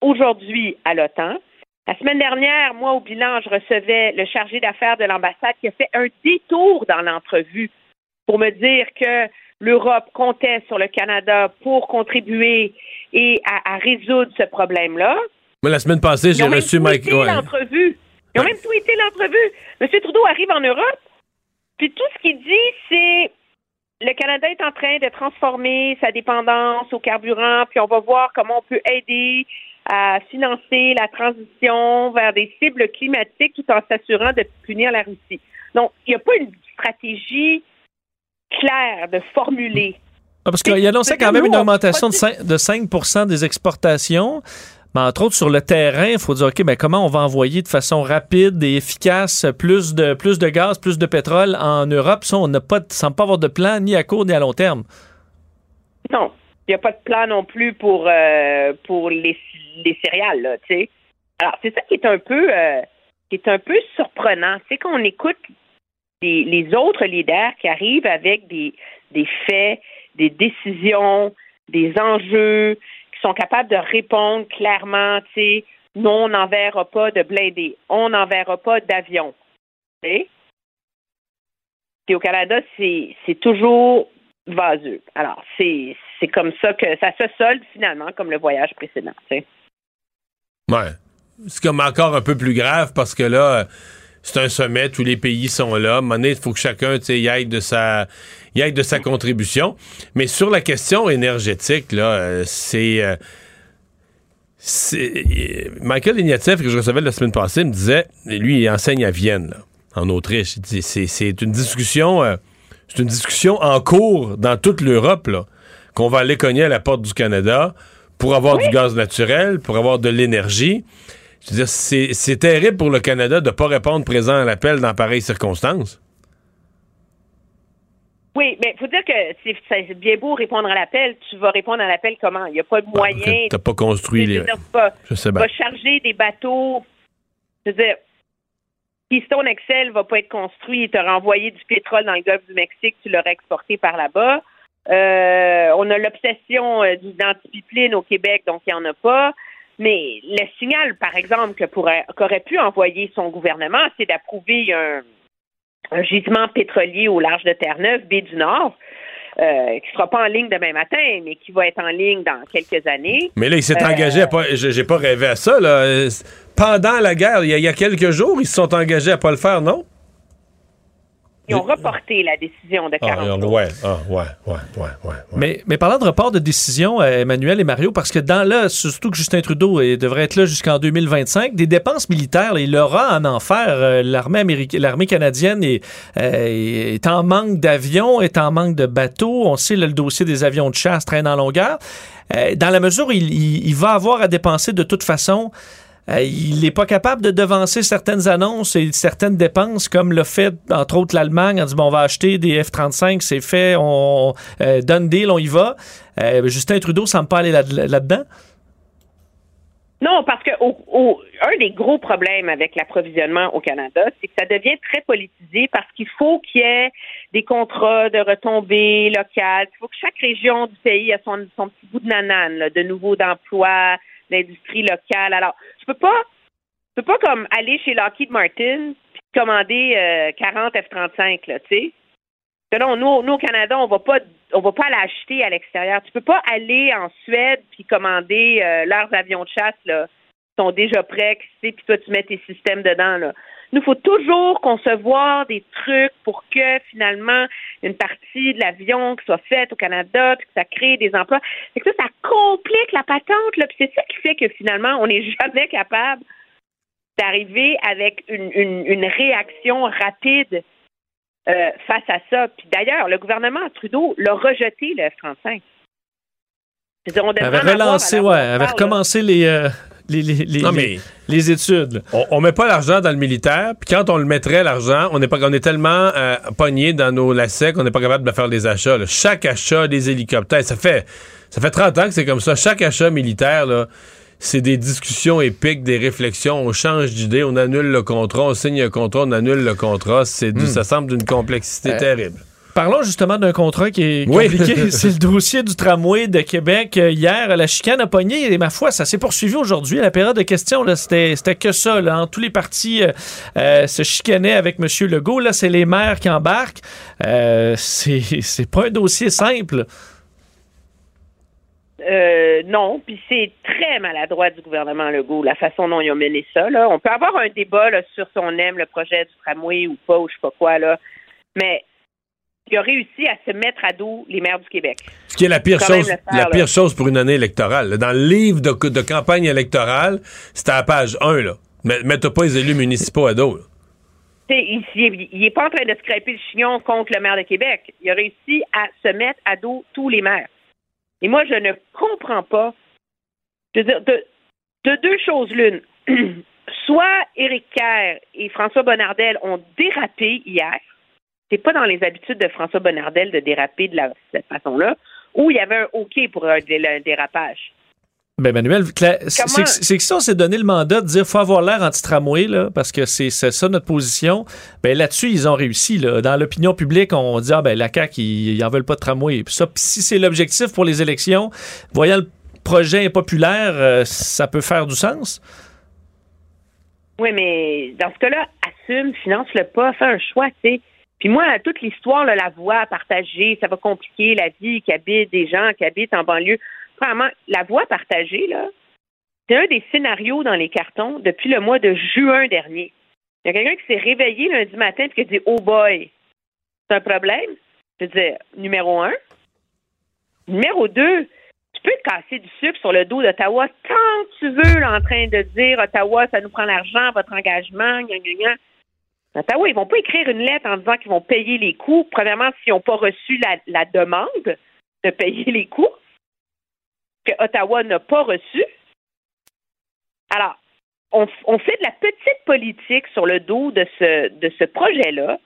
aujourd'hui à l'OTAN. La semaine dernière, moi, au bilan, je recevais le chargé d'affaires de l'ambassade qui a fait un détour dans l'entrevue pour me dire que l'Europe comptait sur le Canada pour contribuer et à, à résoudre ce problème-là. Moi, la semaine passée, j'ai Ils ont même reçu Mike. tweeté l'entrevue. Ils ont même tweeté l'entrevue. M. Trudeau arrive en Europe, puis tout ce qu'il dit, c'est le Canada est en train de transformer sa dépendance au carburant, puis on va voir comment on peut aider à financer la transition vers des cibles climatiques tout en s'assurant de punir la Russie. Donc, il n'y a pas une stratégie claire de formuler. Ah, parce qu'il annonçait quand même une augmentation de 5, de 5 des exportations. Mais entre autres, sur le terrain, il faut dire, OK, mais comment on va envoyer de façon rapide et efficace plus de, plus de gaz, plus de pétrole en Europe? Ça, on n'a pas, semble pas avoir de plan ni à court ni à long terme. Non, il n'y a pas de plan non plus pour, euh, pour les, les céréales, tu sais. Alors, c'est ça qui est un peu, euh, qui est un peu surprenant. C'est qu'on écoute les, les autres leaders qui arrivent avec des, des faits, des décisions, des enjeux, sont capables de répondre clairement, tu sais, non, on n'enverra pas de blindés, on n'enverra pas d'avions. Puis au Canada, c'est toujours vaseux. Alors, c'est comme ça que ça se solde finalement, comme le voyage précédent. tu sais. Ouais. C'est comme encore un peu plus grave parce que là, c'est un sommet, tous les pays sont là. À un moment donné, il faut que chacun tu sais, y aille de sa y aille de sa contribution. Mais sur la question énergétique, là, euh, c'est. euh, euh, Michael Ignatieff, que je recevais la semaine passée, me disait, lui, il enseigne à Vienne, là, en Autriche. C'est, une discussion, euh, c'est une discussion en cours dans toute l'Europe, là, qu'on va aller cogner à la porte du Canada pour avoir du gaz naturel, pour avoir de l'énergie. Je veux dire, c'est, terrible pour le Canada de ne pas répondre présent à l'appel dans pareilles circonstances. Oui, mais il faut dire que c'est bien beau répondre à l'appel. Tu vas répondre à l'appel comment? Il n'y a pas de moyen. T'as pas construit les. tu Je sais tu bien. vas charger des bateaux. Je veux dire, Keystone Excel va pas être construit. Tu aurais envoyé du pétrole dans le golfe du Mexique, tu l'aurais exporté par là-bas. Euh, on a l'obsession euh, du d'antipipeline au Québec, donc il n'y en a pas. Mais le signal, par exemple, que pourrait, qu'aurait pu envoyer son gouvernement, c'est d'approuver un, un gisement pétrolier au large de Terre-Neuve, baie du Nord, euh, qui ne sera pas en ligne demain matin, mais qui va être en ligne dans quelques années. Mais là, il s'est Euh, engagé à pas. J'ai pas rêvé à ça, là. Pendant la guerre, il y, a, il y a quelques jours, ils se sont engagés à pas le faire, non? Ils ont reporté la décision de 40 Ah, jours. ouais, ah, ouais, ouais, ouais, ouais. Mais, mais parlant de report de décision, euh, Emmanuel et Mario, parce que dans là, surtout que Justin Trudeau euh, devrait être là jusqu'en 2025, des dépenses militaires, là, il aura à en faire. Euh, L'armée américaine, l'armée canadienne est, euh, est en manque d'avions, est en manque de bateaux. On sait là, le dossier des avions de chasse traîne en longueur. Euh, dans la mesure où il, il- il va avoir à dépenser de toute façon, euh, il n'est pas capable de devancer certaines annonces et certaines dépenses, comme l'a fait, entre autres, l'Allemagne, en disant, bon, on va acheter des F-35, c'est fait, on euh, donne deal, on y va. Euh, Justin Trudeau semble pas aller là- là-dedans. Non, parce que au- au- un des gros problèmes avec l'approvisionnement au Canada, c'est que ça devient très politisé parce qu'il faut qu'il y ait des contrats de retombées locales. Il faut que chaque région du pays ait son, son petit bout de nanane, là, de nouveaux d'emplois, d'industrie locale. Alors, je peux pas, je peux pas comme aller chez Lockheed Martin puis commander euh, 40 F-35, là, tu sais. Non, nous, nous, au Canada, on va pas on va pas l'acheter à l'extérieur. Tu peux pas aller en Suède puis commander euh, leurs avions de chasse là, sont déjà prêts, puis toi tu mets tes systèmes dedans là. Nous, faut toujours concevoir des trucs pour que finalement une partie de l'avion qui soit faite au Canada, puis que ça crée des emplois. Fait que ça, ça complique la patente là. Puis c'est ça qui fait que finalement, on n'est jamais capable d'arriver avec une, une, une réaction rapide euh, face à ça. Puis d'ailleurs, le gouvernement Trudeau l'a rejeté, le F-35. Je veux dire, on avait relancé, ouais, avait recommencé les, euh, les, les, les, Non, les- mais- les études. On, on met pas l'argent dans le militaire, puis quand on le mettrait, l'argent, on est pas on est tellement euh, pogné dans nos lacets qu'on n'est pas capable de faire des achats. là. Chaque achat des hélicoptères, ça fait ça fait 30 ans que c'est comme ça. Chaque achat militaire, là, c'est des discussions épiques, des réflexions. On change d'idée, on annule le contrat, on signe un contrat, on annule le contrat. C'est Hmm. Ça semble d'une complexité Euh, terrible. Parlons justement d'un contrat qui est Oui. compliqué. C'est le dossier du tramway de Québec. Hier, la chicane a pogné et ma foi, ça s'est poursuivi aujourd'hui. La période de questions, là, c'était, c'était que ça. Là, hein. Tous les partis euh, euh, se chicanaient avec M. Legault. Là, c'est les maires qui embarquent. Euh, c'est, c'est pas un dossier simple. Euh, non, puis c'est très maladroit du gouvernement Legault, la façon dont ils ont mené ça. Là. On peut avoir un débat là, sur si on aime le projet du tramway ou pas, ou je sais pas quoi, là. mais il a réussi à se mettre à dos les maires du Québec. Ce qui est la pire chose, faire, la là. pire chose pour une année électorale. Dans le livre de, de campagne électorale, c'était à la page 1, là. Mais, mais t'as pas les élus municipaux à dos, là. Il, il, il est pas en train de scraper le chignon contre le maire de Québec. Il a réussi à se mettre à dos tous les maires. Et moi, je ne comprends pas. Je veux dire, de, de deux choses l'une. Soit Éric Kerr et François Bonnardel ont dérapé hier. C'est pas dans les habitudes de François Bonnardel de déraper de, la- de cette façon-là. Ou il y avait un OK pour un, dé- un dérapage. Ben Manuel, c'est que- ça, on s'est donné le mandat de dire faut avoir l'air anti-tramway, là, parce que c'est ça notre position. Ben là-dessus, ils ont réussi. Là. Dans l'opinion publique, on dit ah ben la CAQ, ils, ils en veulent pas de tramway. Puis ça, si c'est l'objectif pour les élections, voyant le projet impopulaire, euh, ça peut faire du sens. Oui, mais dans ce cas-là, assume, finance-le pas, fais un choix, tu sais. Puis moi, toute l'histoire, la voie partagée, ça va compliquer la vie qui habite des gens qui habitent en banlieue. Vraiment, la voie partagée, là, c'est un des scénarios dans les cartons depuis le mois de juin dernier. Il y a quelqu'un qui s'est réveillé lundi matin et qui a dit Oh boy, c'est un problème? Je veux dire, numéro un. Numéro deux, tu peux te casser du sucre sur le dos d'Ottawa tant que tu veux, en train de dire Ottawa, ça nous prend l'argent, votre engagement, gna, gna. Ottawa, ils vont pas écrire une lettre en disant qu'ils vont payer les coûts. Premièrement, s'ils n'ont pas reçu la, demande de payer les coûts, que Ottawa n'a pas reçu. Alors, on, fait de la petite politique sur le dos de ce, projet-là.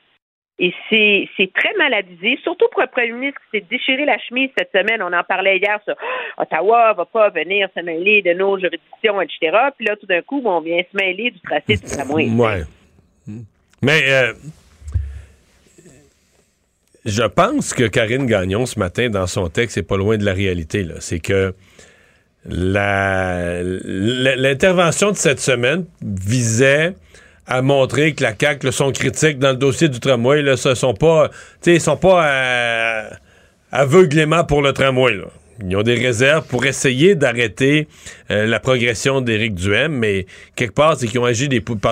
Et c'est très maladisé, surtout pour un premier ministre qui s'est déchiré la chemise cette semaine. On en parlait hier sur Ah, Ottawa va pas venir se mêler de nos juridictions, etc. Puis là, tout d'un coup, on vient se mêler du tracé du tramway. Mais euh, je pense que Karine Gagnon, ce matin, dans son texte, c'est pas loin de la réalité. C'est que l'intervention de cette semaine visait à montrer que la CAQ là, sont critiques dans le dossier du tramway. Là, ce sont pas, ils sont pas euh, aveuglément pour le tramway. là. Ils ont des réserves pour essayer d'arrêter euh, la progression d'Éric Duhem, mais quelque part, c'est qu'ils ont agi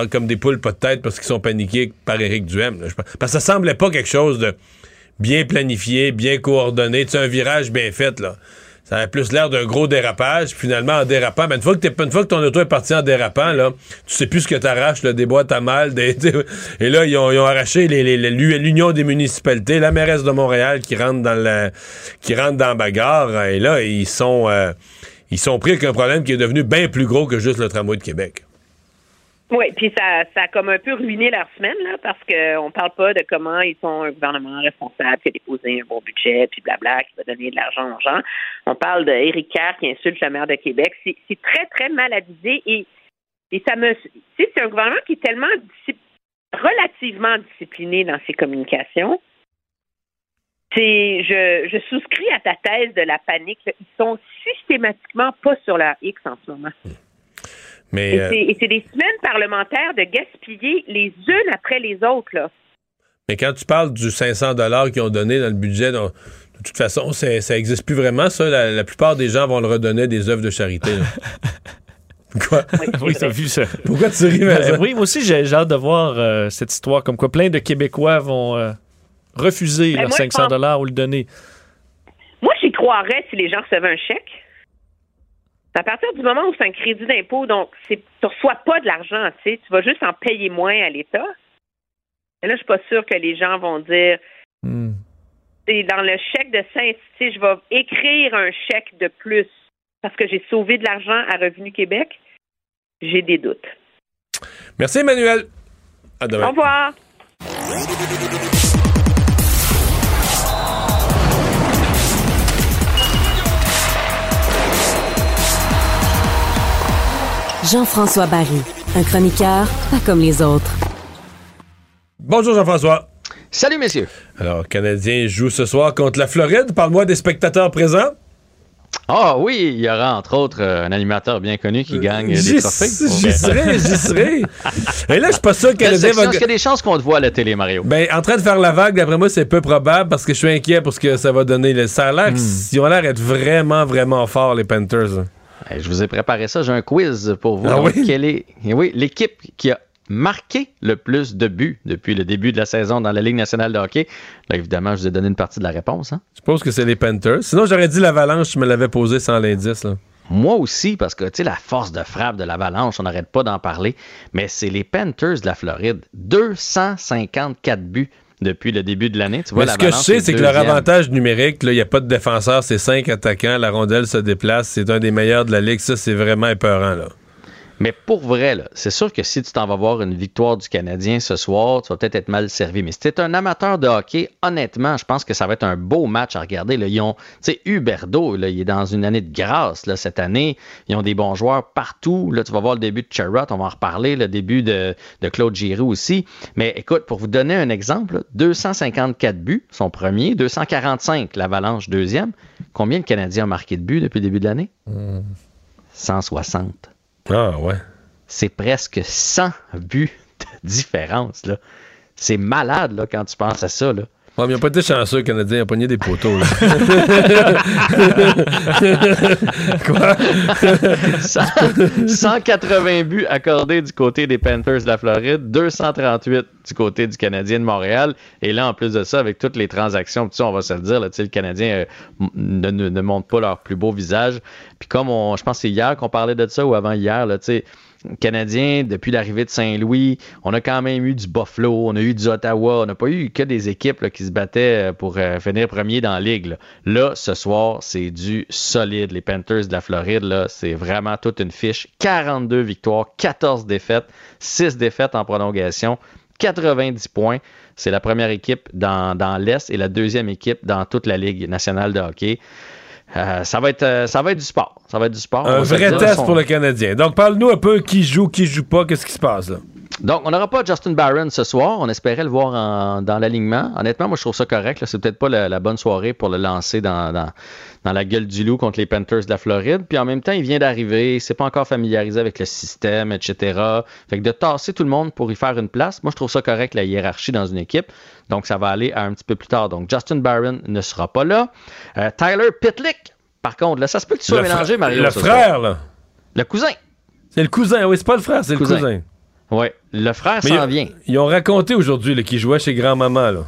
comme des poules pas de tête parce qu'ils sont paniqués par Éric Duhem. là. Parce que ça semblait pas quelque chose de bien planifié, bien coordonné. Sais, un virage bien fait, là. Ça avait plus l'air d'un gros dérapage. Finalement, en dérapant, ben, une, fois que t'es- une fois que ton auto est parti en dérapant, là, tu sais plus ce que t'arraches, des boîtes à mal. Et là, ils ont, arraché l'Union des municipalités, la mairesse de Montréal qui rentre dans la, qui rentre dans bagarre. Et là, ils sont, euh, ils sont pris avec un problème qui est devenu bien plus gros que juste le tramway de Québec. Oui, puis ça, ça a comme un peu ruiné leur semaine, là, parce qu'on parle pas de comment ils sont un gouvernement responsable qui a déposé un bon budget, puis blabla, qui va donner de l'argent aux gens. On parle d'Éric Kerr qui insulte la maire de Québec. C'est très, très mal avisé et, ça me. C'est un gouvernement qui est tellement relativement discipliné dans ses communications. C'est, je, je souscris à ta thèse de la panique. Ils sont systématiquement pas sur leur X en ce moment. Mais, Et euh, c'est- et c'est des semaines parlementaires de gaspiller les unes après les autres. Là. Mais quand tu parles du 500 dollars qu'ils ont donné dans le budget, donc, de toute façon, ça n'existe plus vraiment, ça. La, la plupart des gens vont le redonner des œuvres de charité. Quoi? oui, t'as vu ça. Pourquoi tu ris? Ben, oui, moi aussi, j'ai j'ai hâte de voir euh, cette histoire, comme quoi plein de Québécois vont euh, refuser Ben, leurs moi, je 500 dollars ou le donner. Moi, j'y croirais si les gens recevaient un chèque. À partir du moment où c'est un crédit d'impôt, donc tu ne reçois pas de l'argent, tu sais, tu vas juste en payer moins à l'État. Là, je suis pas sûre que les gens vont dire c'est dans le chèque de 5, tu je vais écrire un chèque de plus parce que j'ai sauvé de l'argent à Revenu Québec. J'ai des doutes. Merci, Emmanuel. À demain. Au revoir. Jean-François Barry, un chroniqueur pas comme les autres. Bonjour, Jean-François. Salut, messieurs. Alors, Canadien joue ce soir contre la Floride. Parle-moi des spectateurs présents. Ah oui, il y aura entre autres euh, un animateur bien connu qui gagne J'y des trophées. j'y serai, j'y serai. Et là, je suis pas sûr que le va... Est-ce qu'il y a des chances qu'on te voit à la télé, Mario? Ben, en train de faire la vague, d'après moi, c'est peu probable parce que je suis inquiet pour ce que ça va donner. Le- Ça a l'air Hmm. qu'ils ont l'air d'être vraiment, vraiment forts, les Panthers. Je vous ai préparé ça. J'ai un quiz pour vous. Ah Donc, oui? Quelle est eh oui, l'équipe qui a marqué le plus de buts depuis le début de la saison dans la Ligue nationale de hockey? Là, évidemment, je vous ai donné une partie de la réponse. hein. Je pense que c'est les Panthers. Sinon, j'aurais dit l'Avalanche, je me l'avais posé sans l'indice. là. Moi aussi, parce que tu sais, la force de frappe de l'Avalanche, on n'arrête pas d'en parler, mais c'est les Panthers de la Floride. 254 buts depuis le début de l'année. Tu vois, Mais ce que je sais, est c'est que leur avantage numérique, là, il n'y a pas de défenseur, c'est cinq attaquants, la rondelle se déplace, c'est un des meilleurs de la ligue. Ça, c'est vraiment épeurant. Là. Mais pour vrai, c'est sûr que si tu t'en vas voir une victoire du Canadien ce soir, tu vas peut-être être mal servi. Mais si tu es un amateur de hockey, honnêtement, je pense que ça va être un beau match à regarder. Là. Ils ont, tu sais, Huberdo, là, il est dans une année de grâce là, cette année. Ils ont des bons joueurs partout. Là, tu vas voir le début de Charrot, on va en reparler, le début de, de Claude Giroux aussi. Mais écoute, pour vous donner un exemple, là, 254 buts, son premier, 245, l'Avalanche deuxième. Combien le Canadien a marqué de buts depuis le début de l'année? 160. Ah ouais. C'est presque 100 buts de différence. Là. C'est malade là, quand tu penses à ça. Là. Ouais, mais ils n'ont pas été chanceux, les Canadiens. Ils ont pogné des poteaux. là. Quoi? 100 180 buts accordés du côté des Panthers de la Floride, 238 du côté du Canadien de Montréal. Et là, en plus de ça, avec toutes les transactions, on va se le dire, là, le Canadien euh, ne, ne- ne montre pas leur plus beau visage. Puis comme on, je pense que c'est hier qu'on parlait de ça ou avant hier, là, tu sais, Canadien, depuis l'arrivée de Saint-Louis, on a quand même eu du Buffalo, on a eu du Ottawa, on n'a pas eu que des équipes qui se battaient euh, pour euh, finir premier dans la ligue. Là. Ce soir, c'est du solide. Les Panthers de la Floride, c'est vraiment toute une fiche. 42 victoires, 14 défaites, 6 défaites en prolongation, 90 points. C'est la première équipe dans l'Est et la deuxième équipe dans toute la Ligue nationale de hockey. Euh, ça, va être, euh, ça va être du sport. Ça va être du sport. Un vrai test son- pour le Canadien. Donc, parle-nous un peu qui joue, qui joue pas, qu'est-ce qui se passe là? Donc, on n'aura pas Justin Barron ce soir. On espérait le voir en- dans l'alignement. Honnêtement, moi, je trouve ça correct. C'est peut-être pas la, la bonne soirée pour le lancer dans, dans, dans la gueule du loup contre les Panthers de la Floride. Puis en même temps, il vient d'arriver. Il s'est pas encore familiarisé avec le système, etc. Fait que de tasser tout le monde pour y faire une place, moi, je trouve ça correct, la hiérarchie dans une équipe. Donc, ça va aller à un petit peu plus tard. Donc, Justin Barron ne sera pas là. Euh, Tyler Pitlick, par contre, là, ça se peut que tu sois Le mélangé, Mario. Le frère, là. Le cousin. C'est le cousin, oui, c'est pas le frère, c'est le Cousin. Oui, le frère s'en vient. Ils ont raconté aujourd'hui là, qu'il jouait chez grand-maman. là.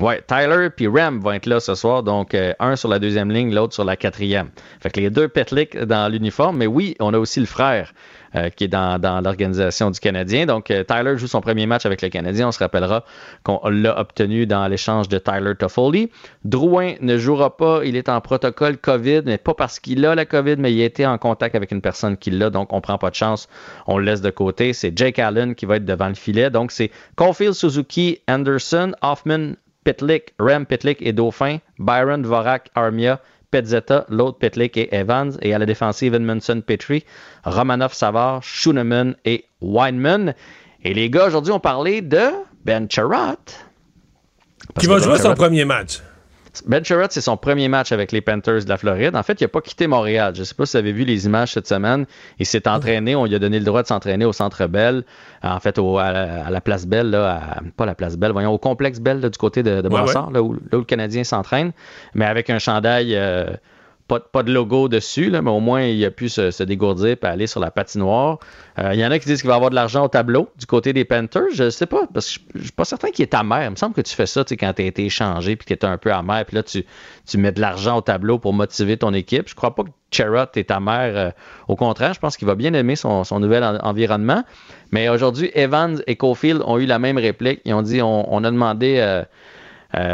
Ouais, Tyler puis Ram vont être là ce soir, donc euh, un sur la deuxième ligne, l'autre sur la quatrième. Fait que les deux Petlik dans l'uniforme, mais oui, on a aussi le frère euh, qui est dans, l'organisation du Canadien. Donc euh, Tyler joue son premier match avec le Canadien, on se rappellera qu'on l'a obtenu dans l'échange de Tyler Toffoli. Drouin ne jouera pas, il est en protocole COVID, mais pas parce qu'il a la COVID, mais il a été en contact avec une personne qui l'a, donc on prend pas de chance, on le laisse de côté. C'est Jake Allen qui va être devant le filet, donc c'est Caulfield, Suzuki, Anderson, Hoffman, Pitlick, Rem, Pitlick et Dauphin, Byron, Vorak, Armia, Petzetta, l'autre Pitlick et Evans, et à la défensive Edmondson, Petrie, Romanov, Savard, Schooneman et Weinman. Et les gars, aujourd'hui, on parlait de Ben Charrot. Qui va jouer son premier match. Ben Sherratt, c'est son premier match avec les Panthers de la Floride. En fait, il n'a pas quitté Montréal. Je ne sais pas si vous avez vu les images cette semaine. Il s'est entraîné, on lui a donné le droit de s'entraîner au Centre Bell, en fait, au- à, la, à la place Bell, là, à- pas la place Bell, voyons, au complexe Bell là, du côté de, de Ouais, Brossard, Là, où, là où le Canadien s'entraîne, mais avec un chandail, euh, pas, de- logo dessus, mais au moins il a pu se, dégourdir et aller sur la patinoire. Euh, Il y en a qui disent qu'il va avoir de l'argent au tableau du côté des Panthers. Je ne sais pas, parce que je ne suis pas certain qu'il est amer. Il me semble que tu fais ça quand tu as été échangé puis que tu es un peu amer, puis là tu, mets de l'argent au tableau pour motiver ton équipe. Je crois pas que Charrot est amer. euh, au contraire, je pense qu'il va bien aimer son, nouvel en- environnement. Mais aujourd'hui, Evans et Cofield ont eu la même réplique. Ils ont dit on, a demandé euh,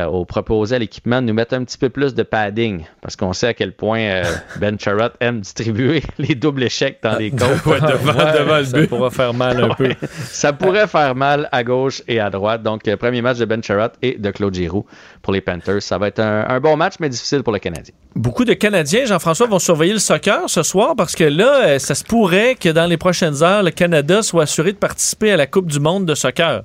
au proposé à l'équipement de nous mettre un petit peu plus de padding parce qu'on sait à quel point euh, Ben Charrot aime distribuer les doubles échecs dans les côtes. Ouais, devant- devant le ça but. pourra faire mal un peu. Ça pourrait faire mal à gauche et à droite. Donc, euh, premier match de Ben Charrot et de Claude Giroux pour les Panthers. Ça va être un, un bon match, mais difficile pour le Canadien. Beaucoup de Canadiens, Jean-François, vont surveiller le soccer ce soir parce que là, euh, ça se pourrait que dans les prochaines heures, le Canada soit assuré de participer à la Coupe du monde de soccer.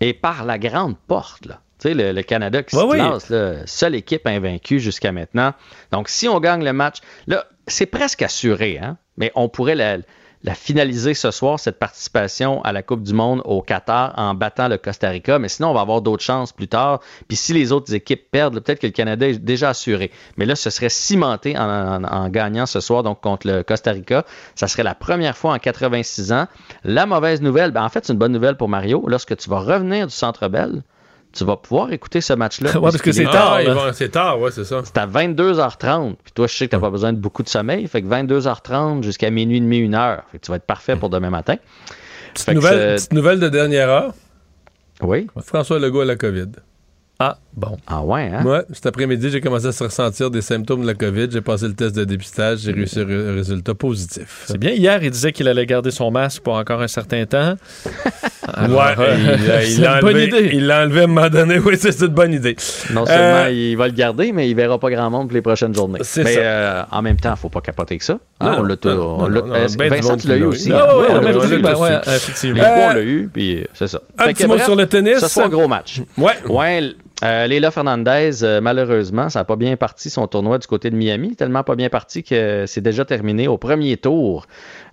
Et par la grande porte, là. Tu sais, le, le Canada qui Ouais, se oui. classe, là, seule équipe invaincue jusqu'à maintenant. Donc, si on gagne le match, là, c'est presque assuré, hein? mais on pourrait la, la finaliser ce soir, cette participation à la Coupe du Monde au Qatar en battant le Costa Rica. Mais sinon, on va avoir d'autres chances plus tard. Puis si les autres équipes perdent, peut-être que le Canada est déjà assuré. Mais là, ce serait cimenté en, en- en gagnant ce soir donc contre le Costa Rica. Ça serait la première fois en 86 ans. La mauvaise nouvelle, ben, en fait, c'est une bonne nouvelle pour Mario. Lorsque tu vas revenir du Centre Bell, tu vas pouvoir écouter ce match-là. Ouais, parce que c'est est- tard, Ah, c'est tard, ouais, c'est ça. c'est à 22h30. Puis toi, je sais que tu n'as pas besoin de beaucoup de sommeil. Fait que 22h30 jusqu'à minuit et demi, une heure. Fait que tu vas être parfait pour demain matin. Petite nouvelle, petite nouvelle de dernière heure. Oui. François Legault a la COVID. Ah, bon. Ah ouais, hein? Moi, cet après-midi, j'ai commencé à se ressentir des symptômes de la COVID. J'ai passé le test de dépistage. J'ai réussi un résultat positif. C'est bien. Hier, il disait qu'il allait garder son masque pour encore un certain temps. Alors, ouais, euh, il il l'a une bonne enlevé, idée. il l'a enlevé à un moment donné. Oui, c'est une bonne idée. Non seulement Euh, il va le garder, mais il verra pas grand monde pour les prochaines journées. C'est Mais ça. euh, en même temps, faut pas capoter que ça. Hein, Non, on l'a tout- ben Vincent, tu l'as eu aussi? ouais, ouais, effectivement. Euh, on l'a eu, puis c'est ça. Un petit mot sur le tennis. Ce soit un gros match. Ouais. Ouais, euh, Fernandez, euh, malheureusement, ça n'a pas bien parti son tournoi du côté de Miami. Tellement pas bien parti que c'est déjà terminé au premier tour.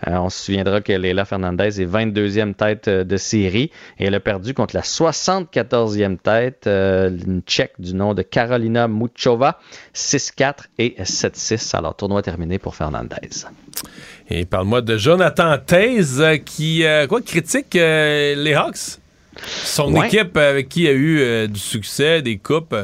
Euh, on se souviendra que Leila Fernandez est 22e tête euh, de série et elle a perdu contre la 74e tête, une tchèque du nom de Carolina Muchova, 6-4 et 7-6. Alors, tournoi terminé pour Fernandez. Et parle-moi de Jonathan Taze qui quoi, critique les Hawks? Son Ouais. équipe avec qui il a eu euh, du succès, des coupes.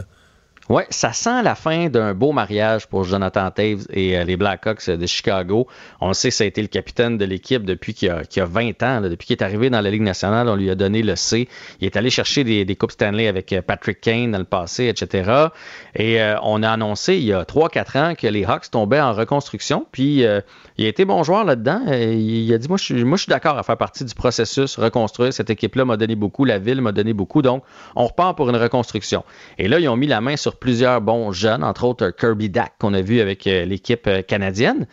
Ouais, ça sent la fin d'un beau mariage pour Jonathan Taves et euh, les Blackhawks de Chicago. On le sait, ça a été le capitaine de l'équipe depuis qu'il a, a 20 ans. depuis qu'il est arrivé dans la Ligue nationale, on lui a donné le C. Il est allé chercher des, des Coupes Stanley avec euh, Patrick Kane dans le passé, etc. Et euh, on a annoncé il y a 3-4 ans que les Hawks tombaient en reconstruction. Puis euh, il a été bon joueur là-dedans. Il a dit, moi je suis, moi, je suis d'accord à faire partie du processus, reconstruire. Cette équipe-là m'a donné beaucoup, la ville m'a donné beaucoup. Donc, on repart pour une reconstruction. Et là, ils ont mis la main sur plusieurs bons jeunes, entre autres euh, Kirby Dack qu'on a vu avec euh, l'équipe euh, canadienne.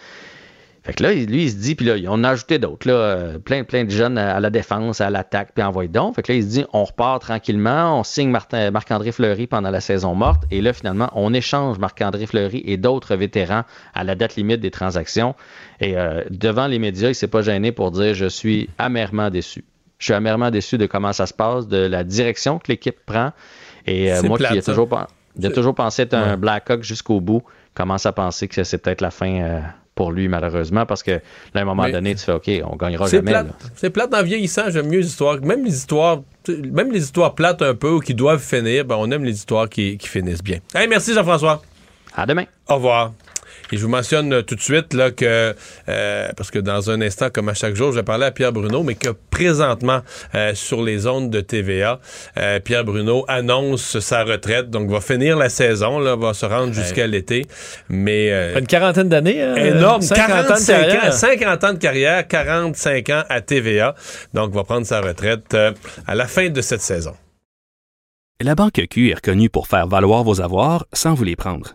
Fait que là, lui, il se dit, puis là, on a ajouté d'autres, là, plein, plein de jeunes à la défense, à l'attaque, puis envoyé donc. Fait que là, il se dit, on repart tranquillement, on signe Martin- Marc-André Fleury pendant la saison morte, et là, finalement, on échange Marc-André Fleury et d'autres vétérans à la date limite des transactions. Et euh, devant les médias, il s'est pas gêné pour dire, je suis amèrement déçu. Je suis amèrement déçu de comment ça se passe, de la direction que l'équipe prend. Et euh, moi plate, qui ai toujours, pen- j'ai toujours pensé être un Ouais. Blackhawk jusqu'au bout, commence à penser que c'est peut-être la fin euh, pour lui, malheureusement, parce que là, à un moment Mais- donné, tu fais OK, on gagnera jamais. C'est plate en vieillissant, j'aime mieux les histoires. Même les histoires, tu sais, même les histoires plates un peu ou qui doivent finir, ben, on aime les histoires qui, qui finissent bien. Hey, merci Jean-François. À demain. Au revoir. Et je vous mentionne euh, tout de suite là, que, euh, parce que dans un instant, comme à chaque jour, je vais parler à Pierre Bruno, mais que présentement, euh, sur les ondes de TVA, euh, Pierre Bruno annonce sa retraite, donc va finir la saison, là, va se rendre jusqu'à l'été. Mais. euh, Une quarantaine d'années. hein? Énorme, 50 ans de 45 ans, carrière. 50 ans de carrière, 45 ans à TVA. Donc, va prendre sa retraite euh, à la fin de cette saison. La Banque Q est reconnue pour faire valoir vos avoirs sans vous les prendre.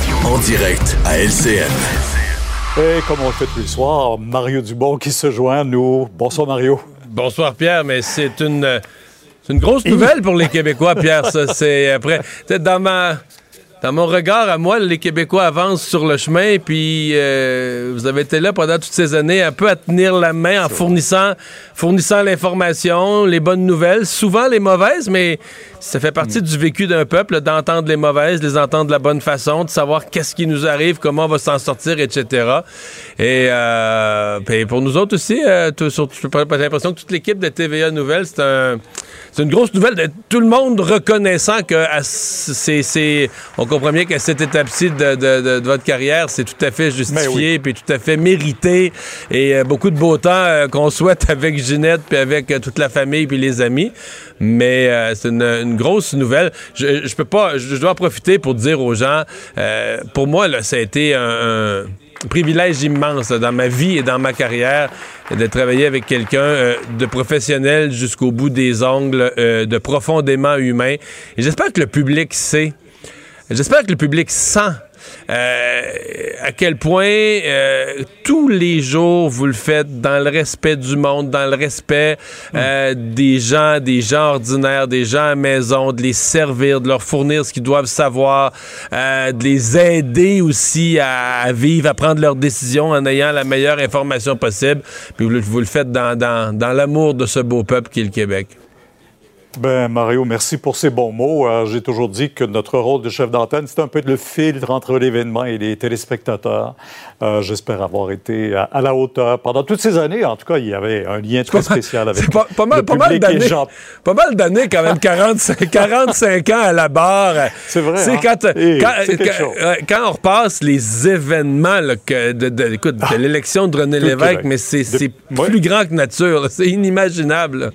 En direct à LCN. Et comme on le fait tous les soirs, Mario Dubon qui se joint à nous. Bonsoir Mario. Bonsoir Pierre, mais c'est une, euh, c'est une grosse nouvelle pour les Québécois, Pierre. Ça, c'est après. Peut-être dans ma. Dans mon regard à moi, les Québécois avancent sur le chemin, puis euh, vous avez été là pendant toutes ces années un peu à tenir la main en fournissant, fournissant l'information, les bonnes nouvelles, souvent les mauvaises, mais ça fait partie du vécu d'un peuple d'entendre les mauvaises, de les entendre de la bonne façon, de savoir qu'est-ce qui nous arrive, comment on va s'en sortir, etc. Et euh, puis pour nous autres aussi, euh, j'ai l'impression que toute l'équipe de TVA Nouvelles, c'est un, c'est une grosse nouvelle de tout le monde reconnaissant que c'est, on comprend bien qu'à cette étape-ci de, de- de- de votre carrière, c'est tout à fait justifié, puis tout à fait mérité, et euh, beaucoup de beau temps qu'on souhaite avec Ginette, puis avec toute la famille, puis les amis. Mais euh, c'est une, une grosse nouvelle. Je, je peux pas, je, je dois profiter pour dire aux gens, euh, pour moi, là, ça a été un, un privilège immense là, dans ma vie et dans ma carrière de travailler avec quelqu'un euh, de professionnel jusqu'au bout des ongles, euh, de profondément humain. Et j'espère que le public sait. J'espère que le public sent euh, à quel point euh, tous les jours vous le faites dans le respect du monde, dans le respect euh, des gens, des gens ordinaires, des gens à maison, de les servir, de leur fournir ce qu'ils doivent savoir, de les aider aussi à, vivre, à prendre leurs décisions en ayant la meilleure information possible. Puis vous, le- vous le faites dans, dans, dans l'amour de ce beau peuple qui est le Québec. Ben, Mario, merci pour ces bons mots. Euh, J'ai toujours dit que notre rôle de chef d'antenne, c'est un peu le filtre entre l'événement et les téléspectateurs. Euh, J'espère avoir été à, à la hauteur. Pendant toutes ces années, en tout cas, il y avait un lien très spécial avec pas, pas mal, le pas mal public et d'années. Jean- Pas mal d'années quand même, 45, 45 ans à la barre. C'est vrai, hein? quand, Eh, quand, quand- euh, quand on repasse les événements là, que de, de l'élection de René Lévesque, mais c'est De- c'est Ouais. plus grand que nature. C'est inimaginable. là.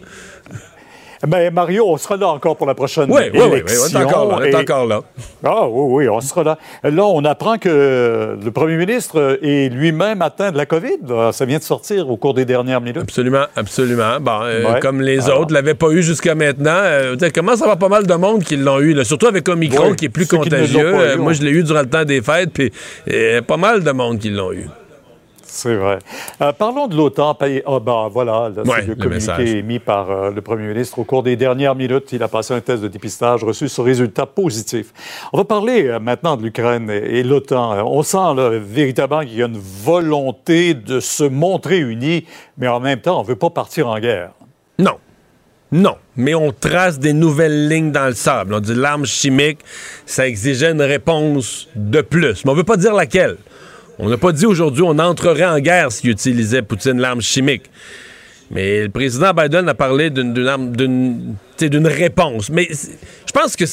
Ben, Mario, on sera là encore pour la prochaine Oui, oui, oui, oui, élection. on est encore là. On est Et- encore là. Ah oui, oui, on sera là. Là, on apprend que le premier ministre est lui-même atteint de la COVID. là. Ça vient de sortir au cours des dernières minutes. Absolument, absolument. Bon, euh, Ouais. comme les Alors. autres l'avaient pas eu jusqu'à maintenant. Euh, commence à avoir pas mal de monde qui l'ont eu, là? surtout avec Omicron Ouais, qui est plus contagieux. eu, Euh, moi, je l'ai eu durant le temps des fêtes, puis euh, pas mal de monde qui l'ont eu. C'est vrai. Euh, parlons de l'OTAN. Ah ben voilà, là, Ouais, c'est le le communiqué émis par euh, le premier ministre au cours des dernières minutes. Il a passé un test de dépistage, reçu ce résultat positif. On va parler euh, maintenant de l'Ukraine et, et l'OTAN. On sent là, véritablement qu'il y a une volonté de se montrer unis, mais en même temps, on ne veut pas partir en guerre. Non. Non, mais on trace des nouvelles lignes dans le sable. On dit l'arme chimique, ça exigeait une réponse de plus. Mais on veut pas dire laquelle. On n'a pas dit aujourd'hui on entrerait en guerre s'il utilisait Poutine l'arme chimique. Mais le président Biden a parlé d'une réponse. Mais je pense qu'il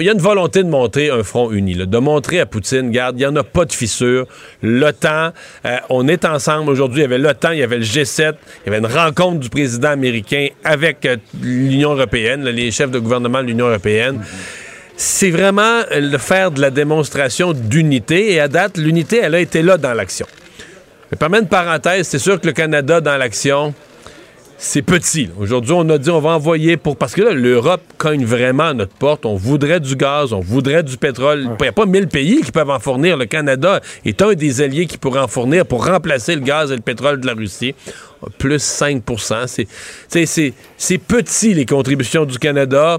y a une volonté de montrer un front uni, de montrer à Poutine, garde, il n'y en a pas de fissure. L'OTAN, euh, on est ensemble aujourd'hui. Il y avait l'OTAN, il y avait le G7, il y avait une rencontre du président américain avec euh, l'Union européenne, les chefs de gouvernement de l'Union européenne. C'est vraiment le faire de la démonstration d'unité. Et à date, l'unité, elle a été là dans l'action. Mais permets une parenthèse, c'est sûr que le Canada dans l'action, c'est petit. Aujourd'hui, on a dit on va envoyer pour. Parce que là, l'Europe cogne vraiment à notre porte. On voudrait du gaz, on voudrait du pétrole. Il n'y a pas 1000 pays qui peuvent en fournir. Le Canada est un des alliés qui pourrait en fournir pour remplacer le gaz et le pétrole de la Russie. Plus 5 C'est tu sais, c'est- c'est petit, les contributions du Canada.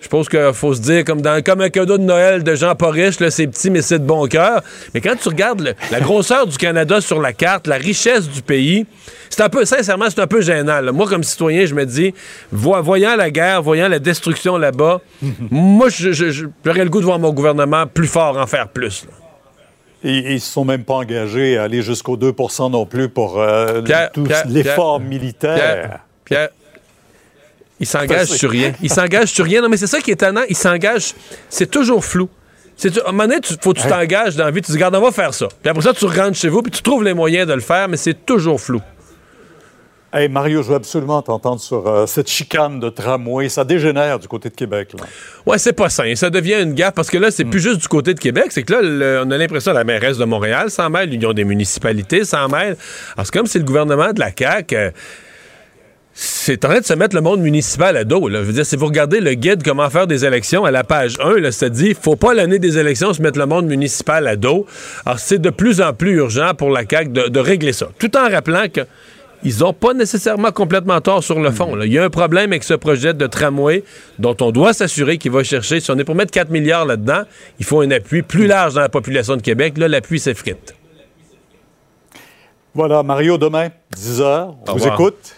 Je pense qu'il faut se dire, comme, dans, comme un cadeau de Noël de riches, là, c'est petit, mais c'est de bon cœur. Mais quand tu regardes le- la grosseur du Canada sur la carte, la richesse du pays, c'est un peu, sincèrement, c'est un peu gênant. là. Moi, comme citoyen, je me dis, vo- voyant la guerre, voyant la destruction là-bas, moi, j'aurais le goût de voir mon gouvernement plus fort en faire plus. là. Et et ils ne se sont même pas engagés à aller jusqu'au 2% non plus pour euh, l'effort militaire. Pierre, il s'engage sur rien. Il s'engage sur rien. Non, mais c'est ça qui est étonnant. Il s'engage. C'est toujours flou. C'est, à un moment donné, tu, faut que tu t'engages dans la vie. Tu te dis, regarde, on va faire ça. Puis après ça, tu rentres chez vous, puis tu trouves les moyens de le faire, mais c'est toujours flou. Hey, Mario, je veux absolument t'entendre sur euh, cette chicane de tramway. Ça dégénère du côté de Québec. Là. Ouais, c'est pas sain. Ça devient une gaffe parce que là, c'est plus juste du côté de Québec. C'est que là, le- on a l'impression que la mairesse de Montréal s'en mêle, l'Union des municipalités s'en mêle. Alors, c'est comme si le gouvernement de la CAQ. euh, c'est en train de se mettre le monde municipal à dos. Là. Je veux dire, si vous regardez le guide Comment faire des élections à la page 1, là, ça dit faut pas l'année des élections se mettre le monde municipal à dos. Alors, c'est de plus en plus urgent pour la CAQ de, de régler ça. Tout en rappelant que ils ont pas nécessairement complètement tort sur le fond. là. Il y a un problème avec ce projet de tramway dont on doit s'assurer qu'il va chercher. Si on est pour mettre 4 milliards là-dedans, il faut un appui plus large dans la population de Québec. Là, l'appui s'effrite. Voilà, Mario, demain, 10 heures. On vous écoute.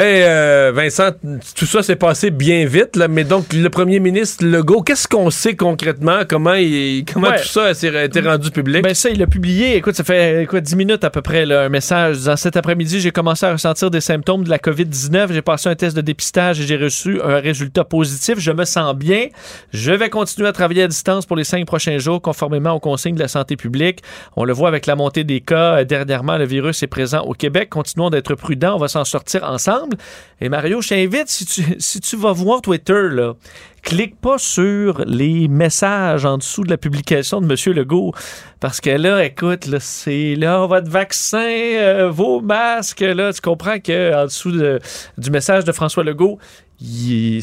Ben, euh, Vincent, tout ça s'est passé bien vite, là, mais donc le premier ministre Legault, qu'est-ce qu'on sait concrètement? Comment, il- comment Ouais. tout ça a été rendu public? Ben ça, il l'a publié. Écoute, ça fait quoi, 10 minutes à peu près, là, un message disant cet après-midi, j'ai commencé à ressentir des symptômes de la COVID-19. J'ai passé un test de dépistage et j'ai reçu un résultat positif. Je me sens bien. Je vais continuer à travailler à distance pour les cinq prochains jours, conformément aux consignes de la santé publique. On le voit avec la montée des cas. Euh, Dernièrement, le virus est présent au Québec. Continuons d'être prudents. On va s'en sortir ensemble. Et Mario, je t'invite, si tu, vas voir Twitter, là, clique pas sur les messages en dessous de la publication de M. Legault. Parce que là, écoute, là, c'est là, votre vaccin, euh, vos masques, là, tu comprends qu'en dessous de- du message de François Legault, il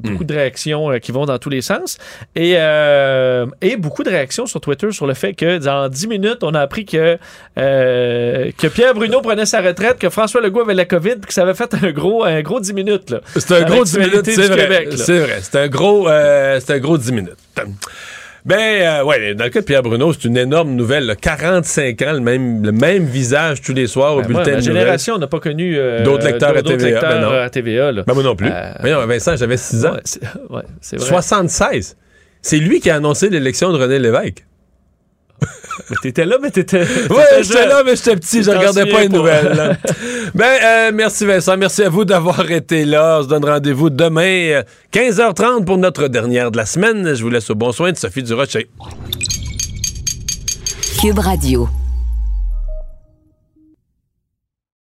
beaucoup de réactions euh, qui vont dans tous les sens. Et, euh, et beaucoup de réactions sur Twitter sur le fait que dans 10 minutes, on a appris que, euh, que Pierre Bruno prenait sa retraite, que François Legault avait la COVID, puis que ça avait fait un gros, un gros 10 minutes. là. C'est un Dans gros 10 minutes, c'est vrai. C'est vrai. C'est un gros, euh, c'est un gros 10 minutes. Ben, euh, ouais, dans le cas de Pierre Bruno, c'est une énorme nouvelle. là. 45 ans, le même, le même visage tous les soirs au Ben, moi, bulletin ma de génération n'a pas connu euh, D'autres lecteurs à TVA, lecteurs, ben non. euh, à TVA. là. Ben, moi non plus. Euh, Voyons, Vincent, j'avais 6 ans. Ouais, c'est ouais, vrai. 76. C'est lui qui a annoncé l'élection de René Lévesque. Mais t'étais là, mais t'étais. Ouais, j'étais là, mais j'étais petit, je regardais pas les pas. nouvelles. ben, euh, merci Vincent, merci à vous d'avoir été là. On se donne rendez-vous demain, euh, 15h30 pour notre dernière de la semaine. Je vous laisse au bon soin de Sophie Durocher. Cube Radio.